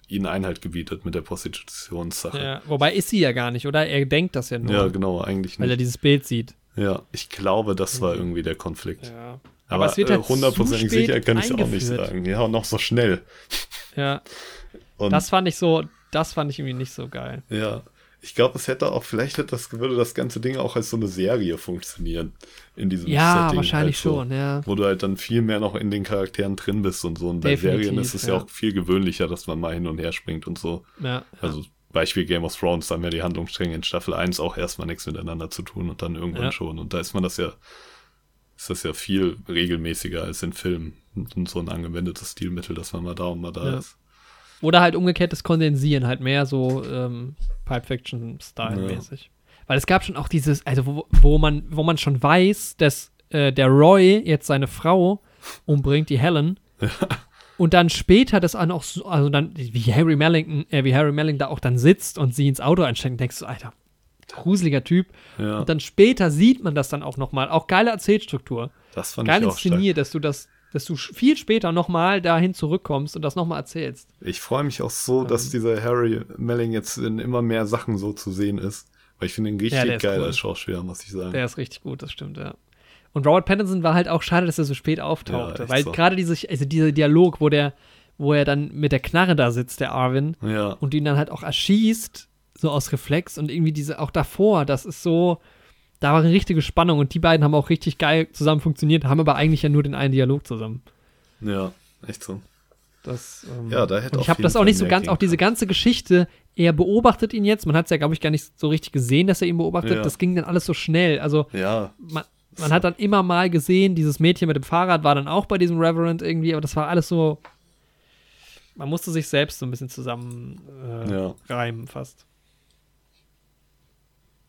ihnen Einhalt gebietet mit der Prostitutionssache. Ja, Ja, wobei ist sie ja gar nicht, oder? Er denkt das ja nur, genau, eigentlich weil er nicht. dieses Bild sieht. Ja, ich glaube, das war irgendwie der Konflikt. Ja. Aber, es wird äh, halt zu hundertprozentig sicher kann ich es auch nicht sagen. Ja, und noch so schnell. Ja, Und das fand ich so, das fand ich irgendwie nicht so geil. Ja, ich glaube, es hätte auch, vielleicht hätte das, würde das ganze Ding auch als so eine Serie funktionieren. In diesem Ja, Setting wahrscheinlich halt so, schon, ja. Wo du halt dann viel mehr noch in den Charakteren drin bist und so. Und bei Definitiv, Serien ist es ja. ja. auch viel gewöhnlicher, dass man mal hin und her springt und so. Ja, Also Beispiel Game of Thrones, da haben ja die Handlungsstränge in Staffel 1 auch erstmal nichts miteinander zu tun und dann irgendwann Ja. schon. Und da ist man das ja, ist das ja viel regelmäßiger als in Filmen. Und so ein angewendetes Stilmittel, dass man mal da und mal da Ja. ist. Oder halt umgekehrtes Kondensieren, halt mehr so ähm, Pipe Fiction-Style-mäßig. Weil es gab schon auch dieses, also wo, wo man, wo man schon weiß, dass äh, der Roy jetzt seine Frau umbringt, die Helen. Und dann später das auch noch so, also dann, wie Harry Melling, äh, wie Harry Melling da auch dann sitzt und sie ins Auto einsteigt, denkst du, Alter, gruseliger Typ. Ja, Und dann später sieht man das dann auch nochmal. Auch geile Erzählstruktur. das fand Geil ich auch stark. inszeniert, dass du das, dass du viel später nochmal dahin zurückkommst und das nochmal erzählst. Ich freue mich auch so, dass dieser Harry Melling jetzt in immer mehr Sachen so zu sehen ist. Weil ich finde ihn richtig Ja, geil cool. als Schauspieler, muss ich sagen. Der ist richtig gut, das stimmt, ja. Und Robert Pattinson war halt auch schade, dass er so spät auftauchte. Ja, weil so. gerade diese, also dieser Dialog, wo der, wo er dann mit der Knarre da sitzt, der Arvin, ja, und ihn dann halt auch erschießt, so aus Reflex und irgendwie diese, auch davor, das ist so, da war eine richtige Spannung und die beiden haben auch richtig geil zusammen funktioniert, haben aber eigentlich ja nur den einen Dialog zusammen. ja, echt so. Das, ähm, Ja, da hätte und ich habe das auch Fall nicht so ganz, auch diese ganze Geschichte, er beobachtet ihn jetzt, man hat es ja, glaube ich, gar nicht so richtig gesehen, dass er ihn beobachtet, Ja. das ging dann alles so schnell, also Ja, man, man hat dann immer mal gesehen, dieses Mädchen mit dem Fahrrad war dann auch bei diesem Reverend irgendwie, aber das war alles so, man musste sich selbst so ein bisschen zusammen äh, Ja. reimen fast.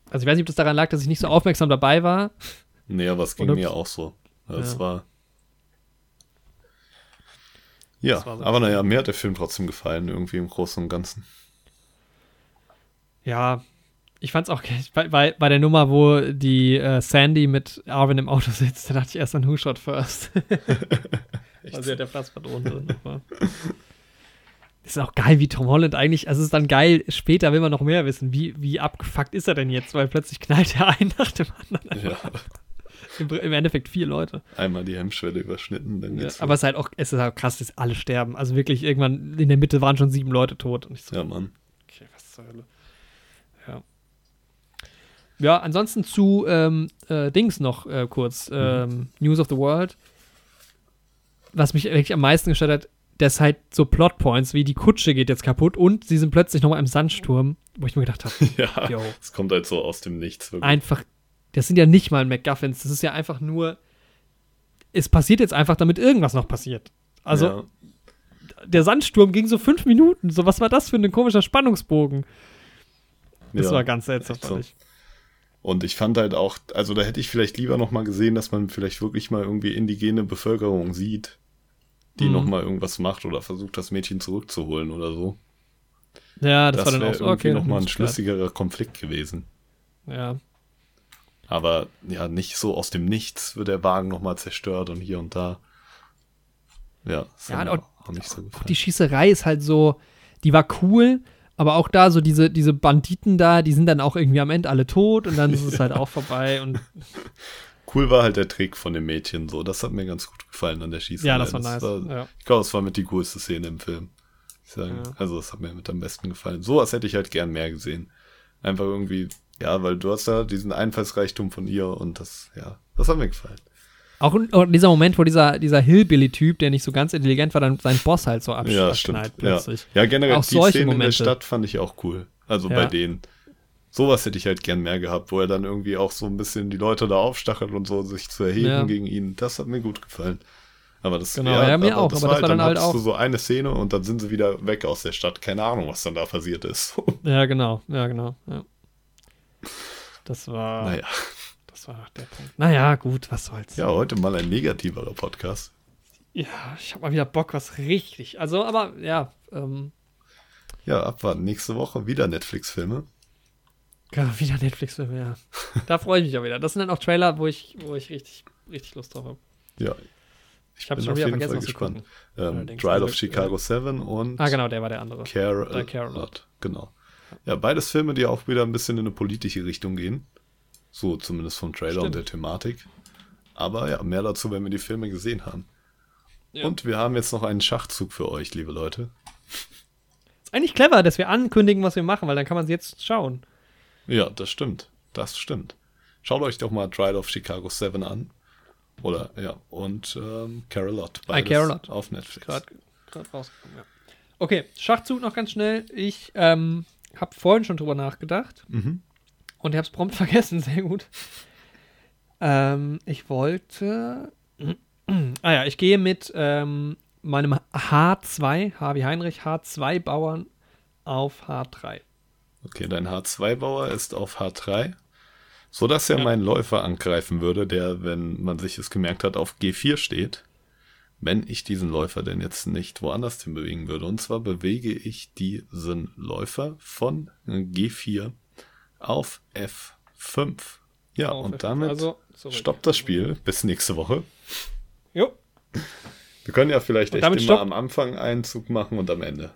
Also ich weiß nicht, ob das daran lag, dass ich nicht so aufmerksam dabei war. nee, aber es ging Oder- mir auch so. Das Ja. war. Ja, Das war so aber naja, mir hat der Film trotzdem gefallen, irgendwie im Großen und Ganzen. Ja, ich fand's auch geil. Bei, bei, bei der Nummer, wo die äh, Sandy mit Arvin im Auto sitzt, da dachte ich erst an Who Shot First. Weil sie hat ja Platzpatronen drin. Ist auch geil, wie Tom Holland eigentlich, also es ist dann geil, später will man noch mehr wissen, wie, wie abgefuckt ist er denn jetzt, weil plötzlich knallt er ein nach dem anderen. Ja, Im, Im Endeffekt vier Leute. einmal die Hemmschwelle überschnitten, dann Ja, geht's. aber es ist halt auch, es ist halt krass, dass alle sterben. Also wirklich, irgendwann in der Mitte waren schon sieben Leute tot. So, ja, Mann. Okay, was zur Hölle. Ja. Ja, ansonsten zu ähm, äh, Dings noch äh, kurz. Ähm, News of the World. Was mich wirklich am meisten gestört hat, dass halt so Plotpoints wie die Kutsche geht jetzt kaputt und sie sind plötzlich nochmal im Sandsturm, wo ich mir gedacht habe, Ja, Yo. es kommt halt so aus dem Nichts. Wirklich. einfach, das sind ja nicht mal MacGuffins, das ist ja einfach nur, es passiert jetzt einfach, damit irgendwas noch passiert. Also ja. der Sandsturm ging so fünf Minuten, so was war das für ein komischer Spannungsbogen? Das ja. war ganz seltsam, fand so. ich. Und ich fand halt auch, also da hätte ich vielleicht lieber noch mal gesehen, dass man vielleicht wirklich mal irgendwie indigene Bevölkerung sieht, die Mhm. noch mal irgendwas macht oder versucht, das Mädchen zurückzuholen oder so. Ja, das, Das, war dann auch so, irgendwie okay. noch mal ein schlüssigerer Konflikt gewesen. Ja. Aber ja, nicht so aus dem Nichts wird der Wagen noch mal zerstört und hier und da. Ja, Ja, und auch nicht so gefallen. Die Schießerei ist halt so, die war cool, aber auch da so diese, diese Banditen da, die sind dann auch irgendwie am Ende alle tot und dann ist es halt auch vorbei und Cool war halt der Trick von dem Mädchen so. Das hat mir ganz gut gefallen an der Schießerei. ja, das war nice. ja. Ich glaube, das war mit die coolste Szene im Film. Ja. Also, das hat mir mit am besten gefallen. Sowas hätte ich halt gern mehr gesehen. Einfach irgendwie, ja, weil du hast da diesen Einfallsreichtum von ihr und das, ja, das hat mir gefallen. Auch in- auch dieser Moment, wo dieser, dieser Hillbilly-Typ, der nicht so ganz intelligent war, dann seinen Boss halt so absch Ja, abschneidet. Ja. plötzlich. ja, generell Auch die solche Szenen in der Momente. Stadt fand ich auch cool. Also Ja. bei denen. Sowas hätte ich halt gern mehr gehabt, wo er dann irgendwie auch so ein bisschen die Leute da aufstachelt und so sich zu erheben Ja. gegen ihn. Das hat mir gut gefallen. Aber das, Genau, ja, mir auch, das aber das war dann halt hattest auch- du so eine Szene und dann sind sie wieder weg aus der Stadt. Keine Ahnung, was dann da passiert ist. Ja, genau, ja, genau. Ja. Das war, naja. das war der Punkt. Naja, gut, was soll's. Ja, heute mal ein negativerer Podcast. Ja, ich habe mal wieder Bock, was richtig. Also, aber ja, ähm, Ja, abwarten. Nächste Woche wieder Netflix-Filme. Ja, wieder Netflix-Filme, ja. Da freue ich mich auch wieder. Das sind dann auch Trailer, wo ich, wo ich richtig, richtig Lust drauf habe. Ja. Ich habe bin schon auf wieder jeden vergessen, Fall was gespannt. gespannt. Ähm, Drive also, of Chicago 7 und Ah, genau, der war der andere. Care, Der Care a Lot. Lot. Genau. Ja, beides Filme, die auch wieder ein bisschen in eine politische Richtung gehen. So zumindest vom Trailer und Stimmt. der Thematik. Aber ja, mehr dazu, wenn wir die Filme gesehen haben. Ja. Und wir haben jetzt noch einen Schachzug für euch, liebe Leute. Ist eigentlich clever, dass wir ankündigen, was wir machen, weil dann kann man es jetzt schauen. Ja, das stimmt. Das stimmt. Schaut euch doch mal Drive of Chicago 7 an. Oder, ja, und ähm, Carolot. I Care a Lot. Auf Netflix. Gerade rausgekommen, ja. Okay, Schachzug noch ganz schnell. Ich ähm, habe vorhin schon drüber nachgedacht Mhm. und ich habe es prompt vergessen, sehr gut. Ähm, ich wollte. ah ja, ich gehe mit ähm, meinem H2, H wie Heinrich, H2 Bauern auf H3. Okay, dein H2-Bauer ist auf H3. So dass er Ja. meinen Läufer angreifen würde, der, wenn man sich es gemerkt hat, auf G4 steht. Wenn ich diesen Läufer denn jetzt nicht woanders hin bewegen würde. Und zwar bewege ich diesen Läufer von G4 auf F5. Ja, Auf und F5, damit also stoppt das Spiel bis nächste Woche. Jo, Wir können ja vielleicht Und echt immer stopp- am Anfang einen Zug machen und am Ende.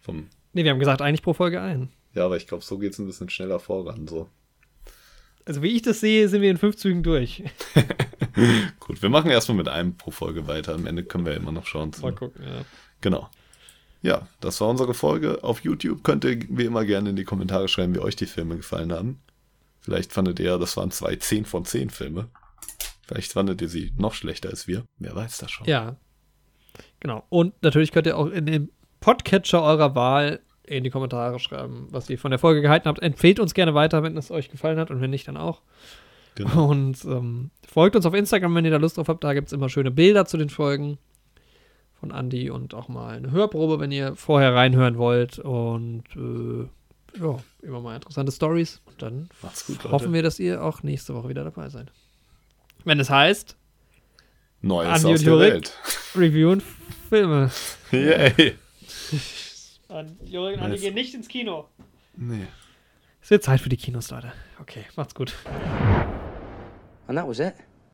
Vom, nee, wir haben gesagt, eigentlich pro Folge ein. Ja, aber ich glaube, so geht es ein bisschen schneller voran. So. Also wie ich das sehe, sind wir in fünf Zügen durch. Gut, wir machen erstmal mit einem pro Folge weiter. Am Ende können wir immer noch schauen. Mal gucken, ja. Genau. Ja, das war unsere Folge. Auf YouTube könnt ihr wie immer gerne in die Kommentare schreiben, wie euch die Filme gefallen haben. Vielleicht fandet ihr, das waren zwei 10 von 10 Filme. Vielleicht fandet ihr sie noch schlechter als wir. Wer weiß das schon. Ja. Genau. Und natürlich könnt ihr auch in dem Podcatcher eurer Wahl in die Kommentare schreiben, was ihr von der Folge gehalten habt. Empfehlt uns gerne weiter, wenn es euch gefallen hat und wenn nicht, dann auch. Genau. Und ähm, folgt uns auf Instagram, wenn ihr da Lust drauf habt. Da gibt es immer schöne Bilder zu den Folgen von Andy und auch mal eine Hörprobe, wenn ihr vorher reinhören wollt. Und äh, ja, immer mal interessante Stories. Und dann Macht's gut, Leute. hoffen wir, dass ihr auch nächste Woche wieder dabei seid. Wenn es heißt, Neues Andi aus und der. Welt. reviewen Filme. Yay. Jürgen und Andi Nice. gehen nicht ins Kino. Nee. Es wird Zeit für die Kinos, Leute. Okay, macht's gut. And that was it.